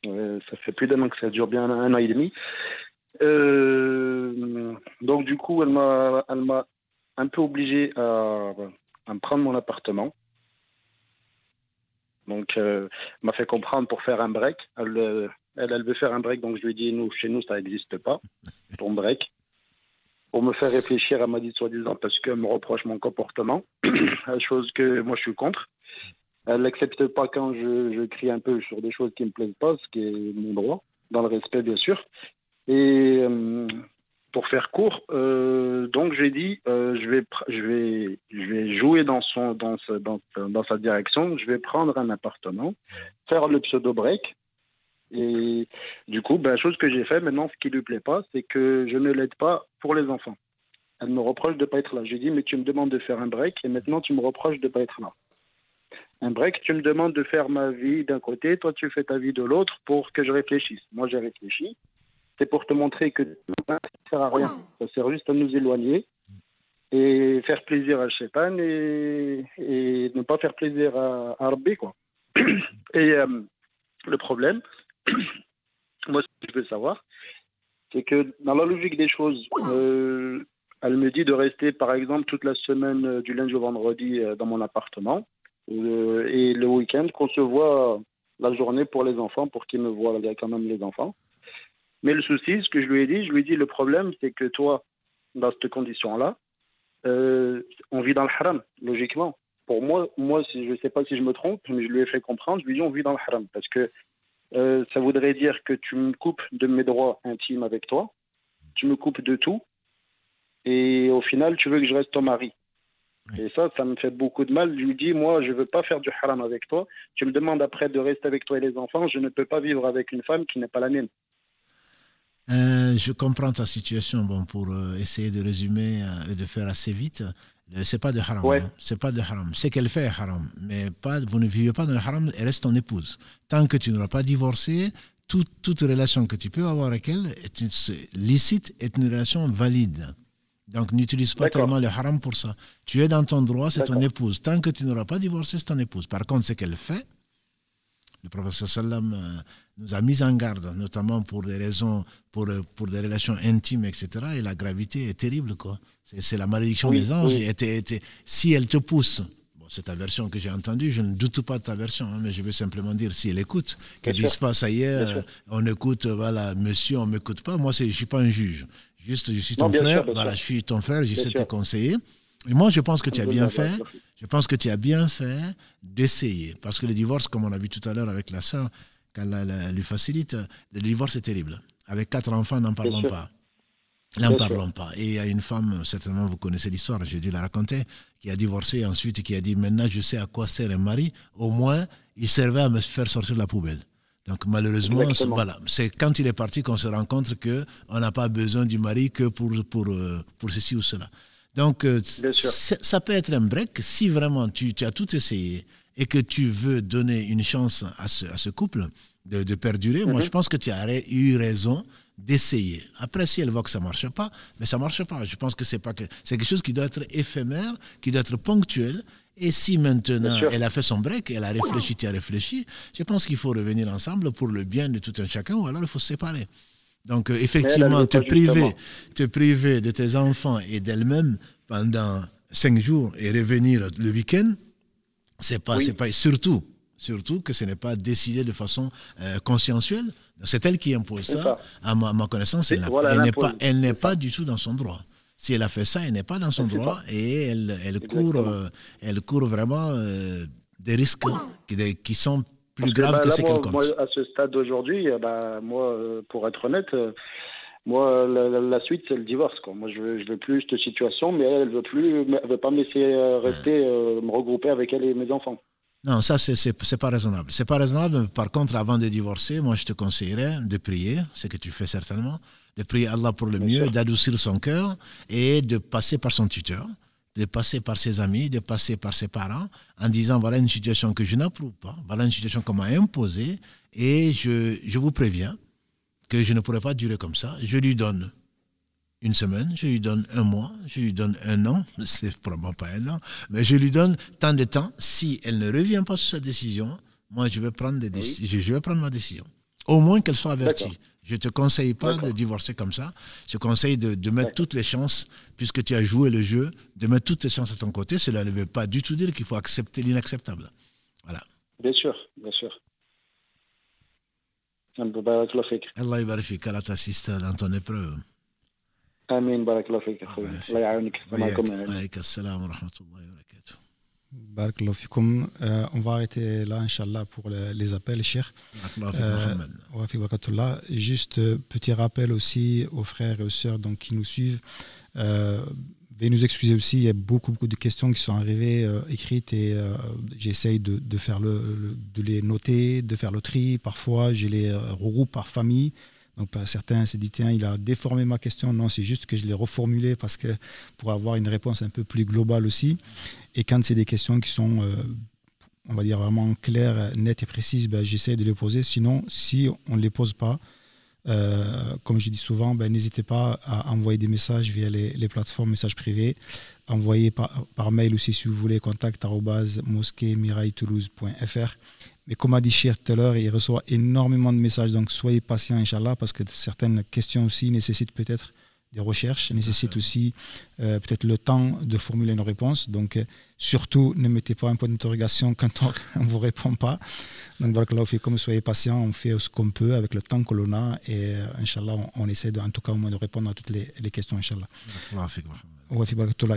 ça fait plus d'un an que ça dure bien un, an et demi. donc du coup, elle m'a, elle m'a un peu obligé à, me prendre mon appartement. Donc, elle m'a fait comprendre pour faire un break. Elle, veut faire un break, donc je lui ai dit, nous, chez nous, ça n'existe pas, ton break pour me faire réfléchir, elle m'a dit soi-disant parce qu'elle me reproche mon comportement, chose que moi je suis contre. Elle n'accepte pas quand je, crie un peu sur des choses qui ne me plaisent pas, ce qui est mon droit, dans le respect bien sûr. Et euh, pour faire court, euh, donc j'ai dit, euh, je, vais, je, vais, je vais jouer dans, son, dans, dans, dans sa direction, je vais prendre un appartement, faire le pseudo-break, et du coup, ben, chose que j'ai fait maintenant, ce qui lui plaît pas, c'est que je ne l'aide pas pour les enfants. Elle me reproche de ne pas être là. J'ai dit, mais tu me demandes de faire un break et maintenant tu me reproches de ne pas être là. Un break, tu me demandes de faire ma vie d'un côté, toi tu fais ta vie de l'autre pour que je réfléchisse. Moi j'ai réfléchi. C'est pour te montrer que ça ne sert à rien. Ça sert juste à nous éloigner et faire plaisir à Shaitan et, et ne pas faire plaisir à, à quoi. Et euh, le problème, moi, ce que je veux savoir, c'est que dans la logique des choses, euh, elle me dit de rester, par exemple, toute la semaine euh, du lundi au vendredi euh, dans mon appartement et le week-end qu'on se voit la journée pour les enfants, pour qu'ils me voient quand même les enfants. Mais le souci, ce que je lui ai dit, je lui ai dit le problème, c'est que toi, dans cette condition-là, on vit dans le haram, logiquement. Pour moi, moi, je ne sais pas si je me trompe, mais je lui ai fait comprendre, je lui ai dit on vit dans le haram parce que euh, ça voudrait dire que tu me coupes de mes droits intimes avec toi, tu me coupes de tout, et au final, tu veux que je reste ton mari. Et ça, ça me fait beaucoup de mal. Je lui dis, moi, je ne veux pas faire du haram avec toi. Tu me demandes après de rester avec toi et les enfants. Je ne peux pas vivre avec une femme qui n'est pas la mienne. Euh, je comprends ta situation. Bon, pour euh, essayer de résumer et de faire assez vite, c'est pas de haram. Hein. C'est pas de haram. C'est qu'elle fait haram. Mais pas, vous ne vivez pas dans le haram, elle reste ton épouse. Tant que tu n'auras pas divorcé, toute, toute relation que tu peux avoir avec elle est licite, est une relation valide. Donc n'utilise pas tellement le haram pour ça. Tu es dans ton droit, c'est ton épouse. Tant que tu n'auras pas divorcé, c'est ton épouse. Par contre, ce qu'elle fait, le professeur Sallam euh, nous a mis en garde, notamment pour des raisons, pour, pour des relations intimes, etc. Et la gravité est terrible, quoi. C'est la malédiction des anges. si elle te pousse, bon, c'est ta version que j'ai entendue, je ne doute pas de ta version, hein, mais je veux simplement dire, si elle écoute, qu'elle dise pas, ça y est, on écoute, voilà, monsieur, on ne m'écoute pas. Moi, je ne suis pas un juge. Juste, je suis ton frère, voilà, je suis ton frère, j'essaie de te conseiller. Et moi, je pense que tu as bien fait. Je pense que tu as bien fait d'essayer. Parce que le divorce, comme on l'a vu tout à l'heure avec la soeur, elle, lui facilite, le divorce est terrible. Avec quatre enfants, n'en parlons pas. N'en parlons pas. Et il y a une femme, certainement vous connaissez l'histoire, j'ai dû la raconter, qui a divorcé ensuite, qui a dit maintenant je sais à quoi sert un mari, au moins il servait à me faire sortir de la poubelle. Donc malheureusement, voilà, c'est quand il est parti qu'on se rend compte qu'on n'a pas besoin du mari que pour, pour, euh, pour ceci ou cela. Donc euh, ça peut être un break si vraiment tu, tu, as tout essayé et que tu veux donner une chance à ce, à ce couple de, de perdurer. Moi, mhm. je pense que tu as eu raison d'essayer. Après, si elle voit que ça ne marche pas, mais ça ne marche pas. Je pense que c'est pas que c'est quelque chose qui doit être éphémère, qui doit être ponctuel. Et si maintenant elle a fait son break, elle a réfléchi, tu as réfléchi, je pense qu'il faut revenir ensemble pour le bien de tout un chacun, ou alors il faut se séparer. Donc, euh, effectivement, te priver, te priver de tes enfants et d'elle-même pendant cinq jours et revenir le week-end, c'est pas, c'est pas, surtout, surtout que ce n'est pas décidé de façon euh, conscientielle. C'est elle qui impose ça. À ma, connaissance, elle, n'est pas, elle n'est pas du tout dans son droit. Si elle a fait ça, elle n'est pas dans son droit et elle, elle court, euh, elle court vraiment euh, des risques qui, qui sont plus graves que, bah, ce qu'elle compte. Moi, à ce stade d'aujourd'hui, bah, moi, pour être honnête, moi, la, suite, c'est le divorce. Quoi. Moi, je veux, je veux plus cette situation, mais elle, elle veut plus, elle veut pas me laisser rester, me regrouper avec elle et mes enfants. Non, ça, c'est n'est pas raisonnable. C'est pas raisonnable. Par contre, avant de divorcer, moi, je te conseillerais de prier, ce que tu fais certainement, de prier Allah pour le mieux, d'adoucir son cœur et de passer par son tuteur, de passer par ses amis, de passer par ses parents, en disant voilà une situation que je n'approuve pas, voilà une situation qu'on m'a imposée, et je, je vous préviens que je ne pourrai pas durer comme ça. Je lui donne une semaine, je lui donne un mois, je lui donne un an, c'est probablement pas un an, mais je lui donne tant de temps. Si elle ne revient pas sur sa décision, moi je vais prendre, des je vais prendre ma décision. Au moins qu'elle soit avertie. Je ne te conseille pas de divorcer comme ça. Je conseille de, mettre toutes les chances, puisque tu as joué le jeu, de mettre toutes les chances à ton côté. Cela ne veut pas du tout dire qu'il faut accepter l'inacceptable. Voilà. Bien sûr, bien sûr. Allah يبارك Allah t'assiste dans ton épreuve. Amin, barakallahu fik. Allah يعاونك. عليك السلام ورحمة الله وبركاته. Euh, on va arrêter là, Inch'Allah, pour les, appels, chers. Euh, Juste euh, petit rappel aussi aux frères et aux sœurs donc, qui nous suivent. Euh, veuillez nous excuser aussi, il y a beaucoup, beaucoup de questions qui sont arrivées écrites et j'essaye de, de, le, de les noter, de faire le tri. Parfois, je les regroupe par famille. Donc certains se disent tiens il a déformé ma question. Non c'est juste que je l'ai reformulé parce que pour avoir une réponse un peu plus globale aussi. Et quand c'est des questions qui sont euh, on va dire vraiment claires, nettes et précises, ben, j'essaie de les poser. Sinon si on ne les pose pas, euh, comme je dis souvent, ben, n'hésitez pas à envoyer des messages via les, plateformes messages privés. Envoyez par, mail aussi si vous voulez contact toulouse.fr mais comme a dit Cher tout à l'heure, il reçoit énormément de messages. Donc soyez patient, Inch'Allah, parce que certaines questions aussi nécessitent peut-être des recherches, nécessitent aussi euh, peut-être le temps de formuler une réponse. Donc euh, surtout, ne mettez pas un point d'interrogation quand on ne vous répond pas. Donc voilà, comme soyez patient, on fait ce qu'on peut avec le temps que l'on a. Et euh, Inch'Allah, on, essaie de, en tout cas au moins de répondre à toutes les, les questions, Inch'Allah.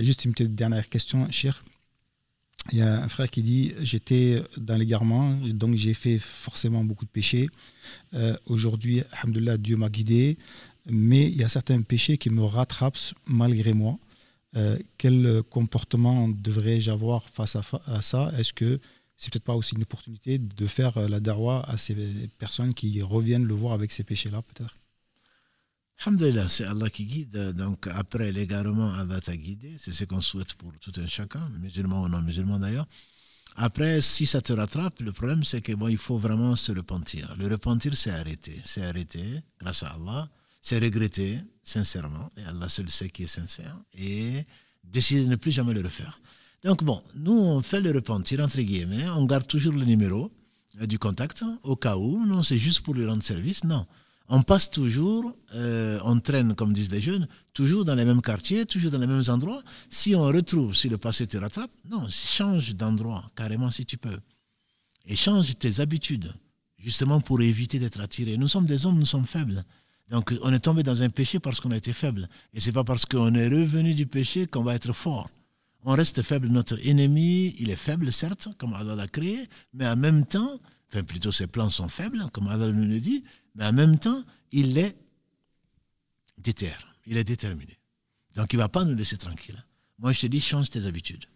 Juste une petite dernière question, Cher il y a un frère qui dit j'étais dans l'égarement, donc j'ai fait forcément beaucoup de péchés. Euh, aujourd'hui, alhamdoulilah, Dieu m'a guidé, mais il y a certains péchés qui me rattrapent malgré moi. Euh, quel comportement devrais-je avoir face à, ça? Est-ce que c'est peut-être pas aussi une opportunité de faire la darwa à ces personnes qui reviennent le voir avec ces péchés-là, peut-être? Alhamdulillah, c'est Allah qui guide. Donc après l'égarement, Allah t'a guidé. C'est ce qu'on souhaite pour tout un chacun, musulman ou non musulman d'ailleurs. Après, si ça te rattrape, le problème c'est que bon, il faut vraiment se repentir. Le repentir, c'est arrêter. C'est arrêter, grâce à Allah. C'est regretter, sincèrement. Et Allah seul sait qui est sincère. Et décider de ne plus jamais le refaire. Donc bon, nous, on fait le repentir, entre guillemets. On garde toujours le numéro euh, du contact, au cas où. Non, c'est juste pour lui rendre service. Non on passe toujours, euh, on traîne, comme disent les jeunes, toujours dans les mêmes quartiers, toujours dans les mêmes endroits. Si on retrouve, si le passé te rattrape, non, change d'endroit, carrément si tu peux. Et change tes habitudes, justement pour éviter d'être attiré. Nous sommes des hommes, nous sommes faibles. Donc on est tombé dans un péché parce qu'on a été faible. Et c'est pas parce qu'on est revenu du péché qu'on va être fort. On reste faible. Notre ennemi, il est faible, certes, comme Allah l'a créé, mais en même temps, enfin plutôt ses plans sont faibles, comme Allah nous le dit, mais en même temps, il est il est déterminé. Donc il ne va pas nous laisser tranquille. Moi, je te dis, change tes habitudes.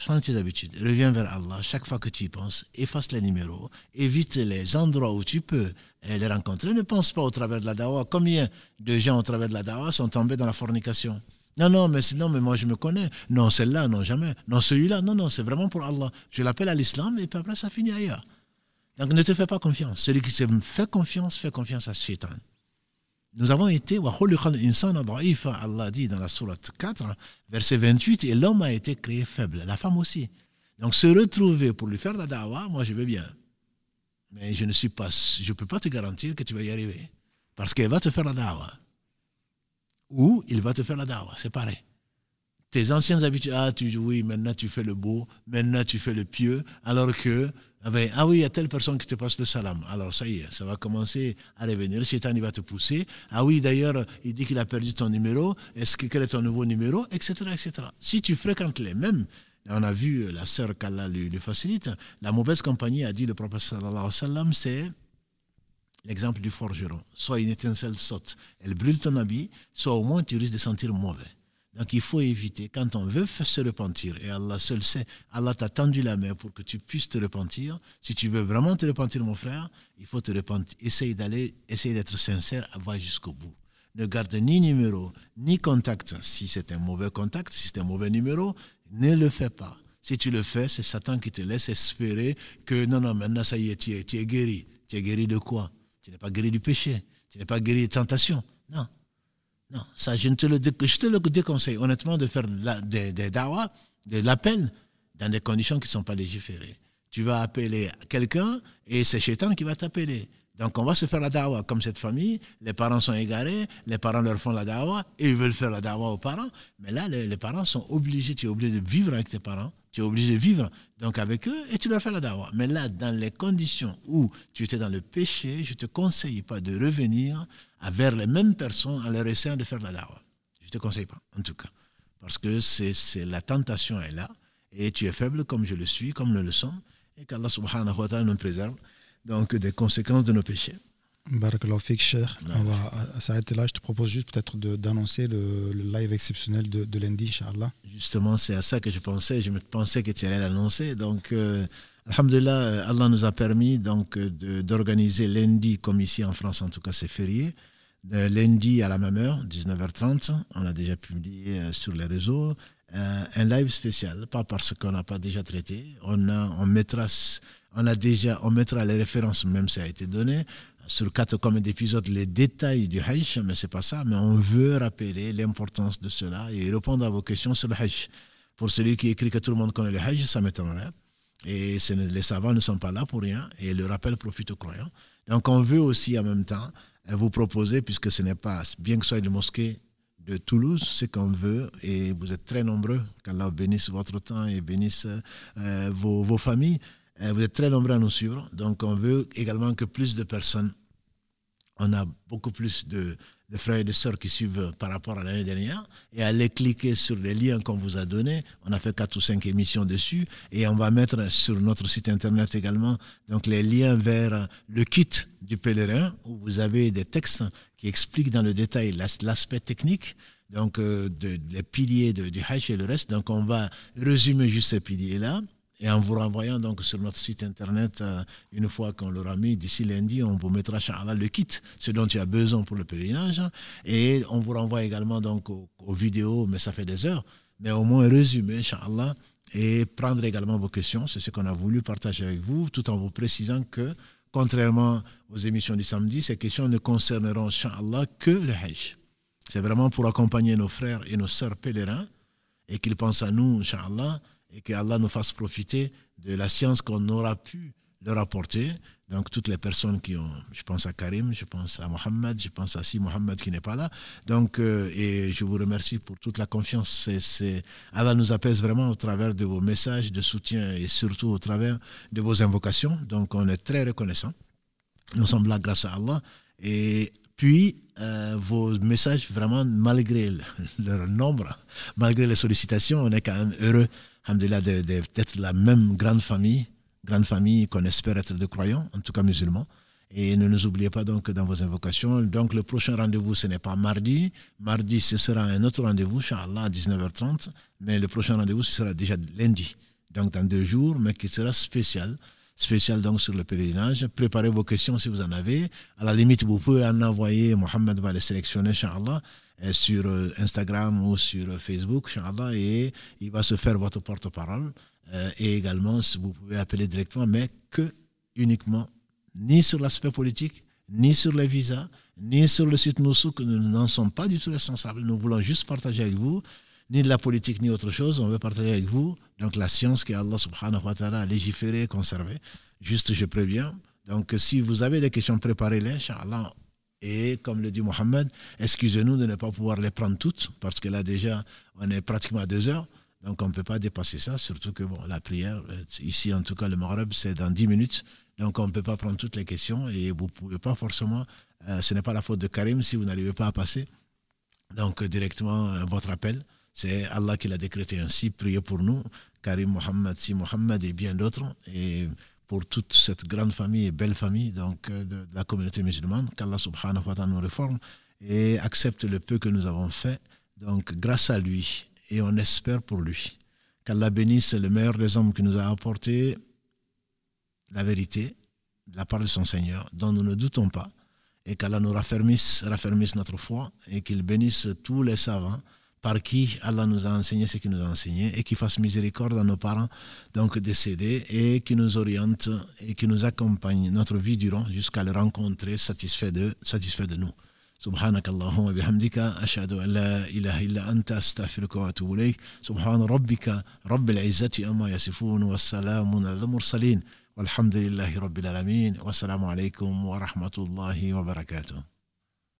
Change tes habitudes. Reviens vers Allah. Chaque fois que tu y penses, efface les numéros. Évite les endroits où tu peux les rencontrer. Ne pense pas au travers de la dawa. Combien de gens au travers de la dawa sont tombés dans la fornication? Non, non, mais sinon, mais moi je me connais. Non, celle-là, non, jamais. Non, celui-là, non, non, c'est vraiment pour Allah. Je l'appelle à l'islam et puis après ça finit ailleurs. Donc ne te fais pas confiance. Celui qui se fait confiance, fait confiance à Shaitan. Nous avons été, Allah dit dans la sourate 4, verset 28, et l'homme a été créé faible, la femme aussi. Donc se retrouver pour lui faire la dawa, moi je veux bien. Mais je ne suis pas, je peux pas te garantir que tu vas y arriver. Parce qu'elle va te faire la dawa. Ou il va te faire la dawa, c'est pareil. Tes anciennes habitudes, ah tu, oui, maintenant tu fais le beau, maintenant tu fais le pieux, alors que ah, ben, ah oui, il y a telle personne qui te passe le salam. Alors ça y est, ça va commencer à revenir. Shaitan, il va te pousser. Ah oui, d'ailleurs, il dit qu'il a perdu ton numéro. Est-ce que quel est ton nouveau numéro Etc. etc. Si tu fréquentes les mêmes, on a vu la sœur qu'Allah lui, lui, facilite, la mauvaise compagnie, a dit le prophète sallallahu alayhi wa sallam, c'est l'exemple du forgeron. Soit une étincelle saute, elle brûle ton habit, soit au moins tu risques de sentir mauvais. Donc il faut éviter, quand on veut se repentir, et Allah seul sait, Allah t'a tendu la main pour que tu puisses te repentir. Si tu veux vraiment te repentir, mon frère, il faut te repentir. Essaye d'aller, essaye d'être sincère, va jusqu'au bout. Ne garde ni numéro, ni contact. Si c'est un mauvais contact, si c'est un mauvais numéro, ne le fais pas. Si tu le fais, c'est Satan qui te laisse espérer que non, non, maintenant ça y est, tu es, tu es guéri. Tu es guéri de quoi? Tu n'es pas guéri du péché. Tu n'es pas guéri des tentations. Non. Non, ça, je, te le, je te le déconseille, honnêtement, de faire des, des dawa, de l'appel, dans des conditions qui ne sont pas légiférées. Tu vas appeler quelqu'un et c'est Shaitan qui va t'appeler. Donc on va se faire la dawa comme cette famille, les parents sont égarés, les parents leur font la dawa, et ils veulent faire la dawa aux parents, mais là les, parents sont obligés, tu es obligé de vivre avec tes parents, tu es obligé de vivre donc avec eux et tu leur fais la dawa. Mais là, dans les conditions où tu étais dans le péché, je ne te conseille pas de revenir vers les mêmes personnes en leur essayant de faire la dawa. Je ne te conseille pas, en tout cas. Parce que c'est la tentation est là, et tu es faible comme je le suis, comme nous le sommes, et qu'Allah subhanahu wa ta'ala nous préserve donc des conséquences de nos péchés. Barakallahu cher. On va s'arrêter là. Je te propose juste peut-être d'annoncer le, le, live exceptionnel de, de lundi, Inch'Allah. Justement, c'est à ça que je pensais. Je me pensais que tu allais l'annoncer. Donc, euh, Alhamdulillah, euh, Allah nous a permis donc d'organiser lundi, comme ici en France, en tout cas, c'est férié. Lundi à la même heure, 19h30, on a déjà publié euh, sur les réseaux un live spécial, pas parce qu'on n'a pas déjà traité. On, a, on mettra on a déjà, on mettra les références, même ça a été donné, sur quatre comme d'épisodes, les détails du Hajj, mais c'est pas ça, mais on veut rappeler l'importance de cela et répondre à vos questions sur le Hajj. Pour celui qui écrit que tout le monde connaît le Hajj, ça m'étonnerait. Et les savants ne sont pas là pour rien, et le rappel profite aux croyants. Donc on veut aussi en même temps vous proposer, puisque ce n'est pas, bien que ce soit une mosquée de Toulouse, ce qu'on veut, et vous êtes très nombreux, qu'Allah bénisse votre temps et bénisse euh, vos, familles. Euh, vous êtes très nombreux à nous suivre, donc on veut également que plus de personnes, on a beaucoup plus de, frères et de sœurs qui suivent par rapport à l'année dernière, et allez cliquer sur les liens qu'on vous a donnés. On a fait quatre ou cinq émissions dessus, et on va mettre sur notre site internet également donc les liens vers le kit du pèlerin, où vous avez des textes qui expliquent dans le détail l'aspect technique donc euh, des piliers du Hajj et le reste. Donc on va résumer juste ces piliers-là et en vous renvoyant donc sur notre site internet, euh, une fois qu'on l'aura mis d'ici lundi, on vous mettra le kit, ce dont tu as besoin pour le pèlerinage. Et on vous renvoie également donc aux, vidéos, mais ça fait des heures. Mais au moins résumer, Inch'Allah, et prendre également vos questions. C'est ce qu'on a voulu partager avec vous, tout en vous précisant que, contrairement aux émissions du samedi, ces questions ne concerneront, Inch'Allah, que le Hajj. C'est vraiment pour accompagner nos frères et nos sœurs pèlerins et qu'ils pensent à nous, Inch'Allah, et que Allah nous fasse profiter de la science qu'on aura pu leur apporter. Donc toutes les personnes qui ont, je pense à Karim, je pense à Mohamed, je pense à Si Mohamed qui n'est pas là. Donc, euh, et je vous remercie pour toute la confiance. C'est, Allah nous apaise vraiment au travers de vos messages de soutien et surtout au travers de vos invocations. Donc on est très reconnaissants. Nous sommes là grâce à Allah. Et puis, euh, vos messages, vraiment, malgré leur nombre, malgré les sollicitations, on est quand même heureux d'être la même grande famille, grande famille qu'on espère être de croyants, en tout cas musulmans. Et ne nous oubliez pas donc dans vos invocations. Donc le prochain rendez-vous, ce n'est pas mardi. Mardi, ce sera un autre rendez-vous, Inch'Allah, à 19h30. Mais le prochain rendez-vous, ce sera déjà lundi. Donc dans deux jours, mais qui sera spécial. Spécial donc sur le pèlerinage. Préparez vos questions si vous en avez. À la limite, vous pouvez en envoyer. Mohamed va les sélectionner, Inch'Allah. Euh, sur euh, Instagram ou sur Facebook, et il va se faire votre porte-parole. Euh, et également, vous pouvez appeler directement, mais que uniquement, ni sur l'aspect politique, ni sur les visas, ni sur le site Noussou, que nous n'en sommes pas du tout responsables. Nous voulons juste partager avec vous, ni de la politique, ni autre chose. On veut partager avec vous donc la science que Allah subhanahu wa ta'ala a légiféré et conservé. Juste, je préviens. Donc, si vous avez des questions, préparez-les. Et comme le dit Mohamed, excusez-nous de ne pas pouvoir les prendre toutes, parce que là déjà, on est pratiquement à deux heures. Donc on ne peut pas dépasser ça, surtout que bon, la prière, ici en tout cas le Maghreb, c'est dans dix minutes. Donc on ne peut pas prendre toutes les questions et vous ne pouvez pas forcément, euh, ce n'est pas la faute de Karim si vous n'arrivez pas à passer. Donc directement, euh, votre appel, c'est Allah qui l'a décrété ainsi, priez pour nous, Karim Mohamed, Si Mohamed et bien d'autres. Pour toute cette grande famille et belle famille donc, euh, de, la communauté musulmane, qu'Allah subhanahu wa ta'ala nous réforme et accepte le peu que nous avons fait, donc grâce à lui, et on espère pour lui. Qu'Allah bénisse le meilleur des hommes qui nous a apporté la vérité la part de son Seigneur, dont nous ne doutons pas, et qu'Allah nous raffermisse, raffermisse notre foi, et qu'il bénisse tous les savants, par qui Allah nous a enseigné ce qu'il nous a enseigné et qui fasse miséricorde à nos parents donc décédés et qui nous oriente et qui nous accompagne notre vie durant jusqu'à le rencontrer satisfait de, satisfait de nous. سبحانك اللهم وبحمدك أشهد أن لا إله إلا أنت أستغفرك وأتوب إليك سبحان ربك رب العزة أما يصفون والسلام على المرسلين والحمد لله رب العالمين والسلام عليكم ورحمة الله وبركاته